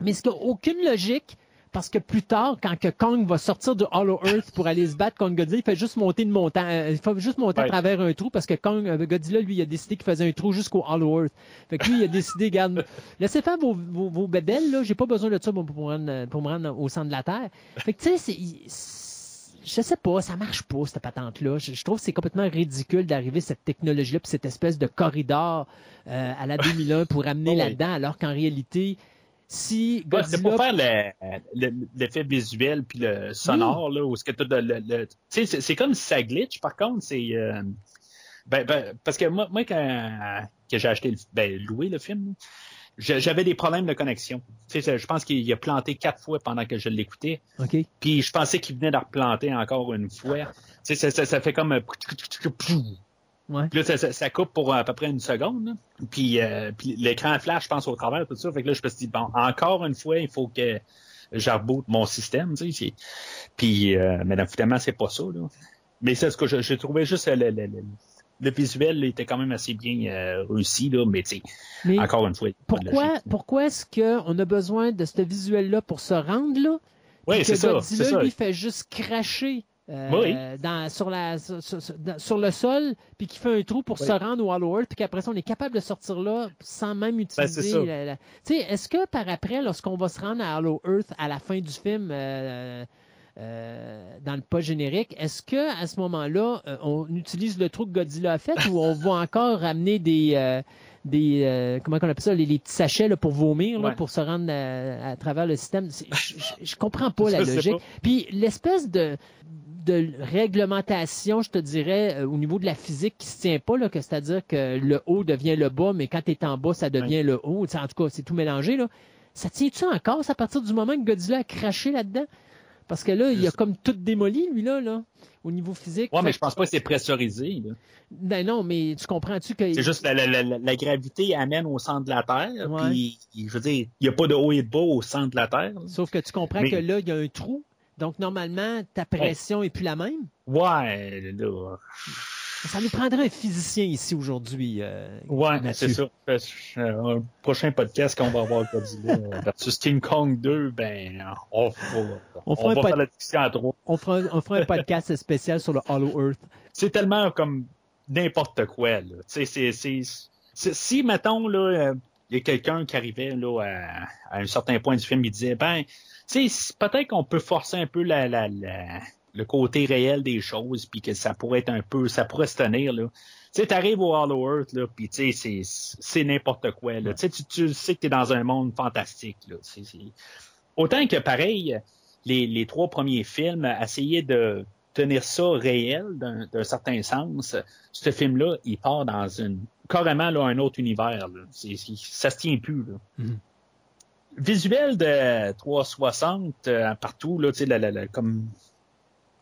Speaker 4: Mais ce qui n'a aucune logique, parce que plus tard, quand que Kong va sortir du Hollow Earth pour aller se battre contre Godzilla, il fait juste monter une montagne, il fait juste monter à travers un trou parce que Kong, euh, Godzilla, lui, il a décidé qu'il faisait un trou jusqu'au Hollow Earth. Fait que lui, il a décidé, regarde, laissez faire vos, vos, vos bébelles, là, j'ai pas besoin de ça pour, rendre, pour me rendre au centre de la Terre. Fait que, tu sais, c'est, je sais pas, ça marche pas, cette patente-là. Je, je trouve que c'est complètement ridicule d'arriver cette technologie-là, puis cette espèce de corridor euh, à la 2001 pour amener
Speaker 1: Oui.
Speaker 4: là-dedans, alors qu'en réalité, si Godzilla
Speaker 1: pour faire le- le- l'effet visuel puis le sonore, là, où ce que tout le, le- le- c'est, c'est comme si ça glitch, par contre, c'est, euh, ben, ben, parce que moi, moi quand, que j'ai acheté, le, ben, loué le film, j'avais des problèmes de connexion. Tu sais, je pense qu'il a planté quatre fois pendant que je l'écoutais,
Speaker 4: OK.
Speaker 1: puis je pensais qu'il venait de replanter encore une fois. Tu sais, ça, ça, ça fait comme,
Speaker 4: Ouais.
Speaker 1: puis là, ça, ça- ça coupe pour à peu près une seconde. là. Puis, euh, puis l'écran flash, je pense, au travers, tout ça. Fait que là, je me suis dit, bon, encore une fois, il faut que je reboot mon système. Tu sais, puis, euh, mais finalement, c'est pas ça. Là. Mais c'est ce que j'ai trouvé juste le, le- le- le visuel était quand même assez bien euh, réussi, là, mais tu sais,
Speaker 4: Mais
Speaker 1: encore une fois.
Speaker 4: pourquoi, pourquoi est-ce qu'on a besoin de ce visuel-là pour se rendre là?
Speaker 1: Oui, c'est ça.
Speaker 4: Godzilla,
Speaker 1: ça.
Speaker 4: lui, fait juste cracher euh,
Speaker 1: Oui.
Speaker 4: dans, sur, la, sur, sur- dans- sur le sol, puis qui fait un trou pour
Speaker 1: Oui.
Speaker 4: se rendre au Hollow Earth, puis qu'après ça, on est capable de sortir là sans même utiliser.
Speaker 1: Ben, ça.
Speaker 4: la- la- Tu sais, est-ce que par après, lorsqu'on va se rendre à Hollow Earth à la fin du film, euh, euh, dans le pas générique, est-ce que à ce moment-là, on utilise le trou que Godzilla a fait ou on va encore ramener des. des euh, comment on appelle ça les, les petits sachets là, pour vomir là,
Speaker 1: Ouais.
Speaker 4: pour se rendre à, à travers le système? Je, je- je comprends pas la logique
Speaker 1: pas.
Speaker 4: puis l'espèce de de réglementation, je te dirais, euh, au niveau de la physique qui se tient pas, là, que c'est-à-dire que le haut devient le bas, mais quand tu es en bas, ça devient le haut. En tout cas, c'est tout mélangé. Là. Ça tient-tu encore ça, à partir du moment que Godzilla a craché là-dedans? Parce que là, il a comme tout démoli, lui, là, là au niveau physique.
Speaker 1: Ouais, mais je pense pas que c'est pressurisé. là.
Speaker 4: Ben non, mais tu comprends-tu que...
Speaker 1: C'est juste la, la, la, la- la gravité amène au centre de la Terre.
Speaker 4: Ouais.
Speaker 1: Puis, je veux dire, il n'y a pas de haut et de bas au centre de la Terre.
Speaker 4: Sauf que tu comprends
Speaker 1: Mais-
Speaker 4: que là, il y a un trou. Donc, normalement, ta pression est plus la même?
Speaker 1: Ouais, là.
Speaker 4: Ça nous prendrait un physicien ici aujourd'hui. euh,
Speaker 1: Ouais, c'est ça. Euh, un prochain podcast qu'on va avoir Godzilla versus King Kong 2, ben, on, va-
Speaker 4: On
Speaker 1: on,
Speaker 4: fera
Speaker 1: va faire la discussion à trois.
Speaker 4: On fera, on fera un podcast spécial sur le Hollow Earth.
Speaker 1: C'est tellement comme n'importe quoi, là. Tu sais, c'est, si, mettons, là, euh, il y a quelqu'un qui arrivait, là, à, à un certain point du film, il disait, ben, peut-être qu'on peut forcer un peu la, la, la- le côté réel des choses, puis que ça pourrait être un peu, ça pourrait se tenir, là. Tu sais, t'arrives au Hollow Earth, là, puis tu sais, c'est, c'est n'importe quoi, là. Tu sais, tu, tu sais que t'es dans un monde fantastique, là. Autant que, pareil, les, les trois premiers films essayaient de tenir ça réel d'un, d'un certain sens. Ce film-là, il part dans une carrément là, un autre univers. Là. C'est- ça se tient plus. Là.
Speaker 4: Mhm.
Speaker 1: Visuel de 360 euh, partout, là, tu sais, la- la- la- comme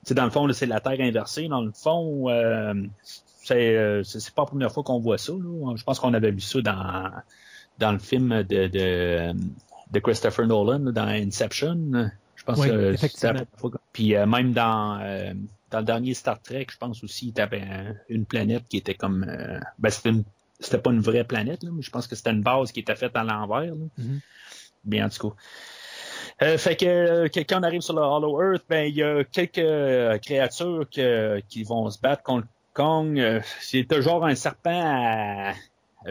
Speaker 1: tu sais, dans le fond, c'est la Terre inversée. Dans le fond, euh, c'est, euh, c'est, c'est pas la première fois qu'on voit ça. Là. Je pense qu'on avait vu ça dans, dans le film de, de, de Christopher Nolan, dans Inception. Je pense
Speaker 4: Oui,
Speaker 1: que
Speaker 4: effectivement.
Speaker 1: c'était la première fois. que- Puis euh, même dans, euh, dans le dernier Star Trek, je pense aussi, il y avait un- une planète qui était comme... euh, ben, c'était, pas une vraie planète, là, mais je pense que c'était une base qui était faite à l'envers.
Speaker 4: Mhm.
Speaker 1: Bien, en tout cas. Euh, fait que euh, que- quand on arrive sur le Hollow Earth, ben il y a quelques euh, créatures que- qui vont se battre contre Kong. C'est genre un serpent à...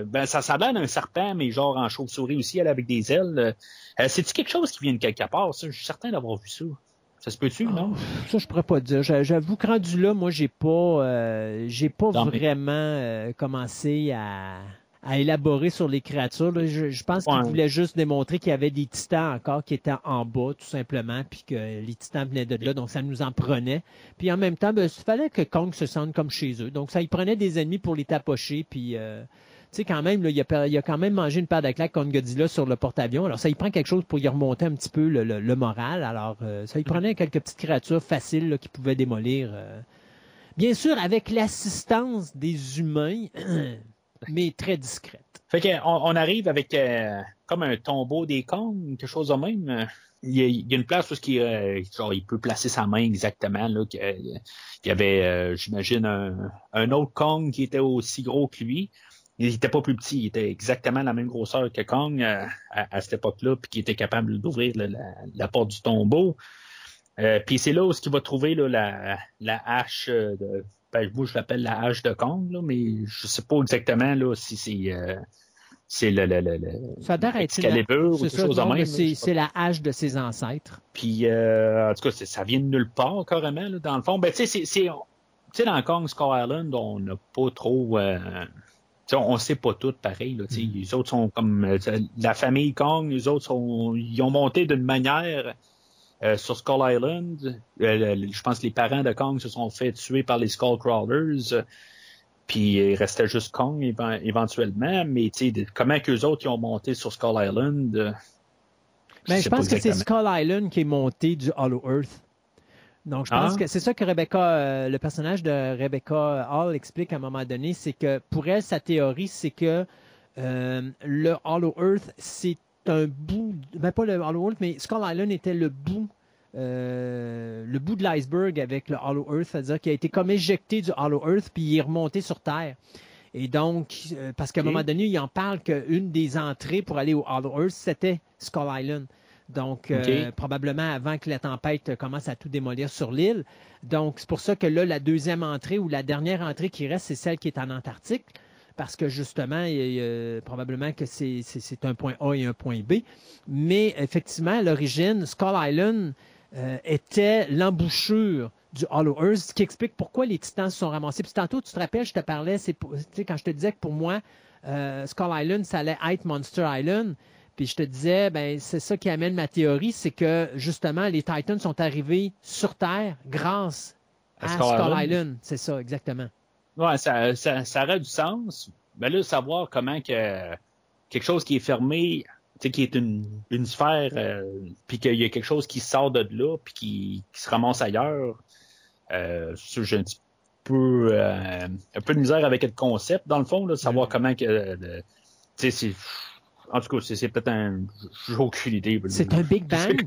Speaker 1: Ben, ça, l'air d'un serpent, mais genre en chauve-souris aussi, elle avec des ailes. C'est-tu quelque chose qui vient de quelque part, ça? Je suis certain d'avoir vu ça. Ça se peut-tu, non?
Speaker 4: Ça, je pourrais pas dire. J'a- J'avoue que rendu là, moi, j'ai pas, euh, j'ai pas
Speaker 1: Non, mais-
Speaker 4: vraiment euh, commencé à, à élaborer sur les créatures. là. Je, je pense qu'il
Speaker 1: Ouais.
Speaker 4: voulait juste démontrer qu'il y avait des titans encore qui étaient en bas, tout simplement, puis que les titans venaient de là, donc ça nous en prenait. Puis en même temps, ben, il fallait que Kong se sente comme chez eux. Donc ça y prenait des ennemis pour les tapocher, puis... euh, tu sais, quand même, là, il, a, il quand même mangé une paire de claques contre Godzilla sur le porte-avions. Alors, ça y prend quelque chose pour y remonter un petit peu le, le- le moral. Alors, euh, ça y prenait quelques petites créatures faciles qui pouvaient démolir. euh. Bien sûr, avec l'assistance des humains, mais très discrète.
Speaker 1: Fait qu'on on arrive avec euh, comme un tombeau des Kong, quelque chose de même. Il y a, il y a une place où il, euh, genre, il peut placer sa main exactement. Là, que- il y avait, euh, j'imagine, un, un autre Kong qui était aussi gros que lui. Il était pas plus petit, il était exactement la même grosseur que Kong euh, à, à cette époque-là, puis qui était capable d'ouvrir la, la porte du tombeau. Euh, puis c'est là où il va trouver là, la, la hache euh, de. Ben, moi, je l'appelle la hache de Kong, là, mais je sais pas exactement là, si c'est euh, c'est le, le, le, le
Speaker 4: C'est la hache de ses ancêtres.
Speaker 1: puis, euh, en tout cas, ça vient de nulle part, carrément, là, dans le fond. Ben, tu sais, dans Kong Skull Island, on n'a pas trop... euh, on, on sait pas tout pareil. Là, tu sais.
Speaker 4: Mm.
Speaker 1: Les autres sont comme... euh, la famille Kong, les autres sont... Ils ont monté d'une manière euh, sur Skull Island. Euh, je pense que les parents de Kong se sont fait tuer par les Skullcrawlers. euh, Puis il restait juste Kong éven- éventuellement. Mais comment qu'eux autres ils ont monté sur Skull Island... euh,
Speaker 4: Ben, je
Speaker 1: pas
Speaker 4: pense que c'est. Skull Island qui est monté du Hollow Earth. Donc, je pense
Speaker 1: Ah.
Speaker 4: que c'est ça que Rebecca, euh, le personnage de Rebecca Hall explique à un moment donné, c'est que pour elle, sa théorie, c'est que euh, le Hollow Earth, c'est un bout, ben pas le Hollow Earth, mais Skull Island était le bout, euh, le bout de l'iceberg avec le Hollow Earth, c'est-à-dire qu'il a été comme éjecté du Hollow Earth puis il est remonté sur Terre. Et donc, euh, parce qu'à un moment donné, il en parle qu'une des entrées pour aller au Hollow Earth, c'était Skull Island. Donc, euh, probablement avant que la tempête commence à tout démolir sur l'île. Donc, c'est pour ça que là, la deuxième entrée ou la dernière entrée qui reste, c'est celle qui est en Antarctique. Parce que justement, il y a, probablement que c'est un point A et un point B. Mais effectivement, à l'origine, Skull Island euh, était l'embouchure du Hollow Earth, ce qui explique pourquoi les titans se sont ramassés. Puis tantôt, tu te rappelles, je te parlais, c'est quand je te disais que pour moi, euh, Skull Island, ça allait être Monster Island. Puis je te disais, ben c'est ça qui amène ma théorie, c'est que justement, les Titans sont arrivés sur Terre grâce à,
Speaker 1: À
Speaker 4: Skull,
Speaker 1: Skull
Speaker 4: Island.
Speaker 1: Island.
Speaker 4: C'est ça, exactement.
Speaker 1: Ouais, ça, ça, ça aurait du sens. Mais là, savoir comment que quelque chose qui est fermé, tu sais, qui est une, une sphère, euh, puis qu'il y a quelque chose qui sort de là, puis qui, qui se ramasse ailleurs, euh, ça, j'ai un petit peu, euh, un peu de misère avec le concept, dans le fond, là, de savoir
Speaker 4: Mm.
Speaker 1: comment que, euh, tu sais, c'est, en tout cas, c'est, c'est peut-être un, j'ai aucune idée.
Speaker 4: C'est un Big Bang.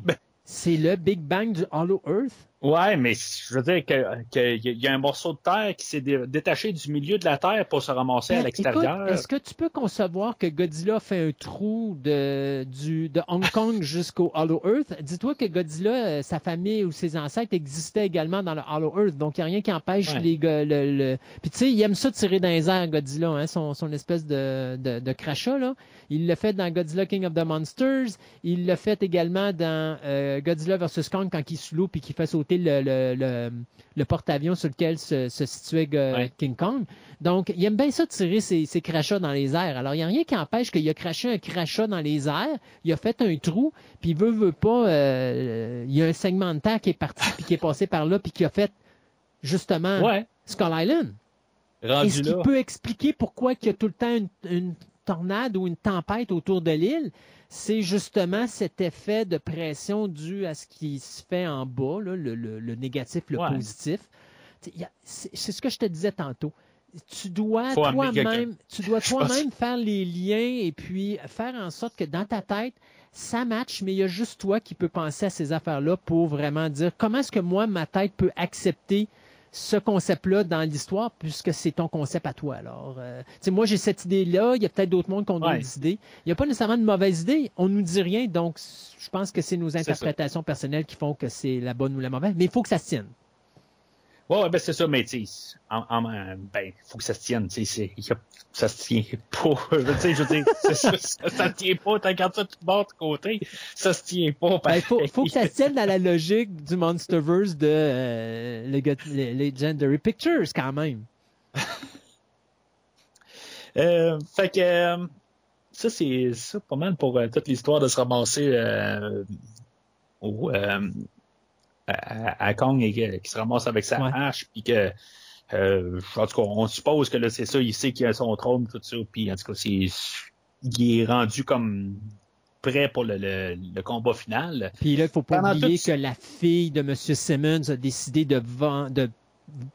Speaker 4: C'est le Big Bang du Hollow Earth.
Speaker 1: Ouais, mais je veux dire que- que y a- un morceau de terre qui s'est dé- détaché du milieu de la terre pour se ramasser à l'extérieur.
Speaker 4: Est-ce que tu peux concevoir que Godzilla fait un trou de, du, de Hong Kong jusqu'au Hollow Earth? Dis-toi que Godzilla, euh, sa famille ou ses ancêtres existaient également dans le Hollow Earth, donc il n'y a rien qui empêche
Speaker 1: Ouais.
Speaker 4: les gars. Le, le- Puis tu sais, il aime ça tirer dans les airs, Godzilla, hein, son, son espèce de, de, de crachat. Là. Il l'a fait dans Godzilla King of the Monsters. Il l'a fait également dans euh, Godzilla vs. Kong quand il sous l'eau puis qu'il fait sauter le, le, le, le porte-avions sur lequel se, se situait
Speaker 1: Ouais.
Speaker 4: King Kong. Donc, il aime bien ça tirer ses, ses crachats dans les airs. Alors, il n'y a rien qui empêche qu'il a craché un crachat dans les airs, il a fait un trou, puis il veut, veut pas, euh, il y a un segment de terre qui est parti, puis qui est passé par là, puis qui a fait, justement,
Speaker 1: Ouais,
Speaker 4: Skull Island. Et
Speaker 1: rendu
Speaker 4: ce qui
Speaker 1: là.
Speaker 4: peut expliquer pourquoi il y a tout le temps une, une tornade ou une tempête autour de l'île, c'est justement cet effet de pression dû à ce qui se fait en bas, là, le, le- le négatif, le
Speaker 1: Ouais.
Speaker 4: positif. C'est ce que je te disais tantôt. Tu dois tu toi-même faire les liens et puis faire en sorte que dans ta tête, ça match, mais il y a juste toi qui peux penser à ces affaires-là pour vraiment dire comment est-ce que moi, ma tête peut accepter ce concept-là dans l'histoire, puisque c'est ton concept à toi. Alors, euh, moi, j'ai cette idée-là. Il y a peut-être d'autres mondes qui ont
Speaker 1: Ouais.
Speaker 4: d'autres idées. Il n'y a pas nécessairement de mauvaise idée. On nous dit rien. Donc, je pense que c'est nos interprétations personnelles qui font que c'est la bonne ou la mauvaise. Mais il faut que ça se tienne.
Speaker 1: Ouais, ouais, ben c'est ça, mais tu en, en- ben, faut que ça se tienne, tu sais, ça se tient pas. Je veux dire, je veux dire, ça, ça, tient pas, t'as regardé ça tout bord de côté, ça se tient pas.
Speaker 4: Ben, il faut, faut que ça se tienne dans la logique du Monsterverse de euh, Legendary Pictures, quand même.
Speaker 1: Euh, fait que, euh, ça, c'est ça, pas mal pour euh, toute l'histoire de se ramasser euh, au, euh, à, à Kong et qui se ramasse avec sa
Speaker 4: Ouais.
Speaker 1: hache, puis que, euh, en tout cas, on suppose que là, c'est ça, il sait qu'il a son trône, tout ça, puis en tout cas, c'est, il est rendu comme prêt pour le, le, le combat final.
Speaker 4: Puis là, il faut pas
Speaker 1: Pendant
Speaker 4: oublier
Speaker 1: tout-
Speaker 4: que la fille de M. Simmons a décidé de, ven- de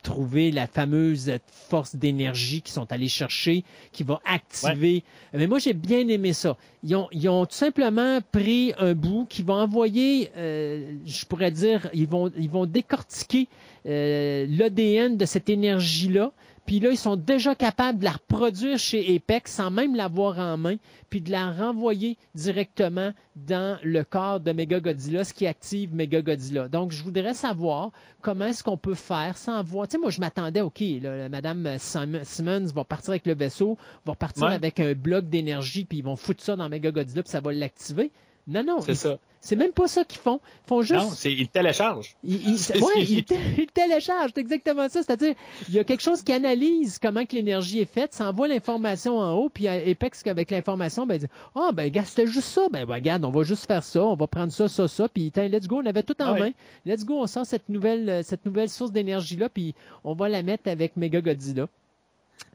Speaker 4: trouver la fameuse force d'énergie qu'ils sont allés chercher, qui va activer. Mais moi, j'ai bien aimé ça. Ils ont, ils ont tout simplement pris un bout qui va envoyer, euh, je pourrais dire, ils vont, ils vont décortiquer euh, l'ADN de cette énergie-là. Puis là, ils sont déjà capables de la reproduire chez Apex sans même l'avoir en main, puis de la renvoyer directement dans le corps de Mega Godzilla, ce qui active Mega Godzilla. Donc, je voudrais savoir comment est-ce qu'on peut faire sans voir. Tu sais, moi, je m'attendais, OK, là, Madame Sim- Simmons va partir avec le vaisseau, va partir
Speaker 1: Ouais.
Speaker 4: avec un bloc d'énergie, puis ils vont foutre ça dans Mega Godzilla, puis ça va l'activer. Non, non,
Speaker 1: C'est ça.
Speaker 4: C'est même pas ça qu'ils font. Ils font juste.
Speaker 1: Non, c'est, il télécharge.
Speaker 4: Il, il-
Speaker 1: C'est-
Speaker 4: ouais,
Speaker 1: c'est-
Speaker 4: exactement ça. C'est-à-dire, il y a quelque chose qui analyse comment que l'énergie est faite, ça envoie l'information en haut, puis Apex, avec l'information, ben, il dit Ah, ben, gars, c'était juste ça. Ben, ben, regarde, on va juste faire ça, on va prendre ça, ça, ça, puis tiens, let's go, on avait tout en
Speaker 1: Ouais.
Speaker 4: main. Let's go, on sort cette nouvelle, euh, cette nouvelle source d'énergie-là, puis on va la mettre avec Mega Godzilla.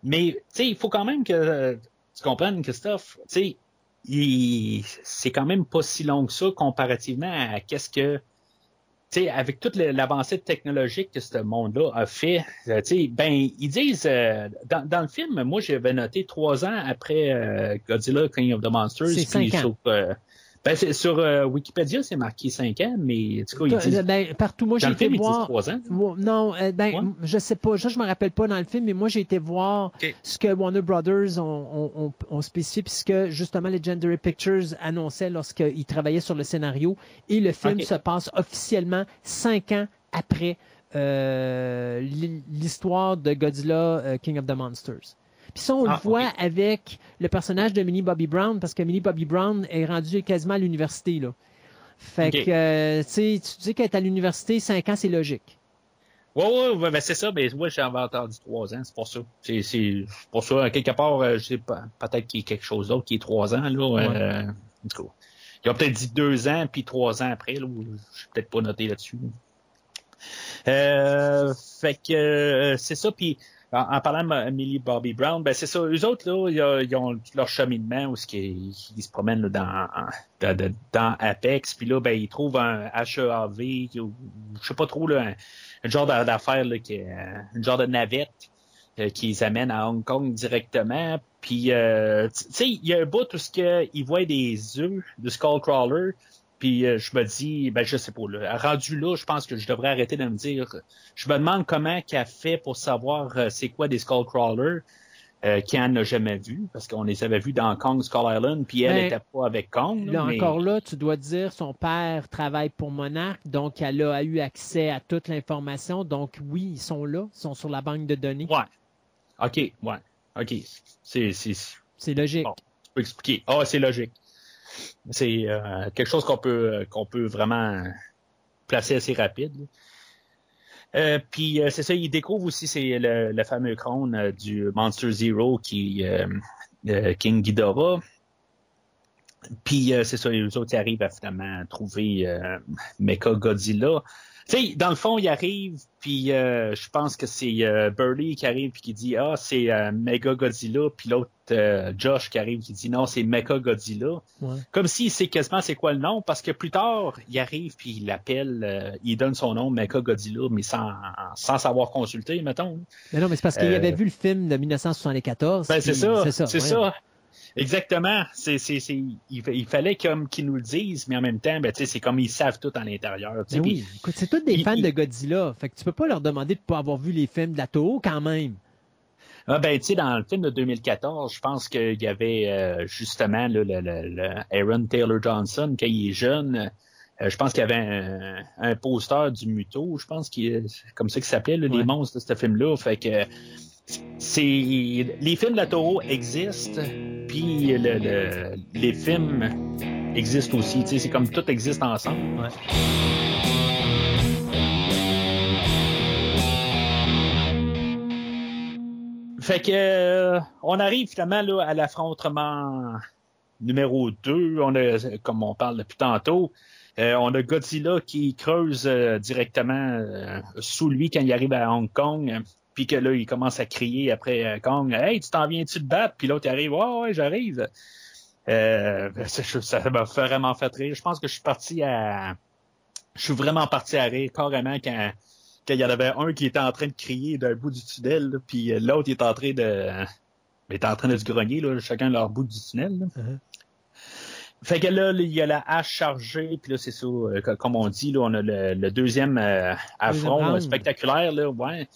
Speaker 1: Mais, tu sais, il faut quand même que euh, tu comprennes, Christophe, tu sais, c'est quand même pas si long que ça comparativement à qu'est-ce que, tu sais, avec toute l'avancée technologique que ce monde-là a fait, euh, tu sais, ben, ils disent, euh, dans, dans le film, moi, j'avais noté trois ans après euh, Godzilla King of the Monsters.
Speaker 4: C'est cinq ans.
Speaker 1: euh, Ben, c'est- sur euh, Wikipédia, c'est marqué 5 ans, mais en tout cas, ils disent,
Speaker 4: Ben, partout, moi, j'ai
Speaker 1: dans le
Speaker 4: été
Speaker 1: film, ils disent
Speaker 4: voir.
Speaker 1: 3 ans.
Speaker 4: Non, euh, ben,
Speaker 1: Ouais.
Speaker 4: je sais pas. Ça, je me rappelle pas dans le film, mais moi, j'ai été voir ce que Warner Brothers ont, spécifié, puis ce que, justement, Legendary Pictures annonçait lorsqu'ils travaillaient sur le scénario. Et le film se passe officiellement cinq ans après euh, l'hi- l'histoire de Godzilla King of the Monsters. Puis ça, on
Speaker 1: Ah,
Speaker 4: le voit
Speaker 1: ok.
Speaker 4: avec le personnage de Millie Bobby Brown, parce que Millie Bobby Brown est rendue quasiment à l'université, là. Fait que, euh, tu sais, tu dis est à l'université, cinq ans, c'est logique.
Speaker 1: Ouais, ouais, ouais, ben c'est ça, mais moi, j'avais entendu 3 ans, c'est pour ça. C'est, c'est pour ça, quelque part, euh, je sais pas, peut-être qu'il y a quelque chose d'autre qui est 3 ans, là. euh, en tout cas. Ils ont peut-être dit 2 ans, puis 3 ans après, là, je suis peut-être pas noté là-dessus. Euh, fait que euh, c'est ça, puis en, parlant de Millie Bobby Brown, ben c'est ça, eux autres, là, ils, ont- ils leur cheminement où ce qu'ils ils se promènent là, dans, Apex, puis là, ben, ils trouvent un HEAV, ou, je sais pas trop, là, un, un genre d'a- d'affaire, euh, une genre de navette euh, qui les amène à Hong Kong directement. Puis, euh, tu sais, il y a un bout où ce que ils voient des œufs de Skullcrawler, puis euh, je me dis, ben je sais pas, là, rendu là, je pense que je devrais arrêter de me dire, je me demande comment qu'elle fait pour savoir euh, c'est quoi des Skullcrawlers, euh, qui en a jamais vu, parce qu'on les avait vus dans Kong Skull Island, puis elle
Speaker 4: Ben,
Speaker 1: était pas avec Kong.
Speaker 4: Là,
Speaker 1: mais-
Speaker 4: encore là, tu dois dire son père travaille pour Monarch, donc elle a eu accès à toute l'information. Donc oui, ils sont là, ils sont sur la banque de données.
Speaker 1: Ouais. OK, ouais. OK. C'est, c'est,
Speaker 4: logique.
Speaker 1: Bon. tu peux expliquer. Ah, c'est logique. C'est euh, quelque chose qu'on peut vraiment placer assez rapide. Euh, puis euh, c'est ça, il découvre aussi c'est le, fameux crâne euh, du Monster Zero qui King Ghidorah. Puis c'est ça, les autres ils arrivent à finalement trouver Mecha Godzilla. Tu sais, dans le fond, il arrive, puis euh, je pense que c'est euh, Burley qui arrive puis qui dit ah c'est euh, Mega Godzilla, puis l'autre euh, Josh qui arrive qui dit non c'est Mecha Godzilla.
Speaker 4: Ouais.
Speaker 1: Comme s'il sait quasiment c'est quoi le nom, parce que plus tard il arrive puis il l'appelle, euh, il donne son nom Mecha Godzilla, mais sans sans savoir consulter, mettons.
Speaker 4: Mais non, mais c'est parce qu'il
Speaker 1: Euh,
Speaker 4: avait vu le film de 1974.
Speaker 1: Ben c'est ça,
Speaker 4: C'est ça.
Speaker 1: Exactement. C'est, c'est, c'est, il, fa- il fallait comme qu'ils nous le disent, mais en même temps, ben, tu sais, c'est comme ils savent tout à l'intérieur.
Speaker 4: oui, écoute, c'est tous des
Speaker 1: il-
Speaker 4: fans
Speaker 1: il-
Speaker 4: de Godzilla. Fait que tu peux pas leur demander de pas avoir vu les films de la Toho quand même.
Speaker 1: Ah ben, tu sais, dans le film de 2014, je pense qu'il y avait euh, justement là, le, le, le Aaron Taylor Johnson, quand il est jeune. euh, je pense qu'il y avait un, un poster du Muto, je pense qu'il est comme ça qu'il s'appelait, là,
Speaker 4: Ouais.
Speaker 1: les monstres de ce film-là. Fait que c'est les films de la Toro existent, puis le, le- les films existent aussi. C'est comme tout existe ensemble.
Speaker 4: Ouais.
Speaker 1: Fait que euh, on arrive finalement là, à l'affrontement numéro 2. On a, comme on parle depuis tantôt, euh, on a Godzilla qui creuse euh, directement sous lui quand il arrive à Hong Kong. Euh, Puis que là, il commence à crier après euh, Kong Hey, tu t'en viens-tu de battre? Puis l'autre arrive Ouais, ouais, j'arrive. Euh, ça m'a vraiment fait rire. Je pense que je suis parti à. Je suis vraiment parti à rire carrément quand quand il y en avait un qui était en train de crier d'un bout du tunnel, là, puis euh, l'autre est en train de était en train de se grogner, là, chacun leur bout du tunnel. là.
Speaker 4: Uh-huh.
Speaker 1: Fait que là, il y a la hache chargée, puis là, c'est ça, euh, co- comme on dit, là, on a le, le deuxième euh, affront euh, spectaculaire, là, ouais.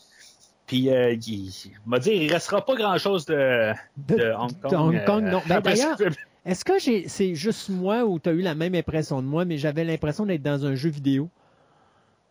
Speaker 1: Puis euh, il, il m'a dit, il restera pas grand-chose de,
Speaker 4: De-
Speaker 1: de Hong Kong.
Speaker 4: de Hong Kong,
Speaker 1: euh,
Speaker 4: non. Ben, d'ailleurs. Est-ce que c'est juste moi ou tu as eu la même impression de moi, mais j'avais l'impression d'être dans un jeu vidéo?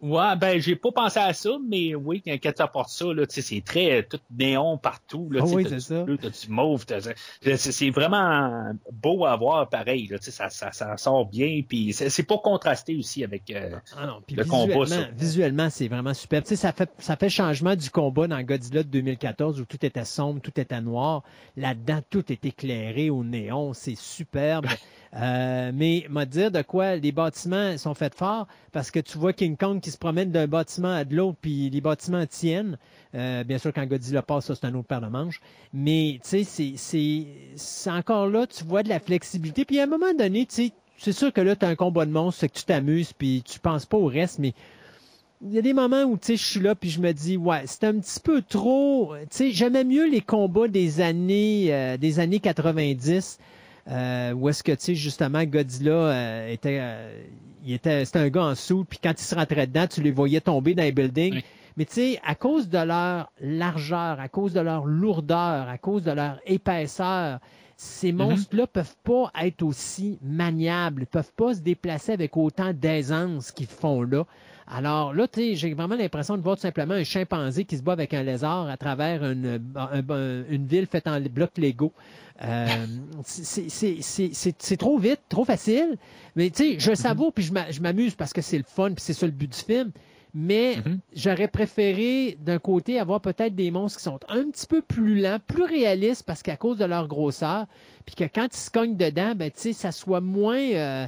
Speaker 1: Ouais, ben j'ai pas pensé à ça, mais oui, quand tu apportes ça, là, tu sais, c'est très tout néon partout. Là, tu sais,
Speaker 4: oui,
Speaker 1: t'as
Speaker 4: c'est
Speaker 1: du
Speaker 4: ça.
Speaker 1: bleu, t'as du mauve, t'as- c'est c'est vraiment beau à voir pareil. Là, tu sais, ça, ça, ça sort bien, puis c'est c'est pas contrasté aussi avec. euh,
Speaker 4: Ah non,
Speaker 1: Le combat,
Speaker 4: visuellement,
Speaker 1: ça.
Speaker 4: visuellement, c'est vraiment superbe. Tu sais, ça fait, ça fait changement du combat dans Godzilla de 2014 où tout était sombre, tout était noir. Là-dedans, tout est éclairé au néon. C'est superbe. Euh, mais, m'a dire de quoi les bâtiments sont faits fort parce que tu vois King Kong qui se promène d'un bâtiment à de l'autre puis les bâtiments tiennent. Euh, bien sûr, quand Godzilla passe, ça, c'est un autre paire de manches. Mais, tu sais, c'est encore là, tu vois de la flexibilité. Puis, à un moment donné, tu sais, c'est sûr que là, tu as un combat de monstres, c'est que tu t'amuses, puis tu penses pas au reste, mais il y a des moments où, tu sais, je suis là, puis je me dis, ouais, c'est un petit peu trop... Tu sais, j'aimais mieux les combats des années, euh, des années 90, euh, où est-ce que, tu sais, justement, Godzilla euh, était, euh, il était, c'était un gars en sous, puis quand il se rentrait dedans, tu les voyais tomber dans les buildings.
Speaker 1: Oui.
Speaker 4: Mais tu sais, à cause de leur largeur, à cause de leur lourdeur, à cause de leur épaisseur, ces monstres-là peuvent pas être aussi maniables, peuvent pas se déplacer avec autant d'aisance qu'ils font là. Alors là, tu sais, j'ai vraiment l'impression de voir tout simplement un chimpanzé qui se bat avec un lézard à travers une, un- un- une ville faite en blocs Lego. Euh, c'est- trop vite, trop facile. Mais tu sais, je savoure puis je m'a- je m'amuse parce que c'est le fun puis c'est ça le but du film. Mais
Speaker 1: Mhm.
Speaker 4: j'aurais préféré d'un côté avoir peut-être des monstres qui sont un petit peu plus lents, plus réalistes parce qu'à cause de leur grosseur, puis que quand ils se cognent dedans, ben tu sais, ça soit moins euh,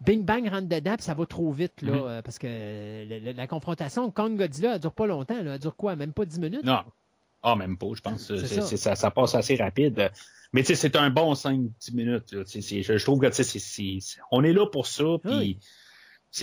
Speaker 4: bing bang rentre dedans puis ça va trop vite là,
Speaker 1: Mhm.
Speaker 4: euh, parce que euh, la, la- confrontation Kong Godzilla elle dure pas longtemps, là. elle dure quoi, même pas 10 minutes?
Speaker 1: Non. Ah, même pas, je pense.
Speaker 4: Ça.
Speaker 1: ça. Ça passe assez rapide. Mais tu sais, c'est un bon 5-10 minutes. là. Je, je trouve que tu sais, c'est- on est là pour ça. Puis
Speaker 4: Oui.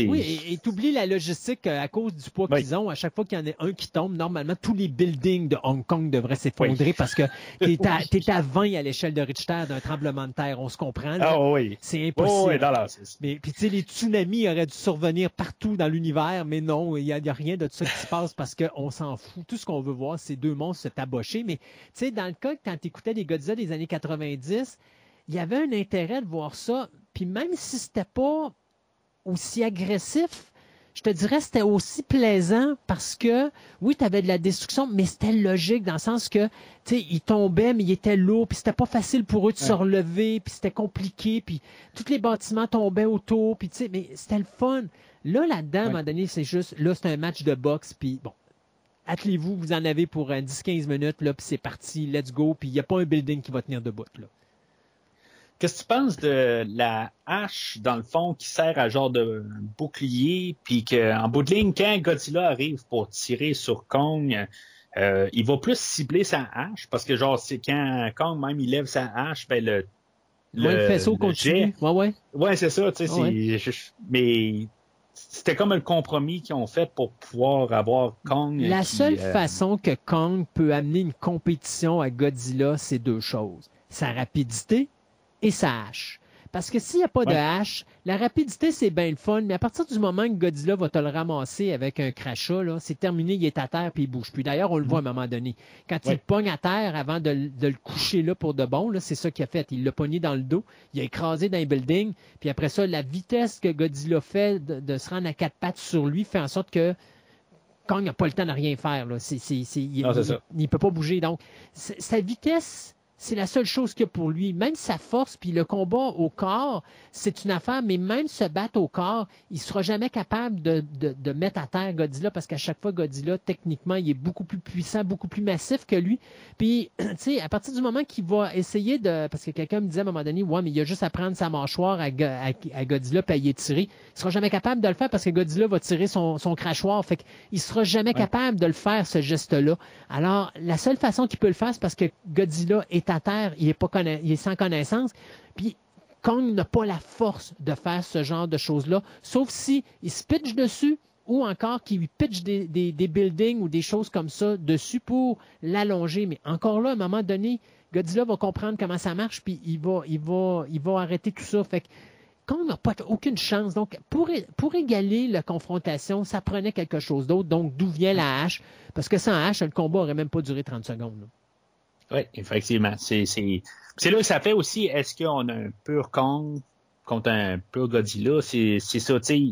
Speaker 4: Oui, et- et t'oublies la logistique euh, à cause du poids
Speaker 1: Oui.
Speaker 4: qu'ils ont. À chaque fois qu'il y en a un qui tombe, normalement, tous les buildings de Hong Kong devraient s'effondrer parce que t'es à,
Speaker 1: Oui.
Speaker 4: t'es à 20 à l'échelle de Richter d'un tremblement de terre. On se comprend. là.
Speaker 1: Ah oui.
Speaker 4: C'est
Speaker 1: Oh,
Speaker 4: impossible.
Speaker 1: oui, dans la- c'est-
Speaker 4: Mais puis tu sais, les tsunamis auraient dû survenir partout dans l'univers, mais non, il n'y a, rien de ça qui se passe parce qu'on s'en fout. Tout ce qu'on veut voir, c'est deux monstres se tabocher. Mais tu sais, dans le cas que quand tu écoutais les Godzilla des années 90, il y avait un intérêt de voir ça. Puis même si c'était pas aussi agressif, je te dirais c'était aussi plaisant parce que oui, tu avais de la destruction, mais c'était logique dans le sens que tu sais, ils tombaient, mais ils étaient lourds, puis c'était pas facile pour eux de se relever, puis c'était compliqué, puis tous les bâtiments tombaient autour, puis tu sais, mais c'était le fun. Là, là-dedans, à un moment donné, c'est juste, là, c'est un match de boxe, puis bon, attelez-vous, vous en avez pour euh, 10-15 minutes, là, puis c'est parti, let's go, puis il n'y a pas un building qui va tenir debout, là.
Speaker 1: Qu'est-ce que tu penses de la hache, dans le fond, qui sert à genre de bouclier, puis qu'en bout de ligne, quand Godzilla arrive pour tirer sur Kong, euh, il va plus cibler sa hache, parce que genre, c'est quand Kong même il lève sa hache, ben le,
Speaker 4: Ouais, le, faisceau continue.
Speaker 1: jet-
Speaker 4: Ouais, ouais.
Speaker 1: Ouais, c'est ça, tu sais,
Speaker 4: Ouais.
Speaker 1: mais c'était comme un compromis qu'ils ont fait pour pouvoir avoir Kong.
Speaker 4: La
Speaker 1: qui,
Speaker 4: seule
Speaker 1: euh,
Speaker 4: façon que Kong peut amener une compétition à Godzilla, c'est deux choses. Sa rapidité et sa hache. Parce que s'il n'y a pas de hache, la rapidité, c'est bien le fun, mais à partir du moment que Godzilla va te le ramasser avec un crachat, là, c'est terminé, il est à terre puis il bouge plus. D'ailleurs, on le voit à un moment donné. Quand il
Speaker 1: Ouais.
Speaker 4: pogne à terre avant de, le- de le coucher là pour de bon, c'est ça qu'il a fait. Il l'a pogné dans le dos, il a écrasé dans un building, puis après ça, la vitesse que Godzilla fait de, de se rendre à quatre pattes sur lui fait en sorte que Kong n'a pas le temps de rien faire. Là. Il il peut pas bouger. Donc, sa vitesse, c'est la seule chose qu'il y a pour lui. Même sa force, puis le combat au corps, c'est une affaire, mais même se battre au corps, il sera jamais capable de, de, de mettre à terre Godzilla parce qu'à chaque fois, Godzilla, techniquement, il est beaucoup plus puissant, beaucoup plus massif que lui. Puis, tu sais, à partir du moment qu'il va essayer de. Parce que quelqu'un me disait à un moment donné, ouais, mais il a juste à prendre sa mâchoire à, à, à Godzilla puis à y étirer. Il sera jamais capable de le faire parce que Godzilla va tirer son, son crachoir. Fait qu'il sera jamais capable de le faire, ce geste-là. Alors, la seule façon qu'il peut le faire, c'est parce que Godzilla est il est, sans connaissance. Puis, Kong n'a pas la force de faire ce genre de choses-là, sauf si se pitch dessus ou encore qu'il lui pitch des, buildings ou des choses comme ça dessus pour l'allonger. Mais encore là, à un moment donné, Godzilla va comprendre comment ça marche, puis il va, il va, il va arrêter tout ça. Fait que Kong n'a pas aucune chance. Donc, pour, égaler la confrontation, ça prenait quelque chose d'autre. Donc, d'où vient la hache? Parce que sans hache, le combat aurait même pas duré 30 secondes.
Speaker 1: Oui, effectivement. C'est, c'est, c'est là que ça fait aussi, est-ce qu'on a un pur Kong contre un pur Godzilla? C'est, c'est ça, tu sais.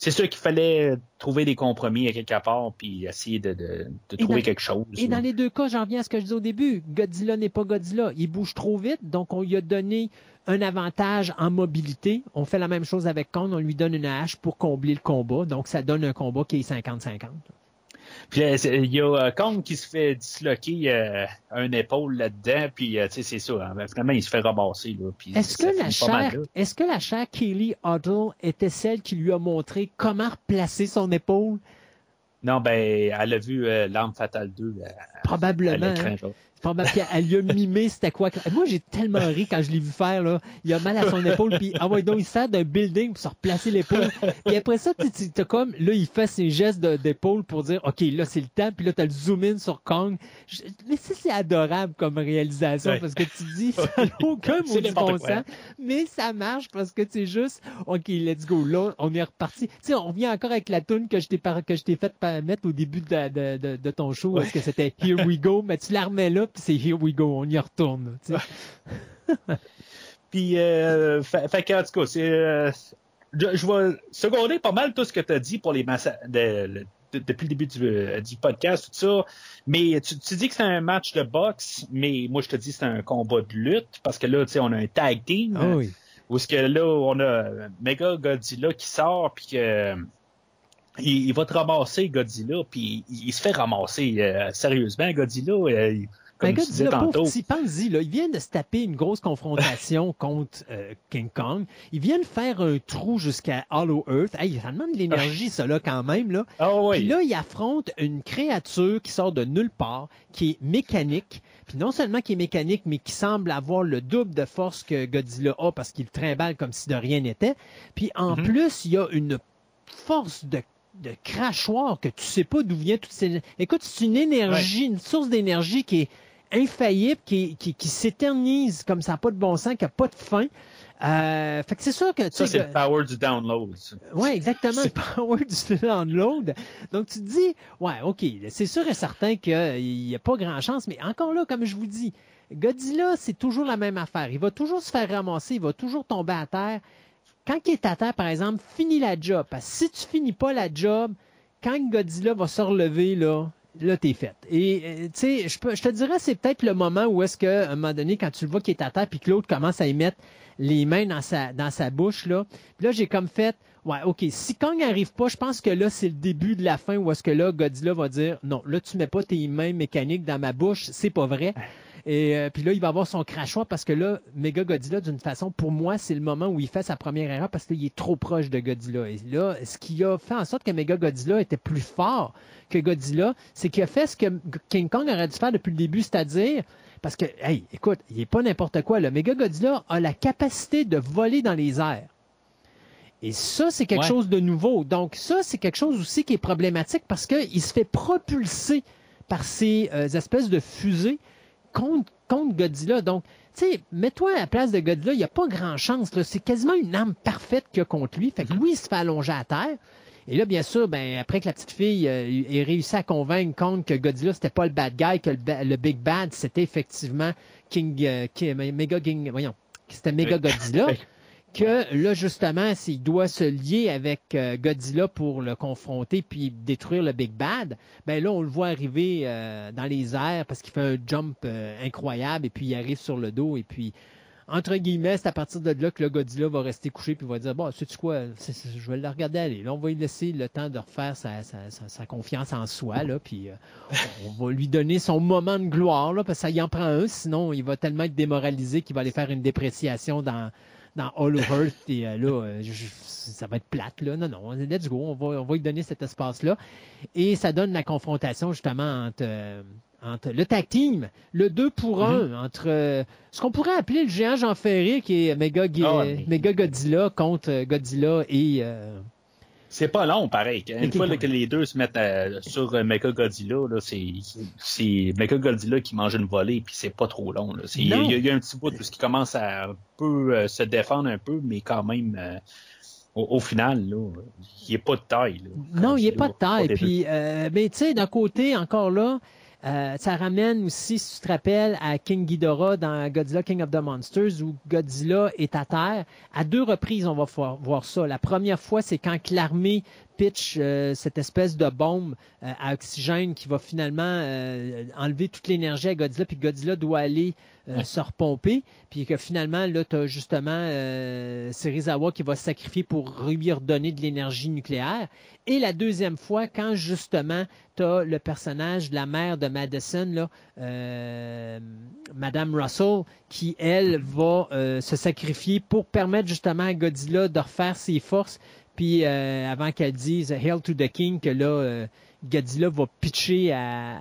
Speaker 1: C'est sûr qu'il fallait trouver des compromis à quelque part puis essayer de, de, de trouver
Speaker 4: dans-
Speaker 1: quelque chose.
Speaker 4: Et dans les deux cas, j'en reviens à ce que je disais au début. Godzilla n'est pas Godzilla. Il bouge trop vite, donc on lui a donné un avantage en mobilité. On fait la même chose avec Kong, on lui donne une hache pour combler le combat. Donc ça donne un combat qui est 50-50.
Speaker 1: Puis euh, il y a euh, Kong qui se fait disloquer euh, un épaule là-dedans, puis euh, tu sais, c'est ça. hein, finalement, il se fait puis
Speaker 4: Est-ce que, la chair, est-ce que la chair Kaylee Huddle était celle qui lui a montré comment replacer son épaule?
Speaker 1: Non, ben, elle a vu euh, L'Arme Fatale 2 euh,
Speaker 4: Probablement.
Speaker 1: à.
Speaker 4: Probable qu'elle lui a mimé c'était quoi. Moi, j'ai tellement ri quand je l'ai vu faire, là. Il a mal à son épaule, puis ah ouais, donc il sert d'un building pour se replacer l'épaule. Puis après ça, t'as comme, là, il fait ses gestes d'épaule pour dire, OK, là, c'est le temps, puis là, t'as le zoom in sur Kong. Je- mais ça, c'est adorable comme réalisation,
Speaker 1: Ouais.
Speaker 4: parce que tu dis, ça n'a aucun maudit
Speaker 1: n'importe
Speaker 4: bon sens, mais ça marche parce que c'est juste, OK, let's go. Là, on est reparti. Tu sais, on revient encore avec la tune que je t'ai que je t'ai fait pa- mettre au début de, de, de, de ton show,
Speaker 1: Ouais.
Speaker 4: est-ce que c'était Here We Go, mais tu la remets là, puis c'est Here We Go, on y retourne.
Speaker 1: Puis, euh, fait, fait que, en tout cas, c'est. euh, je, je vais seconder pas mal tout ce que tu as dit pour les massa- de- le- de- depuis le début du, euh, du podcast, tout ça. Mais tu, tu dis que c'est un match de boxe, mais moi, je te dis que c'est un combat de lutte, parce que là, tu sais, on a un tag team.
Speaker 4: Ah oui.
Speaker 1: Où est-ce que là, on a Mega Godzilla qui sort, puis que. Il, il va te ramasser, Godzilla, puis il, il se fait ramasser. euh, sérieusement, Godzilla, euh, il- comme
Speaker 4: Ben,
Speaker 1: tu disais tantôt.
Speaker 4: pense-y, là, il vient de se taper une grosse confrontation contre euh, King Kong. Il vient de faire un trou jusqu'à Hollow Earth. Hey, ça demande de l'énergie, ça, là, quand même, là.
Speaker 1: Ah oui.
Speaker 4: Puis là, il affronte une créature qui sort de nulle part, qui est mécanique. Puis non seulement qui est mécanique, mais qui semble avoir le double de force que Godzilla a parce qu'il trimballe comme si de rien n'était. Puis en
Speaker 1: Mhm.
Speaker 4: plus, il y a une force de, de crachoir que tu sais pas d'où vient toute cette... Écoute, c'est une énergie, une source d'énergie qui est infaillible, qui, qui, qui s'éternise comme ça, n'a pas de bon sens, qui n'a pas de fin. Euh, fait que c'est sûr que... tu
Speaker 1: Ça, c'est le power du download.
Speaker 4: oui, exactement. Le power du download. Donc, tu te dis, ouais, OK, c'est sûr et certain qu'il n'y a pas grand chance, mais encore là, comme je vous dis, Godzilla, c'est toujours la même affaire. Il va toujours se faire ramasser, il va toujours tomber à terre. Quand il est à terre, par exemple, finis la job. Parce que si tu finis pas la job, quand Godzilla va se relever, là, là, t'es fait. Et, euh, tu sais, je te dirais, c'est peut-être le moment où est-ce qu'à un moment donné, quand tu le vois qu'il est à terre, puis que l'autre commence à y mettre les mains dans sa, dans sa bouche, là, puis là, j'ai comme fait, ouais, OK, si Kong n'arrive pas, je pense que là, c'est le début de la fin où est-ce que là, Godzilla va dire, non, là, tu mets pas tes mains mécaniques dans ma bouche, c'est pas vrai. Et euh, puis là, il va avoir son crachoir parce que là, Mega Godzilla, d'une façon, pour moi, c'est le moment où il fait sa première erreur parce qu'il est trop proche de Godzilla. Et là, ce qui a fait en sorte que Mega Godzilla était plus fort que Godzilla, c'est qu'il a fait ce que King Kong aurait dû faire depuis le début, c'est-à-dire parce que, hey, écoute, il est pas n'importe quoi. Le Mega Godzilla a la capacité de voler dans les airs. Et ça, c'est quelque
Speaker 1: Ouais.
Speaker 4: chose de nouveau. Donc, ça, c'est quelque chose aussi qui est problématique parce qu'il se fait propulser par ces euh, espèces de fusées contre, contre Godzilla. Donc, tu sais, mets-toi à la place de Godzilla, il n'y a pas grand chance. C'est quasiment une arme parfaite qu'il y a contre lui. Fait que oui, il se fait allonger à terre. Et là, bien sûr, ben, après que la petite fille euh, ait réussi à convaincre Kong que Godzilla, c'était pas le bad guy, que le, big bad, c'était effectivement King, euh, King- Mega King, voyons, c'était Mega. Godzilla, que là, justement, s'il doit se lier avec euh, Godzilla pour le confronter puis détruire le Big Bad, ben là, on le voit arriver euh, dans les airs parce qu'il fait un jump euh, incroyable et puis il arrive sur le dos et puis entre guillemets, c'est à partir de là que le Godzilla va rester couché puis va dire bon, sais-tu quoi, je vais le regarder aller. Là, on va lui laisser le temps de refaire sa, sa- sa- sa confiance en soi là, puis euh, on va lui donner son moment de gloire là, parce que ça y en prend un, sinon il va tellement être démoralisé qu'il va aller faire une dépréciation dans dans Hollow Earth et euh, là, euh, je- ça va être plate là. Non, non, let's go, on va, on va lui donner cet espace là et ça donne la confrontation justement entre euh, entre le tag team, le 2 pour 1, entre euh, ce qu'on pourrait appeler le géant Jean Ferré, qui est Mega,
Speaker 1: Ah mais-
Speaker 4: Mega Godzilla contre euh, Godzilla et... euh,
Speaker 1: C'est pas long, pareil. Une fois là, que les deux se mettent sur Mecha Godzilla, c'est, Mecha Godzilla qui mange une volée, puis c'est pas trop long. Il y, a- y a un petit bout qui commence à un peu euh, se défendre un peu, mais quand même, au, au final, là, il est pas de taille. là.
Speaker 4: Non, il n'est
Speaker 1: c'est,
Speaker 4: pas de taille. Puis, euh, mais tu sais, d'un côté, encore là, euh, ça ramène aussi, si tu te rappelles, à King Ghidorah dans Godzilla King of the Monsters, où Godzilla est à terre. À deux reprises, on va voir, ça. La première fois, c'est quand l'armée pitch euh, cette espèce de bombe euh, à oxygène qui va finalement euh, enlever toute l'énergie à Godzilla, puis Godzilla doit aller euh,
Speaker 1: Ouais.
Speaker 4: se repomper, puis que finalement, là, tu as justement euh, Serizawa qui va se sacrifier pour lui redonner de l'énergie nucléaire. Et la deuxième fois, quand justement, tu as le personnage de la mère de Madison, là, euh, Madame Russell, qui, elle, va euh, se sacrifier pour permettre justement à Godzilla de refaire ses forces, puis avant qu'elle dise Hail to the King, que là, Godzilla va pitcher à,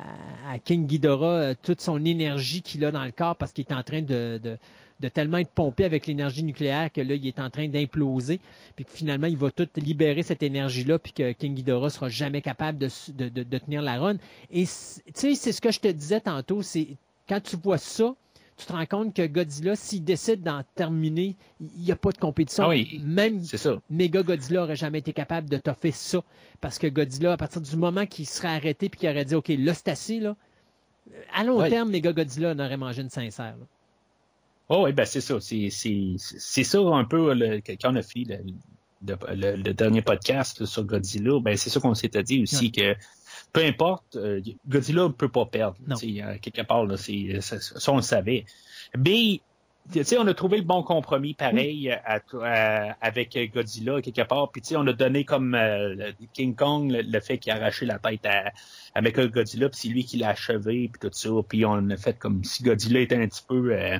Speaker 4: King Ghidorah euh, toute son énergie qu'il a dans le corps parce qu'il est en train de, tellement être pompé avec l'énergie nucléaire que là, il est en train d'imploser, puis que finalement, il va tout libérer cette énergie-là, puis que King Ghidorah sera jamais capable de, de tenir la run. Et tu sais, c'est ce que je te disais tantôt, c'est quand tu vois ça, tu te rends compte que Godzilla, s'il décide d'en terminer, il n'y a pas de compétition.
Speaker 1: Ah oui,
Speaker 4: Même
Speaker 1: ça.
Speaker 4: Méga Godzilla aurait jamais été capable de toffer ça. Parce que Godzilla, à partir du moment qu'il serait arrêté puis qu'il aurait dit OK, là, c'est assez, là, à long
Speaker 1: Ouais.
Speaker 4: terme, Méga Godzilla en aurait mangé une sincère. là.
Speaker 1: Oh oui, ben c'est ça. C'est, ça un peu le, quand on a fait le, le, le- le dernier podcast sur Godzilla, ben c'est ça qu'on s'était dit aussi que peu importe, euh, Godzilla ne peut pas perdre. Euh, quelque part, là, c'est, ça, ça, on le savait. Mais tu sais, on a trouvé le bon compromis pareil à- à- avec Godzilla quelque part. Puis tu sais, on a donné comme euh, King Kong le, le fait qu'il a arraché la tête à, à Mecha Godzilla, puis c'est lui qui l'a achevé, puis tout ça. Puis on a fait comme si Godzilla était un petit peu euh,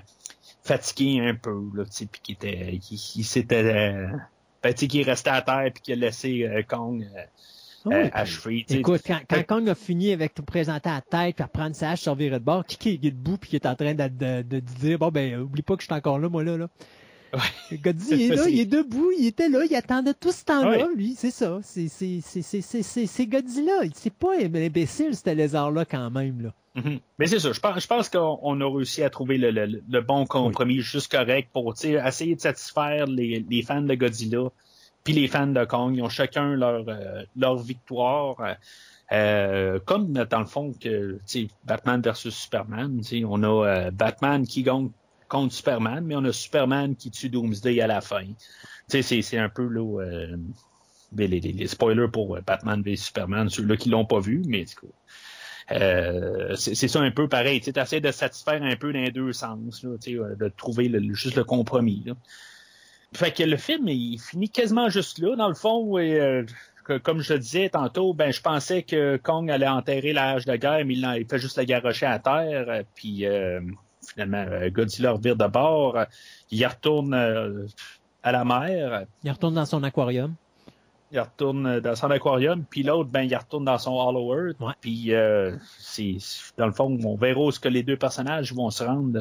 Speaker 1: fatigué un peu, là, tu sais, puis qu'il était, qu'il s'était, euh, ben, tu sais, qu'il restait à terre, puis qu'il a laissé euh, Kong euh.
Speaker 4: Écoute, quand, quand Kong a fini avec te présenter à la tête, puis reprendre sa hache, servir de bord, qui qui est debout, puis qui est en train de, de, de dire Bon, ben, oublie pas que je suis encore là, moi, là. là. Le gars dit, il est là, il est debout, il était là, il attendait tout ce temps-là,
Speaker 1: Ouais.
Speaker 4: lui, c'est ça. C'est c'est- c'est- c'est- c'est- c'est- c'est Godzilla. C'est pas imbécile, ce lézard-là, quand même, là.
Speaker 1: Mhm. Mais c'est ça, je pense, je pense qu'on on a réussi à trouver le, le- le bon compromis juste correct pour essayer de satisfaire les, les fans de Godzilla puis les fans de Kong. Ils ont chacun leur, euh, leur victoire. euh, comme dans le fond que Batman versus Superman, on a euh, Batman qui gagne contre Superman, mais on a Superman qui tue Doomsday à la fin. C'est, un peu là, euh, les, les- les spoilers pour euh, Batman vs Superman, ceux-là qui l'ont pas vu, mais c'est ça un peu pareil. Tu essaies de satisfaire un peu dans les deux sens, là, de trouver le- juste le compromis. Là. Fait que le film, il finit quasiment juste là, dans le fond. Et, euh, que- comme je le disais tantôt, ben je pensais que Kong allait enterrer la hache de guerre, mais il, il fait juste la garrocher à terre. euh, Puis euh, finalement, Godzilla revire de bord. il retourne euh, à la mer.
Speaker 4: Il retourne dans son aquarium.
Speaker 1: Il retourne dans son aquarium, puis l'autre, ben, il retourne dans son Hollow Earth.
Speaker 4: Ouais.
Speaker 1: Puis, c'est, dans le fond, on verra où ce que les deux personnages vont se rendre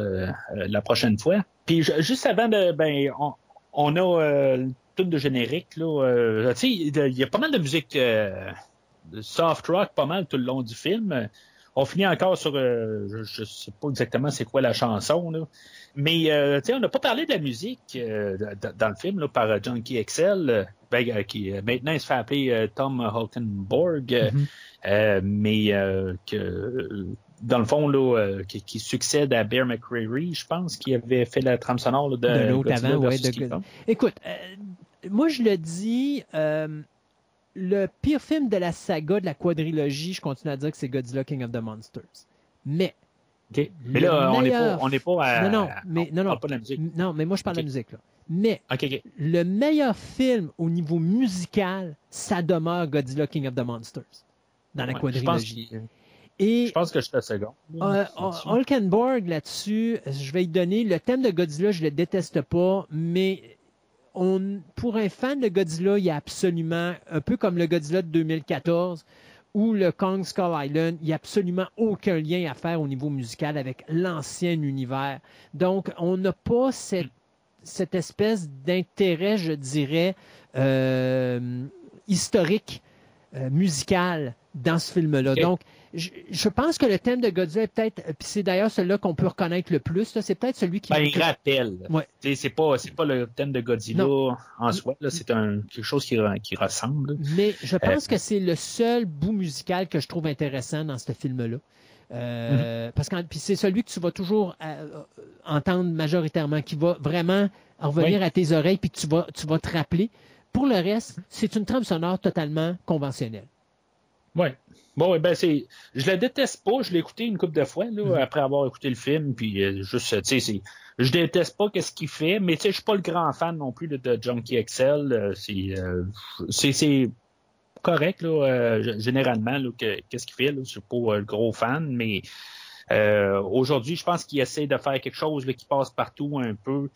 Speaker 1: la prochaine fois. Puis, ju- juste avant de, ben, on, on a euh, une tonne de générique, là. euh, tu sais, il y a pas mal de musique euh, de soft rock, pas mal tout le long du film. On finit encore sur, euh, je, je sais pas exactement c'est quoi la chanson, là. Mais euh, tu sais, on n'a pas parlé de la musique euh, dans le film là, par Junkie euh, ben, qui maintenant il se fait appeler Tom Hulkenborg, euh,
Speaker 4: Mhm.
Speaker 1: euh, mais euh, que euh, dans le fond là, euh, qui, qui succède à Bear McCreary, je pense, qui avait fait la trame sonore là, de,
Speaker 4: De l'autre avant, ouais, de. Écoute, euh, moi je le dis, euh, le pire film de la saga de la quadrilogie, je continue à dire que c'est Godzilla King of the Monsters. Mais.
Speaker 1: Mais là, on n'est pas,
Speaker 4: meilleur-
Speaker 1: on n'est pas à.
Speaker 4: Non, non, mais-
Speaker 1: on
Speaker 4: non, non.
Speaker 1: parle pas de la musique.
Speaker 4: non, mais moi je parle de la musique là. Mais le meilleur film au niveau musical, ça demeure Godzilla King of the Monsters dans la
Speaker 1: Ouais, je pense,
Speaker 4: quadrilogie. Et
Speaker 1: je pense que je suis second.
Speaker 4: Hulkenborg, là-dessus, je vais y donner. Le thème de Godzilla, je le déteste pas, mais on, pour un fan de Godzilla, il y a absolument, un peu comme le Godzilla de 2014 ou le Kong Skull Island, il n'y a absolument aucun lien à faire au niveau musical avec l'ancien univers. Donc, on n'a pas cette, cette espèce d'intérêt, je dirais, euh, historique, euh, musical dans ce film-là. Donc, je, je pense que le thème de Godzilla est peut-être, puis c'est d'ailleurs celui-là qu'on peut reconnaître le plus, c'est peut-être celui qui...
Speaker 1: Ben, il rappelle.
Speaker 4: Ouais.
Speaker 1: C'est pas, pas le thème de Godzilla en soi. C'est quelque chose qui, qui ressemble.
Speaker 4: Mais je
Speaker 1: Euh,
Speaker 4: pense que c'est le seul bout musical que je trouve intéressant dans ce film-là. Euh, Parce que puis c'est celui que tu vas toujours euh, entendre majoritairement, qui va vraiment revenir
Speaker 1: Oui.
Speaker 4: à tes oreilles puis que tu vas, tu vas te rappeler. Pour le reste, c'est une trame sonore totalement conventionnelle.
Speaker 1: Ouais. Bon, eh ben c'est, je le déteste pas. Je l'ai écouté une couple de fois là,
Speaker 4: Mhm.
Speaker 1: après avoir écouté le film, puis euh, juste, tu sais, c'est, je déteste pas qu'est-ce qu'il fait, mais tu sais, je suis pas le grand fan non plus de, de Junkie XL. euh, c'est, euh, c'est, c'est correct là, euh, généralement qu'est-ce qu'il fait. Là, je suis pas le gros fan, mais euh, aujourd'hui, je pense qu'il essaie de faire quelque chose là, qui passe partout un peu.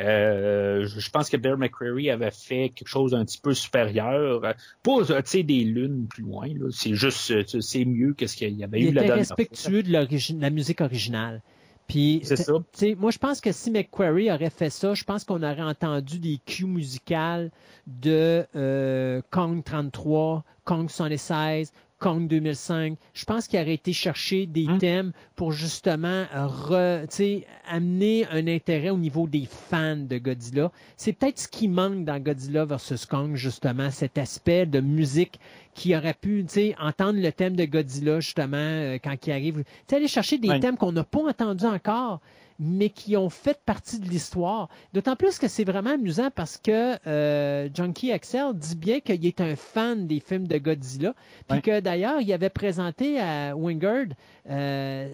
Speaker 1: Euh, je pense que Bear McCreary avait fait quelque chose d'un petit peu supérieur. Pas, tu sais, des lunes plus loin. C'est juste, euh, c'est mieux que ce qu'il y avait
Speaker 4: Il
Speaker 1: eu la dernière fois.
Speaker 4: respectueux de la musique originale. Puis,
Speaker 1: C'est ça.
Speaker 4: moi, je pense que si McQuarrie aurait fait ça, je pense qu'on aurait entendu des cues musicales de euh, Kong 33, Kong 76, Kong 2005. Je pense qu'il aurait été chercher des
Speaker 1: Hmm.
Speaker 4: thèmes pour justement euh, re- amener un intérêt au niveau des fans de Godzilla. C'est peut-être ce qui manque dans Godzilla versus Kong, justement, cet aspect de musique qui aurait pu, entendre le thème de Godzilla, justement, euh, quand il arrive. Tu sais, aller chercher des thèmes qu'on n'a pas entendus encore, mais qui ont fait partie de l'histoire. D'autant plus que c'est vraiment amusant parce que euh, Junkie Axel dit bien qu'il est un fan des films de Godzilla, puis
Speaker 1: Ouais.
Speaker 4: que d'ailleurs, il avait présenté à Wingard euh,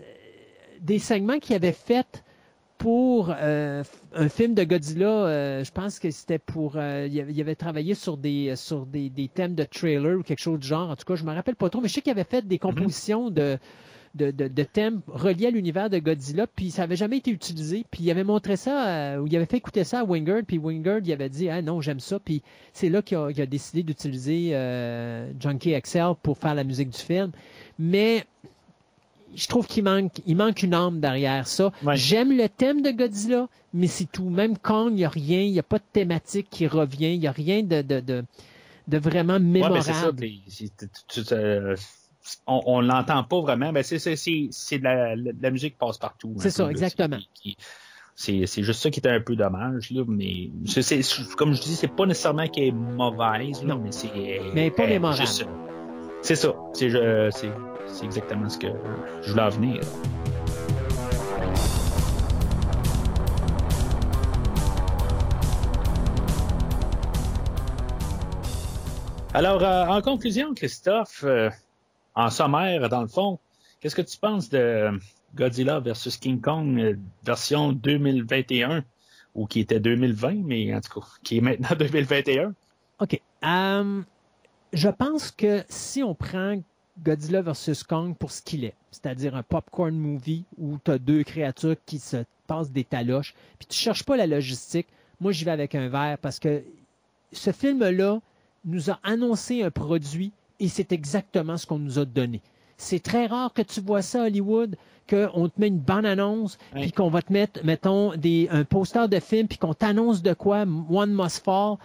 Speaker 4: des segments qu'il avait fait pour euh, un film de Godzilla, euh, je pense que c'était pour, euh, il, avait, il avait travaillé sur des sur des, des thèmes de trailer ou quelque chose du genre. En tout cas, je me rappelle pas trop, mais je sais qu'il avait fait des compositions de, de, de, de thèmes reliés à l'univers de Godzilla, puis ça avait jamais été utilisé. Puis il avait montré ça, euh, ou il avait fait écouter ça à Wingard, puis Wingard il avait dit ah non j'aime ça, puis c'est là qu'il a, décidé d'utiliser euh, Junkie XL pour faire la musique du film. Mais je trouve qu'il manque, il manque une âme derrière ça.
Speaker 1: Ouais.
Speaker 4: J'aime le thème de Godzilla, mais c'est tout. Même Kong, il n'y a rien, il n'y a pas de thématique qui revient, il n'y a rien de, de, de, de vraiment mémorable.
Speaker 1: ça. tu- tu- on, on l'entend pas vraiment. Ben c'est c'est c'est c'est de la, la musique qui passe partout.
Speaker 4: C'est ça,
Speaker 1: peu,
Speaker 4: exactement.
Speaker 1: C'est- juste ça qui était un peu dommage là, mais comme je dis, c'est pas nécessairement qu'elle est mauvaise, là,
Speaker 4: Non.
Speaker 1: mais c'est
Speaker 4: Mais pas mémorable.
Speaker 1: C'est ça. C'est je- c'est c'est exactement ce que je voulais en venir. Alors, euh, en conclusion, Christophe, euh, en sommaire, dans le fond, qu'est-ce que tu penses de Godzilla versus King Kong euh, version 2021 ou qui était 2020, mais en tout cas, qui est maintenant 2021?
Speaker 4: OK. Euh, je pense que si on prend Godzilla vs. Kong pour ce qu'il est, c'est-à-dire un popcorn movie où tu as deux créatures qui se passent des taloches, puis tu cherches pas la logistique, moi j'y vais avec un verre parce que ce film-là nous a annoncé un produit et c'est exactement ce qu'on nous a donné. C'est très rare que tu vois ça à Hollywood, qu'on te met une bonne annonce, puis qu'on va te mettre, mettons, des, un poster de film, puis qu'on t'annonce de quoi, One Must Fall.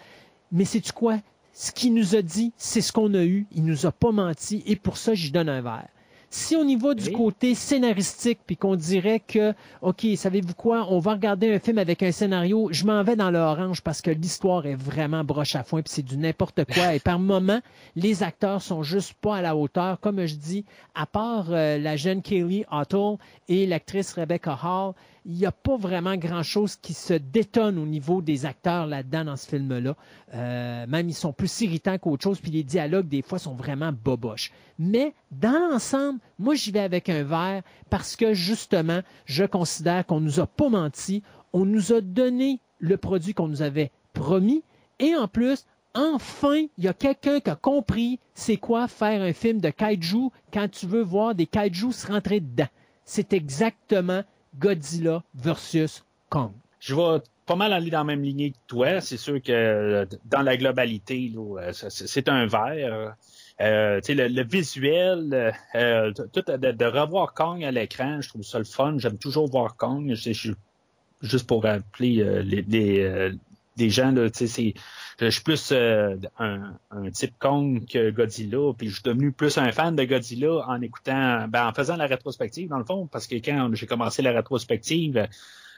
Speaker 4: Mais c'est-tu quoi? Ce qu'il nous a dit, c'est ce qu'on a eu. Il nous a pas menti et pour ça, j'y donne un verre. Si on y va du
Speaker 1: Oui.
Speaker 4: côté scénaristique, puis qu'on dirait que, OK, savez-vous quoi, on va regarder un film avec un scénario, je m'en vais dans l'orange parce que l'histoire est vraiment broche à foin, puis c'est du n'importe quoi. Et par moments, les acteurs sont juste pas à la hauteur. Comme je dis, à part euh, la jeune Kaylee Otto et l'actrice Rebecca Hall, il n'y a pas vraiment grand-chose qui se détonne au niveau des acteurs là-dedans dans ce film-là. Euh, même ils sont plus irritants qu'autre chose, puis les dialogues, des fois, sont vraiment boboches. Mais dans l'ensemble, moi, j'y vais avec un verre parce que, justement, je considère qu'on nous a pas menti, on nous a donné le produit qu'on nous avait promis, et en plus, enfin, il y a quelqu'un qui a compris c'est quoi faire un film de kaiju quand tu veux voir des kaijus se rentrer dedans. C'est exactement Godzilla versus Kong.
Speaker 1: Je vais pas mal aller dans la même lignée que toi. C'est sûr que euh, dans la globalité, euh, c'est un verre. Euh, le, le visuel, de, revoir Kong à l'écran, je trouve ça le fun. J'aime toujours voir Kong. Juste pour rappeler les, des gens, là, tu sais, c'est, je suis plus euh, un, un type Kong que Godzilla, puis je suis devenu plus un fan de Godzilla en écoutant, ben, en faisant la rétrospective, dans le fond, parce que quand j'ai commencé la rétrospective,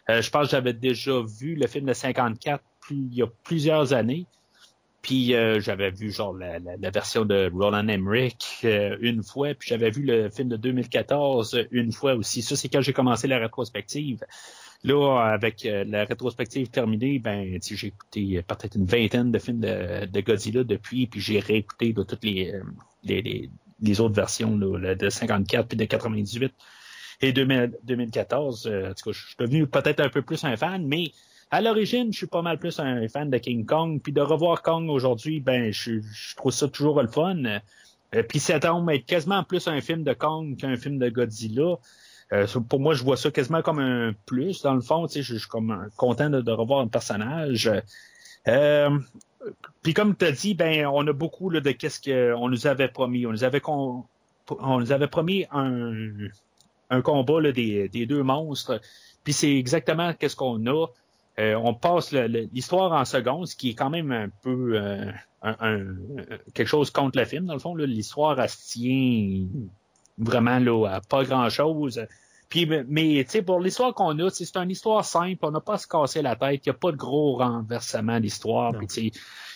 Speaker 1: euh, je pense que j'avais déjà vu le film de 54 plus, il y a plusieurs années. Puis euh, j'avais vu genre la, la, la version de Roland Emmerich euh, une fois, puis j'avais vu le film de 2014 une fois aussi. Ça, c'est quand j'ai commencé la rétrospective. Là, avec euh, la rétrospective terminée, ben, j'ai écouté euh, peut-être une vingtaine de films de, de Godzilla depuis, puis j'ai réécouté là, toutes les, euh, les, les, autres versions là, de 54 puis de 98 et 2000 2014. Euh, en tout cas, je suis devenu peut-être un peu plus un fan, mais à l'origine, je suis pas mal plus un fan de King Kong. Puis de revoir Kong aujourd'hui, ben, je, je trouve ça toujours le fun. Euh, puis ça tombe être quasiment plus un film de Kong qu'un film de Godzilla. euh, pour moi, je vois ça quasiment comme un plus, dans le fond. Je, je suis comme content de, revoir un personnage. Euh, puis comme tu as dit, ben on a beaucoup là, de qu'est-ce qu'on nous avait promis. On nous avait on nous avait promis un, un combat là, des, des deux monstres. Puis c'est exactement qu'est-ce qu'on a. Euh, on passe l'histoire en seconde, ce qui est quand même un peu euh, un, quelque chose contre le film, dans le fond. L'histoire, elle se tient vraiment là, à pas grand-chose. Puis, mais tu sais, pour l'histoire qu'on a, c'est une histoire simple, on n'a pas à se casser la tête, il n'y a pas de gros renversement d'histoire. Puis,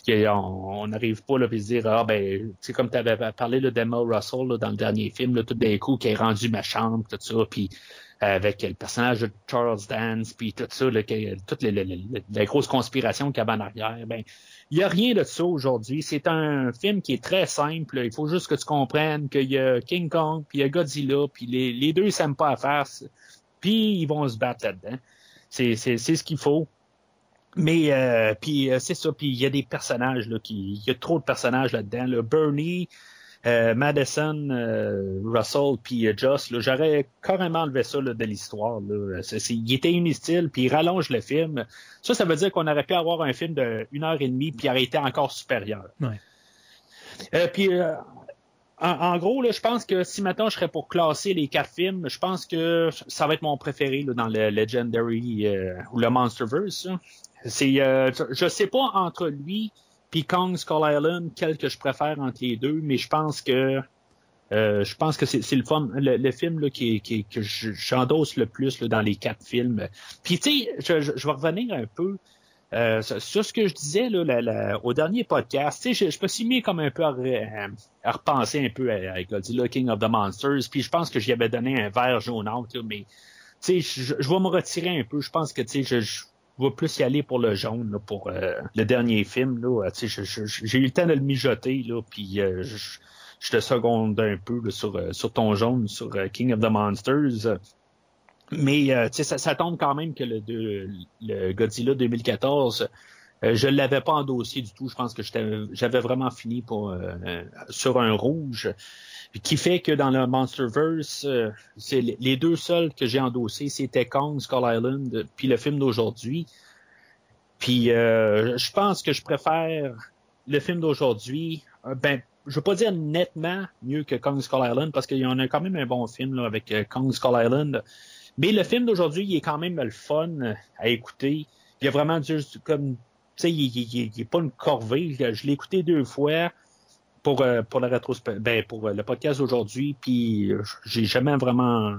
Speaker 1: on n'arrive pas là, à se dire, ah ben, tu sais, comme tu avais parlé de Demo Russell là, dans le dernier film, là, tout d'un coup, qui est rendu méchante, tout ça, puis avec le personnage de Charles Dance, puis tout ça, là, toutes les, grosses conspirations qu'il y avait en arrière, ben, il n'y a rien de ça aujourd'hui. C'est un film qui est très simple. Il faut juste que tu comprennes qu'il y a King Kong, puis il y a Godzilla, puis les, deux s'aiment pas à faire, puis ils vont se battre là-dedans. C'est ce qu'il faut. Mais euh, puis euh, c'est ça, puis il y a des personnages là, qui, il y a trop de personnages là-dedans. Là. Bernie, euh, Madison, euh, Russell, puis euh, Joss, j'aurais carrément enlevé ça là, de l'histoire. Il était inutile, puis il rallonge le film. Ça, ça veut dire qu'on aurait pu avoir un film de une heure et demie, puis il aurait été encore supérieur.
Speaker 4: Ouais.
Speaker 1: puis en, en, gros, là, je pense que si maintenant je serais pour classer les quatre films, je pense que ça va être mon préféré là, dans le Legendary ou le Monsterverse. C'est, je sais pas entre lui puis Kong Skull Island, quel que je préfère entre les deux, mais je pense que euh, je pense que c'est le, le, film là, qui, qui, que j'endosse le plus là, dans les quatre films. Puis tu sais, je, je, vais revenir un peu euh, sur ce que je disais là, la, la, au dernier podcast. Je, je me suis mis comme un peu à, repenser un peu à, à, Godzilla King of the Monsters. Puis je pense que j'y avais donné un verre jaunâtre, mais tu sais, je, je, vais me retirer un peu. Je pense que tu sais, je, je vais plus y aller pour le jaune, là, pour euh, le dernier film. Là. J'ai eu le temps de le mijoter, là, puis euh, je, te seconde un peu là, sur, euh, sur ton jaune, sur King of the Monsters. Mais ça, ça tombe quand même que le, le Godzilla 2014, je ne l'avais pas en dossier du tout. Je pense que j'avais vraiment fini pour, sur un rouge qui fait que dans le Monsterverse, euh, c'est les deux seuls que j'ai endossés, c'était Kong, Skull Island, puis le film d'aujourd'hui. Puis euh, je pense que je préfère le film d'aujourd'hui, euh, ben, je veux pas dire nettement mieux que Kong Skull Island, parce qu'il y en a quand même un bon film là, avec Kong Skull Island. Mais le film d'aujourd'hui, il est quand même le fun à écouter. Il y a vraiment juste comme tu sais, il, est pas une corvée. Je l'ai écouté deux fois pour euh, pour la rétro ben pour euh, le podcast aujourd'hui puis euh, j'ai jamais vraiment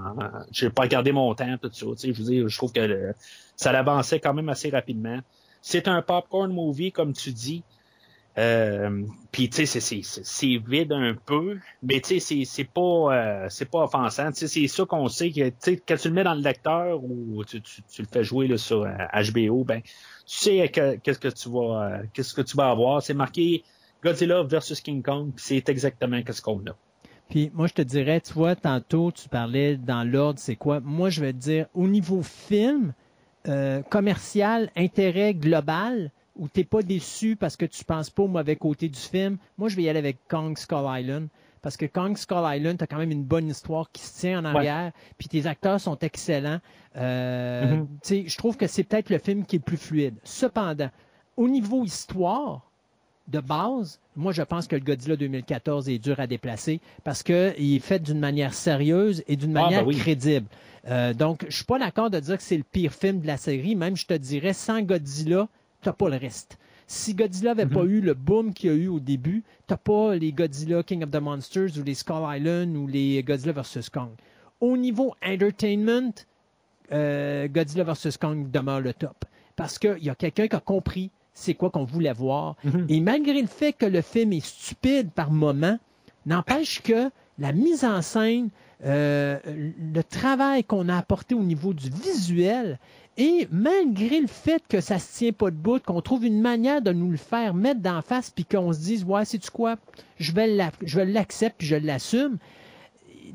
Speaker 1: j'ai pas gardé mon temps tout ça je veux dire je trouve que ça l'avançait quand même assez rapidement. C'est un popcorn movie comme tu dis euh, puis tu sais c'est vide un peu mais tu sais c'est pas c'est pas offensant tu sais c'est ça qu'on sait que tu sais quand tu le mets dans le lecteur ou tu, tu, tu le fais jouer là sur HBO ben tu sais qu'est-ce que tu vas qu'est-ce que tu vas avoir. C'est marqué Godzilla versus King Kong, c'est exactement ce qu'on a.
Speaker 4: Puis moi, je te dirais, tu vois, tantôt, tu parlais dans l'ordre, c'est quoi? Moi, je vais te dire, au niveau film, euh, commercial, intérêt global, où tu n'es pas déçu parce que tu penses pas au mauvais côté du film, moi, je vais y aller avec Kong Skull Island. Parce que Kong Skull Island, tu as quand même une bonne histoire qui se tient en arrière, puis tes acteurs sont excellents. Euh, mm-hmm. Je trouve que c'est peut-être le film qui est le plus fluide. Cependant, au niveau histoire, de base, moi, je pense que le Godzilla 2014 est dur à déplacer parce qu'il est fait d'une manière sérieuse et d'une ah, manière ben crédible. Euh, donc, je suis pas d'accord de dire que c'est le pire film de la série. Même, je te dirais, sans Godzilla, tu n'as pas le reste. Si Godzilla n'avait pas mhm. eu le boom qu'il y a eu au début, tu n'as pas les Godzilla King of the Monsters ou les Skull Island ou les Godzilla vs. Kong. Au niveau entertainment, euh, Godzilla vs. Kong demeure le top. Parce qu'il y a quelqu'un qui a compris c'est quoi qu'on voulait voir. Mhm. Et malgré le fait que le film est stupide par moments, n'empêche que la mise en scène, euh, le travail qu'on a apporté au niveau du visuel, et malgré le fait que ça se tient pas de bout, qu'on trouve une manière de nous le faire mettre d'en face, puis qu'on se dise, ouais, c'est tu quoi, je vais l'accepter, puis je l'assume,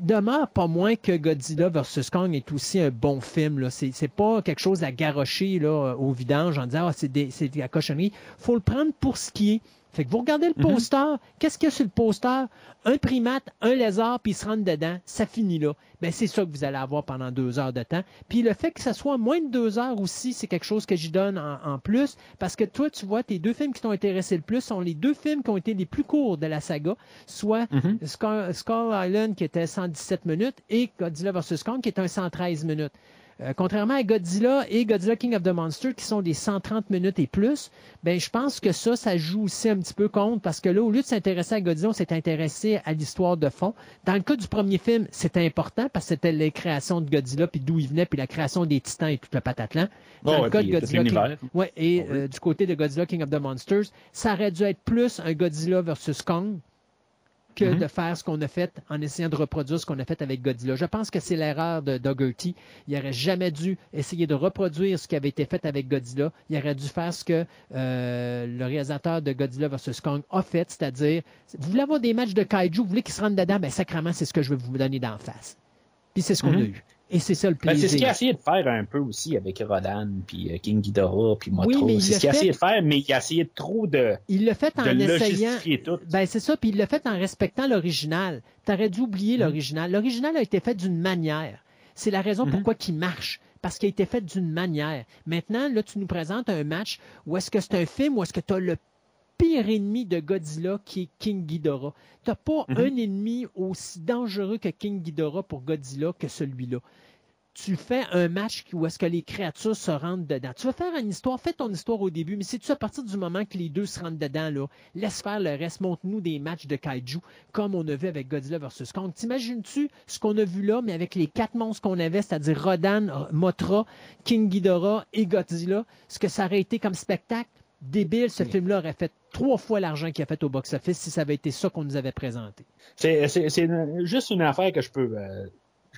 Speaker 4: demeure pas moins que Godzilla vs. Kong est aussi un bon film. C'est, pas quelque chose à garrocher là, au vidange en disant ah, c'est, c'est de la cochonnerie. faut le prendre pour ce qui est. Fait que vous regardez le
Speaker 1: Mhm.
Speaker 4: poster, qu'est-ce qu'il y a sur le poster? Un primate, un lézard, puis ils se rentrent dedans, ça finit là. Ben, c'est ça que vous allez avoir pendant deux heures de temps. Puis le fait que ça soit moins de deux heures aussi, c'est quelque chose que j'y donne en, en plus, parce que toi, tu vois, tes deux films qui t'ont intéressé le plus sont les deux films qui ont été les plus courts de la saga, soit. Skull, Skull Island qui était 117 minutes et Godzilla vs. Kong qui est un 113 minutes. Euh, contrairement à Godzilla et Godzilla King of the Monster qui sont des 130 minutes et plus, ben je pense que ça, ça joue aussi un petit peu contre parce que là, au lieu de s'intéresser à Godzilla, on s'est intéressé à l'histoire de fond. Dans le cas du premier film, c'était important parce que c'était les créations de Godzilla puis d'où il venait puis la création des Titans et tout le patatlan. Dans
Speaker 1: Oh,
Speaker 4: le
Speaker 1: ouais,
Speaker 4: cas de Godzilla King-
Speaker 1: l'univers.
Speaker 4: Ouais, et
Speaker 1: Oui.
Speaker 4: euh, du côté de Godzilla King of the Monsters, ça aurait dû être plus un Godzilla versus Kong que
Speaker 1: Mhm.
Speaker 4: de faire ce qu'on a fait en essayant de reproduire ce qu'on a fait avec Godzilla. Je pense que c'est l'erreur de Dougherty. Il aurait jamais dû essayer de reproduire ce qui avait été fait avec Godzilla. Il aurait dû faire ce que euh, le réalisateur de Godzilla vs. Kong a fait, c'est-à-dire, vous voulez avoir des matchs de kaiju, vous voulez qu'ils se rentrent dedans, ben sacrément, c'est ce que je vais vous donner d'en face. Puis c'est ce qu'on
Speaker 1: Mhm.
Speaker 4: a eu. Et c'est ça le
Speaker 1: Ben,
Speaker 4: plaisir.
Speaker 1: c'est ce qu'il a essayé de faire un peu aussi avec Rodan, puis euh, King Ghidorah, puis Motro.
Speaker 4: Oui,
Speaker 1: c'est ce qu'il a essayé de faire, mais il a essayé de trop de,
Speaker 4: Il l'a fait en essayant.
Speaker 1: tout.
Speaker 4: Ben, c'est ça, puis il l'a fait en respectant l'original. Tu aurais dû oublier
Speaker 1: Mm.
Speaker 4: l'original. L'original a été fait d'une manière. C'est la raison
Speaker 1: Mhm.
Speaker 4: pourquoi il marche. Parce qu'il a été fait d'une manière. Maintenant, là, tu nous présentes un match où est-ce que c'est un film où est-ce que tu as le pire ennemi de Godzilla qui est King Ghidorah. Tu pas
Speaker 1: Mhm.
Speaker 4: un ennemi aussi dangereux que King Ghidorah pour Godzilla que celui-là. Tu fais un match où est-ce que les créatures se rentrent dedans. Tu vas faire une histoire, fais ton histoire au début, mais c'est-tu à partir du moment que les deux se rentrent dedans, là, laisse faire le reste, montre-nous des matchs de kaiju, comme on a vu avec Godzilla vs. Kong. T'imagines-tu ce qu'on a vu là, mais avec les quatre monstres qu'on avait, c'est-à-dire Rodan, Mothra, King Ghidorah et Godzilla, ce que ça aurait été comme spectacle? Débile, ce film-là aurait fait trois fois l'argent qu'il a fait au box-office si ça avait été ça qu'on nous avait présenté.
Speaker 1: C'est, juste une affaire que je peux, euh,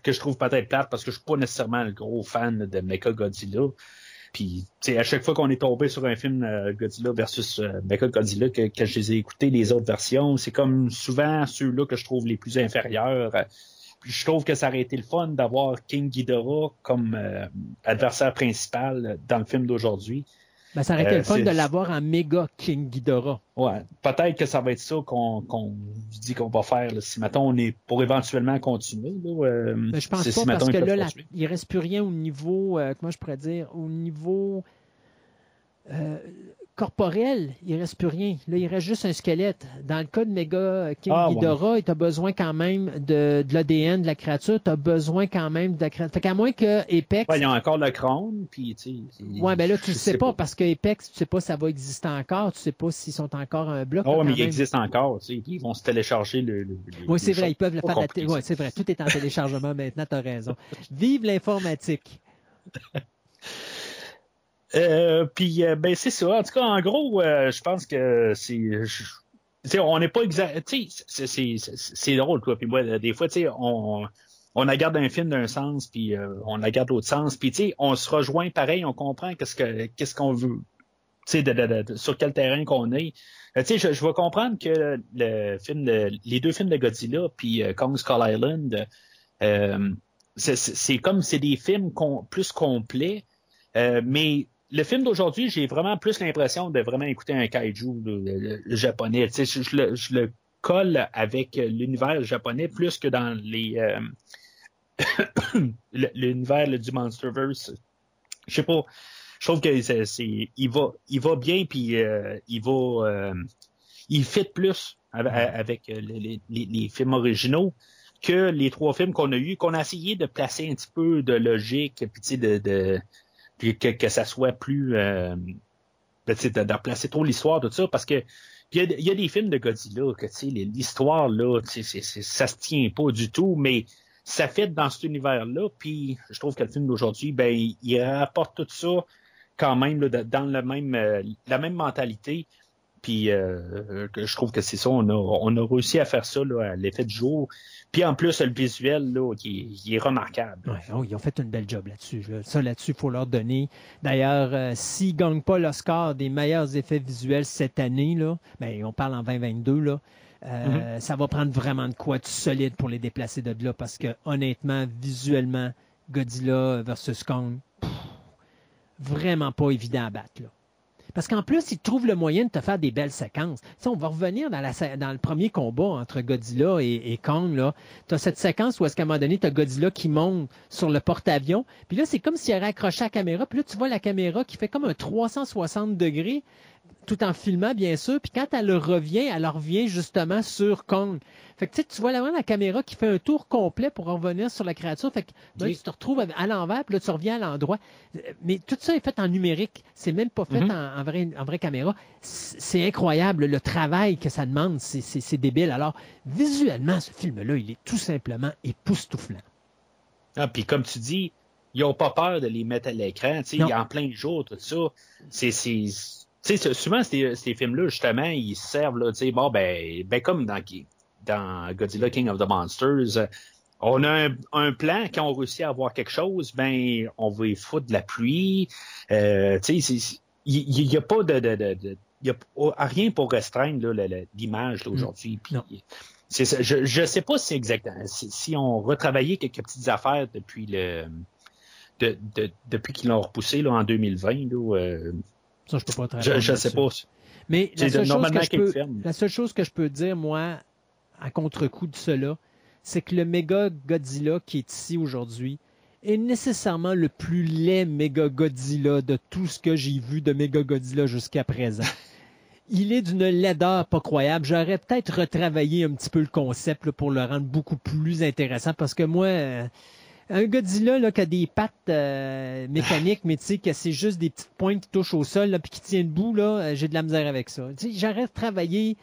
Speaker 1: que je trouve peut-être plate parce que je suis pas nécessairement le gros fan de Mecha Godzilla. Puis, à chaque fois qu'on est tombé sur un film euh, Godzilla versus euh, Mecha Godzilla, que, je les ai écoutés, les autres versions, c'est comme souvent ceux-là que je trouve les plus inférieurs. Puis je trouve que ça aurait été le fun d'avoir King Ghidorah comme euh, adversaire principal dans le film d'aujourd'hui.
Speaker 4: Ben, ça aurait été
Speaker 1: Euh,
Speaker 4: le fun de l'avoir en méga King Ghidorah.
Speaker 1: Ouais, peut-être que ça va être ça qu'on qu'on dit qu'on va faire. là. Si maintenant on est pour éventuellement continuer. Là, euh,
Speaker 4: Mais je pense pas
Speaker 1: si,
Speaker 4: parce que là, la- il reste plus rien au niveau, euh, comment je pourrais dire, au niveau euh, corporel, il reste plus rien. Là, il reste juste un squelette. Dans le cas de Mega King
Speaker 1: Ah, ouais.
Speaker 4: Ghidorah, tu as besoin quand même de, de l'ADN de la créature, tu as besoin quand même de la créature. Fait qu'à moins que Apex.
Speaker 1: Ouais, il y a encore le crâne, puis tu
Speaker 4: Ouais, ben là, tu le sais pas, parce que Apex, tu sais pas si ça va exister encore, tu sais pas s'ils sont encore un bloc.
Speaker 1: Oh,
Speaker 4: là,
Speaker 1: mais
Speaker 4: quand
Speaker 1: il
Speaker 4: même.
Speaker 1: existe encore, tu sais. Ils vont se télécharger le.
Speaker 4: Oui, c'est vrai, ils peuvent le faire. la. Ouais, c'est vrai, tout est en téléchargement maintenant, tu as raison. Vive l'informatique.
Speaker 1: Euh, puis euh, ben c'est ça. En tout cas, en gros, euh, je pense que c'est. on n'est pas exact. C'est- drôle, quoi. Puis moi, des fois, tu sais, on. On regarde un film d'un sens, puis euh, on regarde de l'autre sens, puis tu sais, on se rejoint pareil, on comprend qu'est-ce que qu'est-ce qu'on veut, tu sais, sur quel terrain qu'on est. Tu sais, je, je vais comprendre que le film, de, les deux films de Godzilla, puis Kong Skull Island, c'est comme c'est des films com- plus complets, euh, mais le film d'aujourd'hui, j'ai vraiment plus l'impression de vraiment écouter un kaiju le, le- le japonais. Tu sais, je, je le, je le colle avec l'univers japonais plus que dans les euh, l'univers du Monsterverse. Je sais pas. Je trouve que c'est, il va il va bien puis euh, il va euh, il fit plus avec, avec les, les- les- les films originaux que les trois films qu'on a eus, qu'on a essayé de placer un petit peu de logique, puis tu sais, de, de puis que, ça soit plus euh, sais, de, de replacer trop l'histoire, tout ça, parce que il y, a, des films de Godzilla que l'histoire là, tu sais, c'est- c'est- ça se tient pas du tout, mais ça fait dans cet univers-là, puis je trouve que le film d'aujourd'hui, ben, il, il rapporte tout ça quand même là, dans le même euh, la même mentalité. Puis euh, que je trouve que c'est ça, on a, on a réussi à faire ça là, à l'effet du jour. Puis en plus, le visuel, là, il est remarquable.
Speaker 4: Ouais, oh, ils ont fait une belle job là-dessus. là. Ça, là-dessus, il faut leur donner. D'ailleurs, euh, s'ils ne gagnent pas l'Oscar des meilleurs effets visuels cette année, là, ben, on parle en 2022, là, euh, ça va prendre vraiment de quoi de solide pour les déplacer de là parce que, honnêtement, visuellement, Godzilla versus Kong, pff, vraiment pas évident à battre. Là. Parce qu'en plus, il trouve le moyen de te faire des belles séquences. Tu sais, on va revenir dans, le premier combat entre Godzilla et, Kong. Tu as cette séquence où, à un moment donné, tu as Godzilla qui monte sur le porte-avions. Puis là, c'est comme s'il aurait accroché la caméra. Puis là, tu vois la caméra qui fait comme un 360 degrés tout en filmant, bien sûr. Puis quand elle revient, elle revient justement sur Kong. Fait que tu sais, tu vois vraiment la caméra qui fait un tour complet pour revenir sur la créature. Fait que là,
Speaker 1: Oui.
Speaker 4: tu te retrouves à l'envers, puis là, tu reviens à l'endroit. Mais tout ça est fait en numérique. C'est même pas fait
Speaker 1: Mhm.
Speaker 4: en, en vraie, en vraie caméra. C'est incroyable. Le travail que ça demande, c'est- débile. Alors, visuellement, ce film-là, il est tout simplement époustouflant.
Speaker 1: Ah, puis comme tu dis, ils n'ont pas peur de les mettre à l'écran. Tu sais,
Speaker 4: Non.
Speaker 1: il y a en plein jour, tout ça. C'est, sais, souvent, ces, ces films-là, justement, ils servent, là, tu sais, bon, ben, ben, comme dans, dans Godzilla King of the Monsters, euh, on a un, un plan, quand on réussit à avoir quelque chose, ben, on va y foutre de la pluie. Euh, tu sais, il n'y a pas de, de, de, de- il y a rien pour restreindre l'image là, aujourd'hui. Je je sais pas si exactement si, si on retravaillait quelques petites affaires depuis le de, de- depuis qu'ils l'ont repoussé là, en 2020 là, euh,
Speaker 4: Ça, je peux pas te
Speaker 1: je, je sais pas.
Speaker 4: Mais la seule, chose
Speaker 1: normalement
Speaker 4: que je peux, la seule chose que je peux dire, moi, à contre-coup de cela, c'est que le méga Godzilla qui est ici aujourd'hui est nécessairement le plus laid méga Godzilla de tout ce que j'ai vu de méga Godzilla jusqu'à présent. Il est d'une laideur pas croyable. J'aurais peut-être retravaillé un petit peu le concept là, pour le rendre beaucoup plus intéressant parce que moi, euh, un Godzilla là, qui a des pattes euh, mécaniques, mais tu sais, que c'est juste des petites pointes qui touchent au sol là, puis qui tiennent debout, là, euh, j'ai de la misère avec ça. Tu sais, J'aurais travaillé.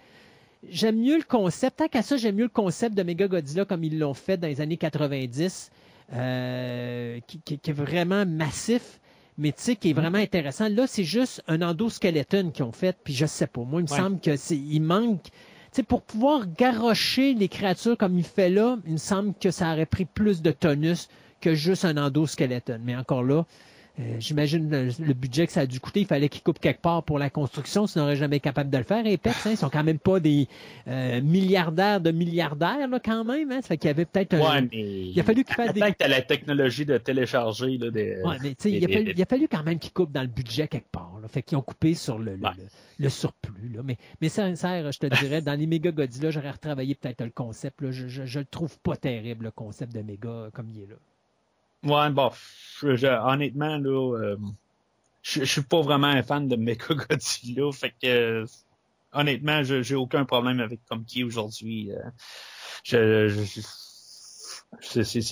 Speaker 4: J'aime mieux le concept. Tant qu'à ça, j'aime mieux le concept de Mega Godzilla comme ils l'ont fait dans les années 90, euh, qui, qui- qui est vraiment massif, mais tu sais, qui est vraiment intéressant. Là, c'est juste un endoskeleton qu'ils ont fait, puis je sais pas. Moi, il me
Speaker 1: Ouais.
Speaker 4: semble que c'est, il manque. Pour pouvoir garrocher les créatures comme il fait là, il me semble que ça aurait pris plus de tonus que juste un endoskeleton. Mais encore là, euh, j'imagine le, le budget que ça a dû coûter. Il fallait qu'ils coupent quelque part pour la construction, sinon ils n'auraient jamais capable de le faire. Et Apex, hein, ils sont quand même pas des euh, milliardaires de milliardaires, là, quand même. Hein. Ça fait qu'il y avait peut-être un...
Speaker 1: Mais
Speaker 4: Il a fallu qu'ils fassent des...
Speaker 1: Que la technologie de télécharger là, des,
Speaker 4: Ouais, mais tu sais, il, a fallu,
Speaker 1: des-
Speaker 4: il a fallu quand même qu'ils coupent dans le budget quelque part. Là. Fait qu'ils ont coupé sur le, le,
Speaker 1: Ouais.
Speaker 4: le- le surplus. Là. Mais, mais sincère, je te dirais, dans les méga Godzilla, j'aurais retravaillé peut-être le concept. Là. Je, je, je le trouve pas terrible, le concept de méga euh, comme il est là.
Speaker 1: Ouais, bon, je- honnêtement, là, euh, je, suis pas vraiment un fan de Mechagodzilla, fait que, honnêtement, je- j'ai aucun problème avec comme qui aujourd'hui. euh, je,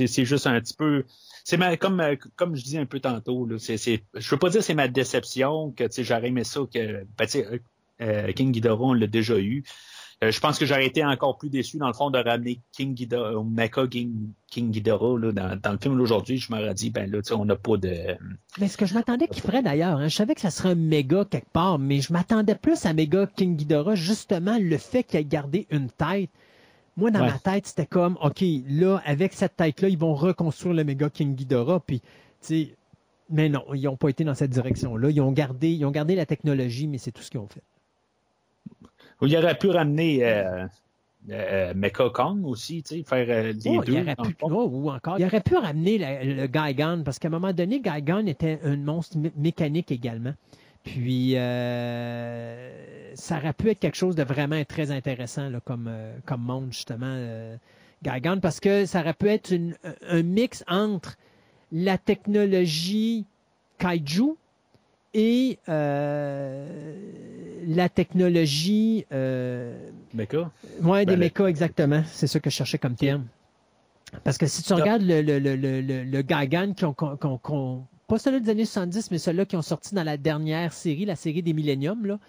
Speaker 1: c'est- juste un petit peu, c'est ma, comme comme je disais un peu tantôt, là, c'est c'est, je veux pas dire c'est ma déception que tu sais j'aurais aimé ça que, ben, euh, euh, King Ghidorah on l'a déjà eu. Euh, je pense que j'aurais été encore plus déçu, dans le fond, de ramener King Ghidorah, ou Mecha King, King Ghidorah là, dans, dans le film d'aujourd'hui. Je m'aurais dit, ben là, tu sais, on n'a pas de...
Speaker 4: Mais ce que je m'attendais qu'il ferait d'ailleurs, hein, je savais que ça serait un méga quelque part, mais je m'attendais plus à méga King Ghidorah, justement le fait qu'il ait gardé une tête. Moi, dans
Speaker 1: Ouais.
Speaker 4: ma tête, c'était comme, OK, là, avec cette tête-là, ils vont reconstruire le méga King Ghidorah, puis, tu sais, mais non, ils n'ont pas été dans cette direction-là. Ils ont gardé, ils ont gardé la technologie, mais c'est tout ce qu'ils ont fait.
Speaker 1: Il aurait pu ramener euh, euh, Mecha Kong aussi, tu sais, faire euh, les
Speaker 4: Oh,
Speaker 1: deux.
Speaker 4: il aurait pu, oh, ou encore, il aurait pu ramener la- le Gaigan, parce qu'à un moment donné, Gaigan était un monstre mé- mécanique également. Puis, euh, ça aurait pu être quelque chose de vraiment très intéressant là, comme, euh, comme monde, justement, euh, Gaigan, parce que ça aurait pu être une- un mix entre la technologie kaiju et euh, la technologie euh,
Speaker 1: Mecha?
Speaker 4: Ouais, des
Speaker 1: Ben, le-
Speaker 4: mechas, exactement. C'est ça que je cherchais comme terme. Parce que si tu
Speaker 1: Ah.
Speaker 4: regardes le, le, le, le, le, Gaigan, qui ont, pas celui des années 70, mais celui-là qui ont sorti dans la dernière série, la série des Millennium, là,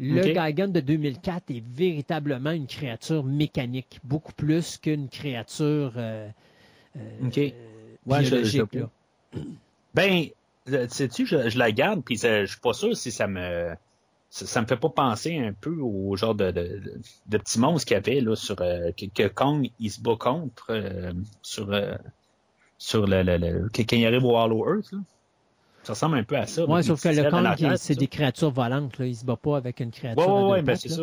Speaker 4: le
Speaker 1: Ok.
Speaker 4: Gaigan de 2004 est véritablement une créature mécanique, beaucoup plus qu'une créature euh, euh,
Speaker 1: Ok.
Speaker 4: euh,
Speaker 1: Ouais, je-
Speaker 4: biologique.
Speaker 1: je-
Speaker 4: là.
Speaker 1: Ben, sais-tu, je, je la garde, puis je suis pas sûr si ça me ça, ça me fait pas penser un peu au genre de, de, de, petits monstres qu'il y avait là sur euh, que, que Kong il se bat contre euh, sur euh, sur le, le, le- quand il arrive au Hollow Earth là. Ça ressemble un peu à ça. Avec
Speaker 4: sauf que le Kong, c'est des créatures volantes. Là. Il se bat pas avec une créature.
Speaker 1: Ouais, ben
Speaker 4: pattes,
Speaker 1: c'est ça.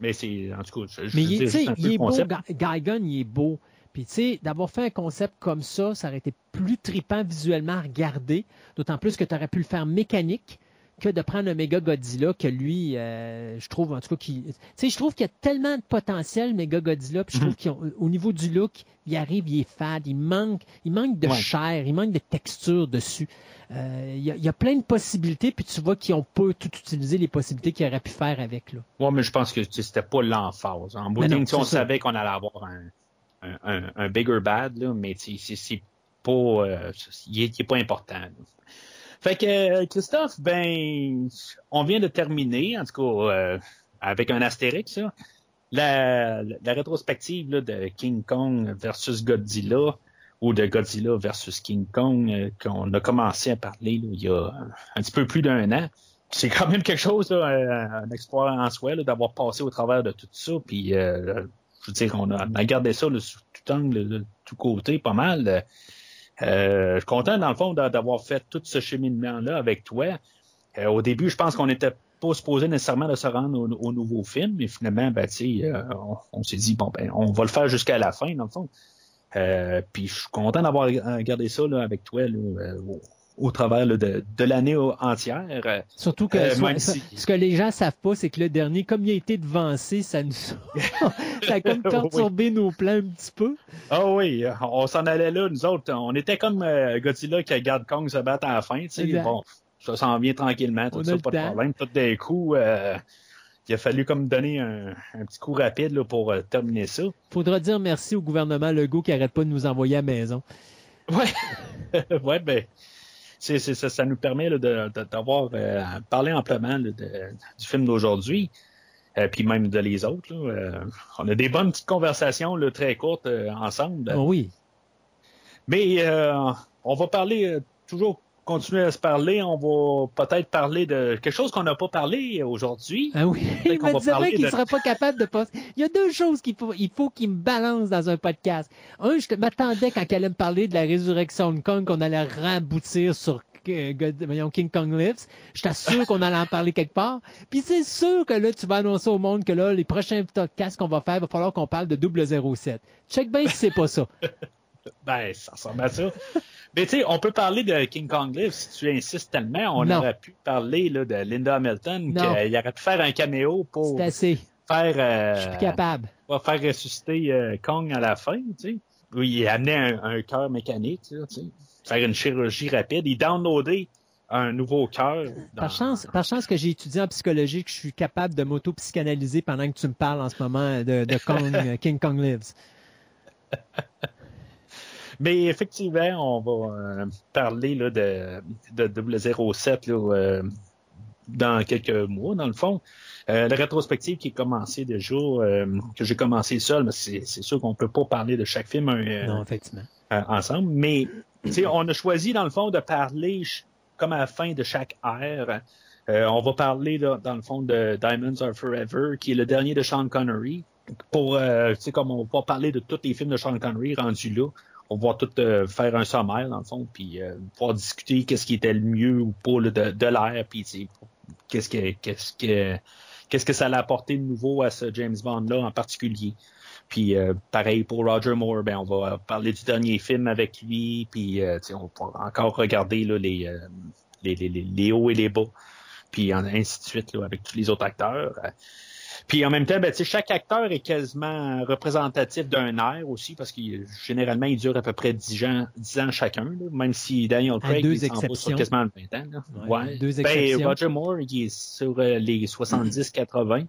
Speaker 1: Mais c'est, en tout cas, je, je
Speaker 4: Mais
Speaker 1: veux
Speaker 4: il,
Speaker 1: dire
Speaker 4: tu sais,
Speaker 1: juste un peu
Speaker 4: il est beau, Gaigan, il est beau. Puis, tu sais, d'avoir fait un concept comme ça, ça aurait été plus trippant visuellement à regarder. D'autant plus que tu aurais pu le faire mécanique. que de prendre un méga Godzilla que lui, euh, je trouve en tout cas qui, tu sais, je trouve qu'il y a tellement de potentiel méga Godzilla, puis je trouve qu'au niveau du look, il arrive, il est fade, il manque, il manque de
Speaker 1: Ouais.
Speaker 4: chair, il manque de texture dessus. Euh, il, y a, il y a plein de possibilités, puis tu vois qu'ils ont pas tout utilisé les possibilités qu'ils auraient pu faire avec là.
Speaker 1: Ouais, mais je pense que c'était pas l'emphase. En bout de on
Speaker 4: ça.
Speaker 1: savait qu'on allait avoir un, un, bigger bad, là, mais c'est pas, euh, il, est, pas important. Fait que euh, Christophe, ben, on vient de terminer, en tout cas, euh, avec un astérix, là, la, rétrospective de King Kong versus Godzilla ou de Godzilla versus King Kong qu'on a commencé à parler il y a un petit peu plus d'un an. C'est quand même quelque chose, un, exploit en soi, d'avoir passé au travers de tout ça. Puis, je veux dire, on a, on a gardé ça là, tout angle, de tout côté, pas mal. Euh, je suis content, dans le fond, d'a- d'avoir fait tout ce cheminement-là avec toi. Euh, au début, je pense qu'on n'était pas supposé nécessairement de se rendre au, au nouveau film, mais finalement, ben, euh, on, on s'est dit, bon, ben, on va le faire jusqu'à la fin, dans le fond. Euh, puis je suis content d'avoir regardé ça là, avec toi là, euh, au travers là, de, de l'année entière.
Speaker 4: Surtout que
Speaker 1: Euh,
Speaker 4: soit-
Speaker 1: si-
Speaker 4: ce que les gens savent pas, c'est que le dernier, comme il a été devancé, ça nous ça a comme perturbé nos plans un petit peu.
Speaker 1: Ah oui, on s'en allait là, nous autres. On était comme euh, Godzilla qui regarde Kong se battre à la fin. Bon, ça s'en vient tranquillement, tout ça, pas de problème. Tout d'un coup, euh, il a fallu comme donner un, un petit coup rapide là, pour euh, terminer ça.
Speaker 4: Faudra dire merci au gouvernement Legault qui arrête pas de nous envoyer à la maison.
Speaker 1: Ouais, ouais, ben, c'est, ça, ça nous permet d'avoir euh, parlé amplement là, de- du film d'aujourd'hui, euh, puis même de les autres. là. Euh, on a des bonnes petites conversations là, très courtes euh, ensemble.
Speaker 4: Oh oui.
Speaker 1: Mais on va parler, toujours continuer à se parler. On va peut-être parler de quelque chose qu'on n'a pas parlé aujourd'hui.
Speaker 4: Ah oui. Il me bien qu'il
Speaker 1: de-
Speaker 4: serait pas capable de passer. Il y a deux choses qu'il faut, il faut qu'il me balance dans un podcast. Un, je m'attendais quand elle allait me parler de la résurrection de Kong qu'on allait raboutir sur euh, King Kong Lives. J'étais sûr qu'on allait en parler quelque part. Puis c'est sûr que là, tu vas annoncer au monde que là, les prochains podcasts qu'on va faire, il va falloir qu'on parle de 007. Check bien si c'est pas ça.
Speaker 1: Ben, ça ressemble à ça. Mais tu sais, on peut parler de King Kong Live si tu insistes tellement. On
Speaker 4: Non.
Speaker 1: aurait pu parler là, de Linda Hamilton, qu'il aurait pu faire un caméo pour
Speaker 4: assez.
Speaker 1: faire,
Speaker 4: Je suis
Speaker 1: euh,
Speaker 4: plus capable.
Speaker 1: pour faire ressusciter euh, Kong à la fin, tu sais. Oui, il amenait un, un cœur mécanique, tu sais. Faire une chirurgie rapide. Il downloadait un nouveau cœur. dans-
Speaker 4: Par chance, par chance que j'ai étudié en psychologie, que je suis capable de m'auto-psychanalyser pendant que tu me parles en ce moment de, de Kong, euh, King Kong Lives.
Speaker 1: Mais effectivement, on va euh, parler là, de, de 007 là, euh, dans quelques mois, dans le fond. Euh, la rétrospective qui est commencée déjà, euh, que j'ai commencé seul, mais c'est c'est sûr qu'on peut pas parler de chaque film euh,
Speaker 4: Non, effectivement.
Speaker 1: euh, ensemble. Mais tu sais, on a choisi, dans le fond, de parler comme à la fin de chaque ère. Euh, on va parler, là, dans le fond, de Diamonds Are Forever, qui est le dernier de Sean Connery. Pour, euh, tu sais, comme on va parler de tous les films de Sean Connery rendus là, on va tout euh, faire un sommaire, dans le fond, puis euh, pouvoir discuter qu'est-ce qui était le mieux ou pas de, de l'ère, puis qu'est-ce que, qu'est-ce que, qu'est-ce que ça a apporté de nouveau à ce James Bond-là en particulier. Puis euh, pareil pour Roger Moore, ben on va parler du dernier film avec lui, puis euh, on va encore regarder là, les, euh, les, les, les, les hauts et les bas, puis ainsi de suite là, avec tous les autres acteurs. Puis en même temps, ben, tu sais, chaque acteur est quasiment représentatif d'un air aussi, parce que généralement, il dure à peu près 10 ans, 10 ans chacun, là, même si Daniel Craig
Speaker 4: deux
Speaker 1: il
Speaker 4: exceptions.
Speaker 1: sur quasiment 20 ans. Là.
Speaker 4: Ouais, deux
Speaker 1: Ben,
Speaker 4: exceptions.
Speaker 1: Roger Moore, il est sur euh, les 70-80.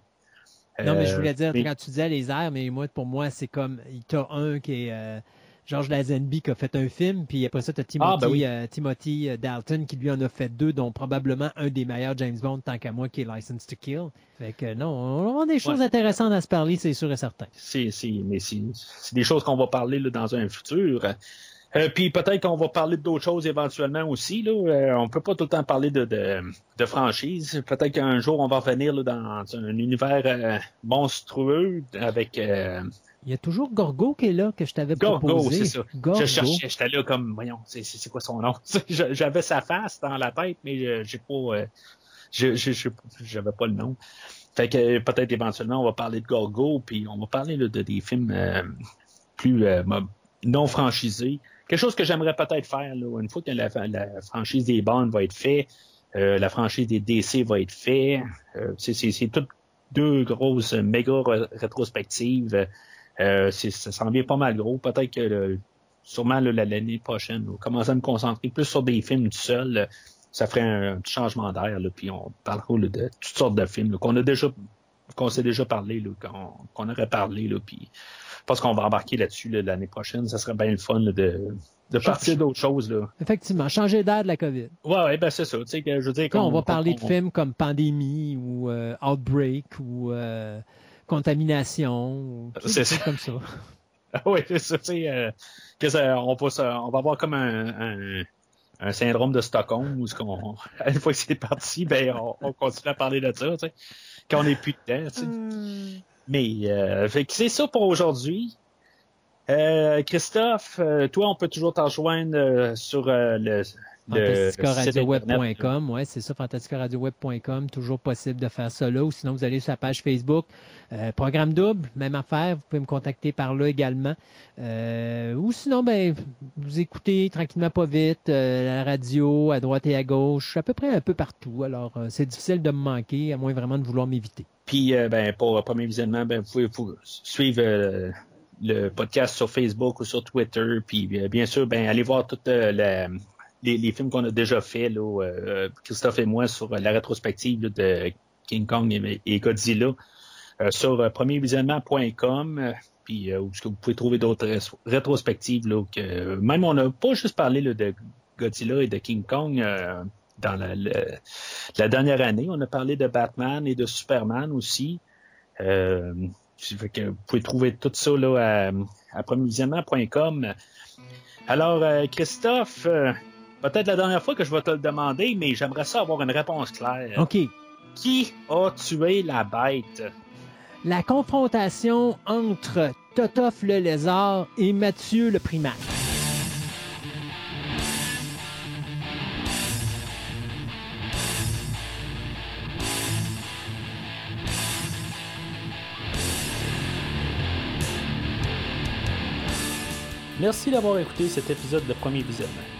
Speaker 4: Non, mais je
Speaker 1: Euh,
Speaker 4: voulais dire,
Speaker 1: mais-
Speaker 4: quand tu disais les airs, mais moi, pour moi, c'est comme, tu as un qui est euh, George Lazenby qui a fait un film, puis après ça, tu as Timothy,
Speaker 1: Ah, ben oui.
Speaker 4: euh, Timothy euh, Dalton qui lui en a fait deux, dont probablement un des meilleurs James Bond, tant qu'à moi, qui est License to Kill. Fait que non, on avoir des choses
Speaker 1: Ouais.
Speaker 4: intéressantes à se parler, c'est sûr et certain.
Speaker 1: c'est, mais c'est, c'est des choses qu'on va parler là, dans un futur. Euh, puis peut-être qu'on va parler d'autres choses éventuellement aussi. Là. Euh, on peut pas tout le temps parler de, de, de franchise. Peut-être qu'un jour on va revenir là, dans un univers euh, monstrueux avec
Speaker 4: Il y a toujours Gorgo qui est là, que je t'avais
Speaker 1: Gorgo,
Speaker 4: proposé.
Speaker 1: c'est ça.
Speaker 4: Gorgo.
Speaker 1: Je cherchais, j'étais là comme, voyons, c'est, quoi son nom? J'avais sa face dans la tête, mais j'ai pas, euh, j'avais pas le nom. Fait que peut-être éventuellement on va parler de Gorgo, puis on va parler là, de des films euh, plus euh, non franchisés. Quelque chose que j'aimerais peut-être faire là, une fois que la, la franchise des bandes va être faite. La franchise des DC va être faite. C'est, toutes deux grosses méga rétrospectives. Euh, ça s'en vient pas mal gros. Peut-être que le- sûrement l'année prochaine, on va commencer à me concentrer plus sur des films tout seul. euh, Ça ferait un, petit changement d'air, puis on parlera là, de toutes sortes de films qu'on a déjà qu'on s'est déjà parlé, qu'on, aurait parlé, là, puis je pense qu'on va embarquer là-dessus là, l'année prochaine. Ça serait bien le fun de, de partir d'autres choses. Là.
Speaker 4: Effectivement, changer d'air de la COVID.
Speaker 1: Ouais, ouais, ben c'est ça. Tu sais, que je veux dire,
Speaker 4: on
Speaker 1: qu'on-
Speaker 4: va parler de films comme Pandémie ou euh, Outbreak ou euh, Contamination sais,
Speaker 1: C'est ça.
Speaker 4: comme ça.
Speaker 1: Ah oui, c'est ça, euh, que ça, on, va, se- on va avoir comme un, un, un syndrome de Stockholm où ce qu'on, une fois que c'est parti, ben on, on continue à parler de ça, tu sais, quand on n'est plus dedans, tu sais. Mais euh, fait que c'est ça pour aujourd'hui. Euh, Christophe, euh, toi, on peut toujours t'en rejoindre euh, sur euh, le.
Speaker 4: fantasticaradioweb.com, ouais, c'est ça, fantasticaradioweb.com, toujours possible de faire ça là, ou sinon vous allez sur la page Facebook, euh, programme double, même affaire, vous pouvez me contacter par là également, Euh, ou sinon, ben, vous écoutez tranquillement pas vite, euh, la radio, à droite et à gauche, à peu près un peu partout, alors c'est difficile de me manquer, à moins vraiment de vouloir m'éviter.
Speaker 1: Puis, ben, pour le premier visionnement, ben, vous pouvez vous suivre le podcast sur Facebook ou sur Twitter. Puis, euh, bien sûr, ben, allez voir tous les, les films qu'on a déjà fait, là, euh, Christophe et moi, sur la rétrospective là, de King Kong et, Godzilla euh, sur euh, premiervisionnement.com. euh, Puis, euh, vous pouvez trouver d'autres ré- rétrospectives. Là, que, même, on n'a pas juste parlé là, de Godzilla et de King Kong. euh, dans la, la dernière année. On a parlé de Batman et de Superman aussi. Euh, que vous pouvez trouver tout ça là, à, à premiervisionnement.com. Alors, euh, Christophe, euh, peut-être la dernière fois que je vais te le demander, mais j'aimerais ça avoir une réponse claire.
Speaker 4: OK.
Speaker 1: Qui a tué la bête?
Speaker 4: La confrontation entre Totof le lézard et Mathieu le primate.
Speaker 1: Merci d'avoir écouté cet épisode de Premier Visionnement.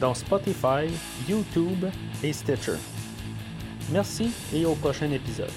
Speaker 1: dont Spotify, YouTube et Stitcher. Merci et au prochain épisode.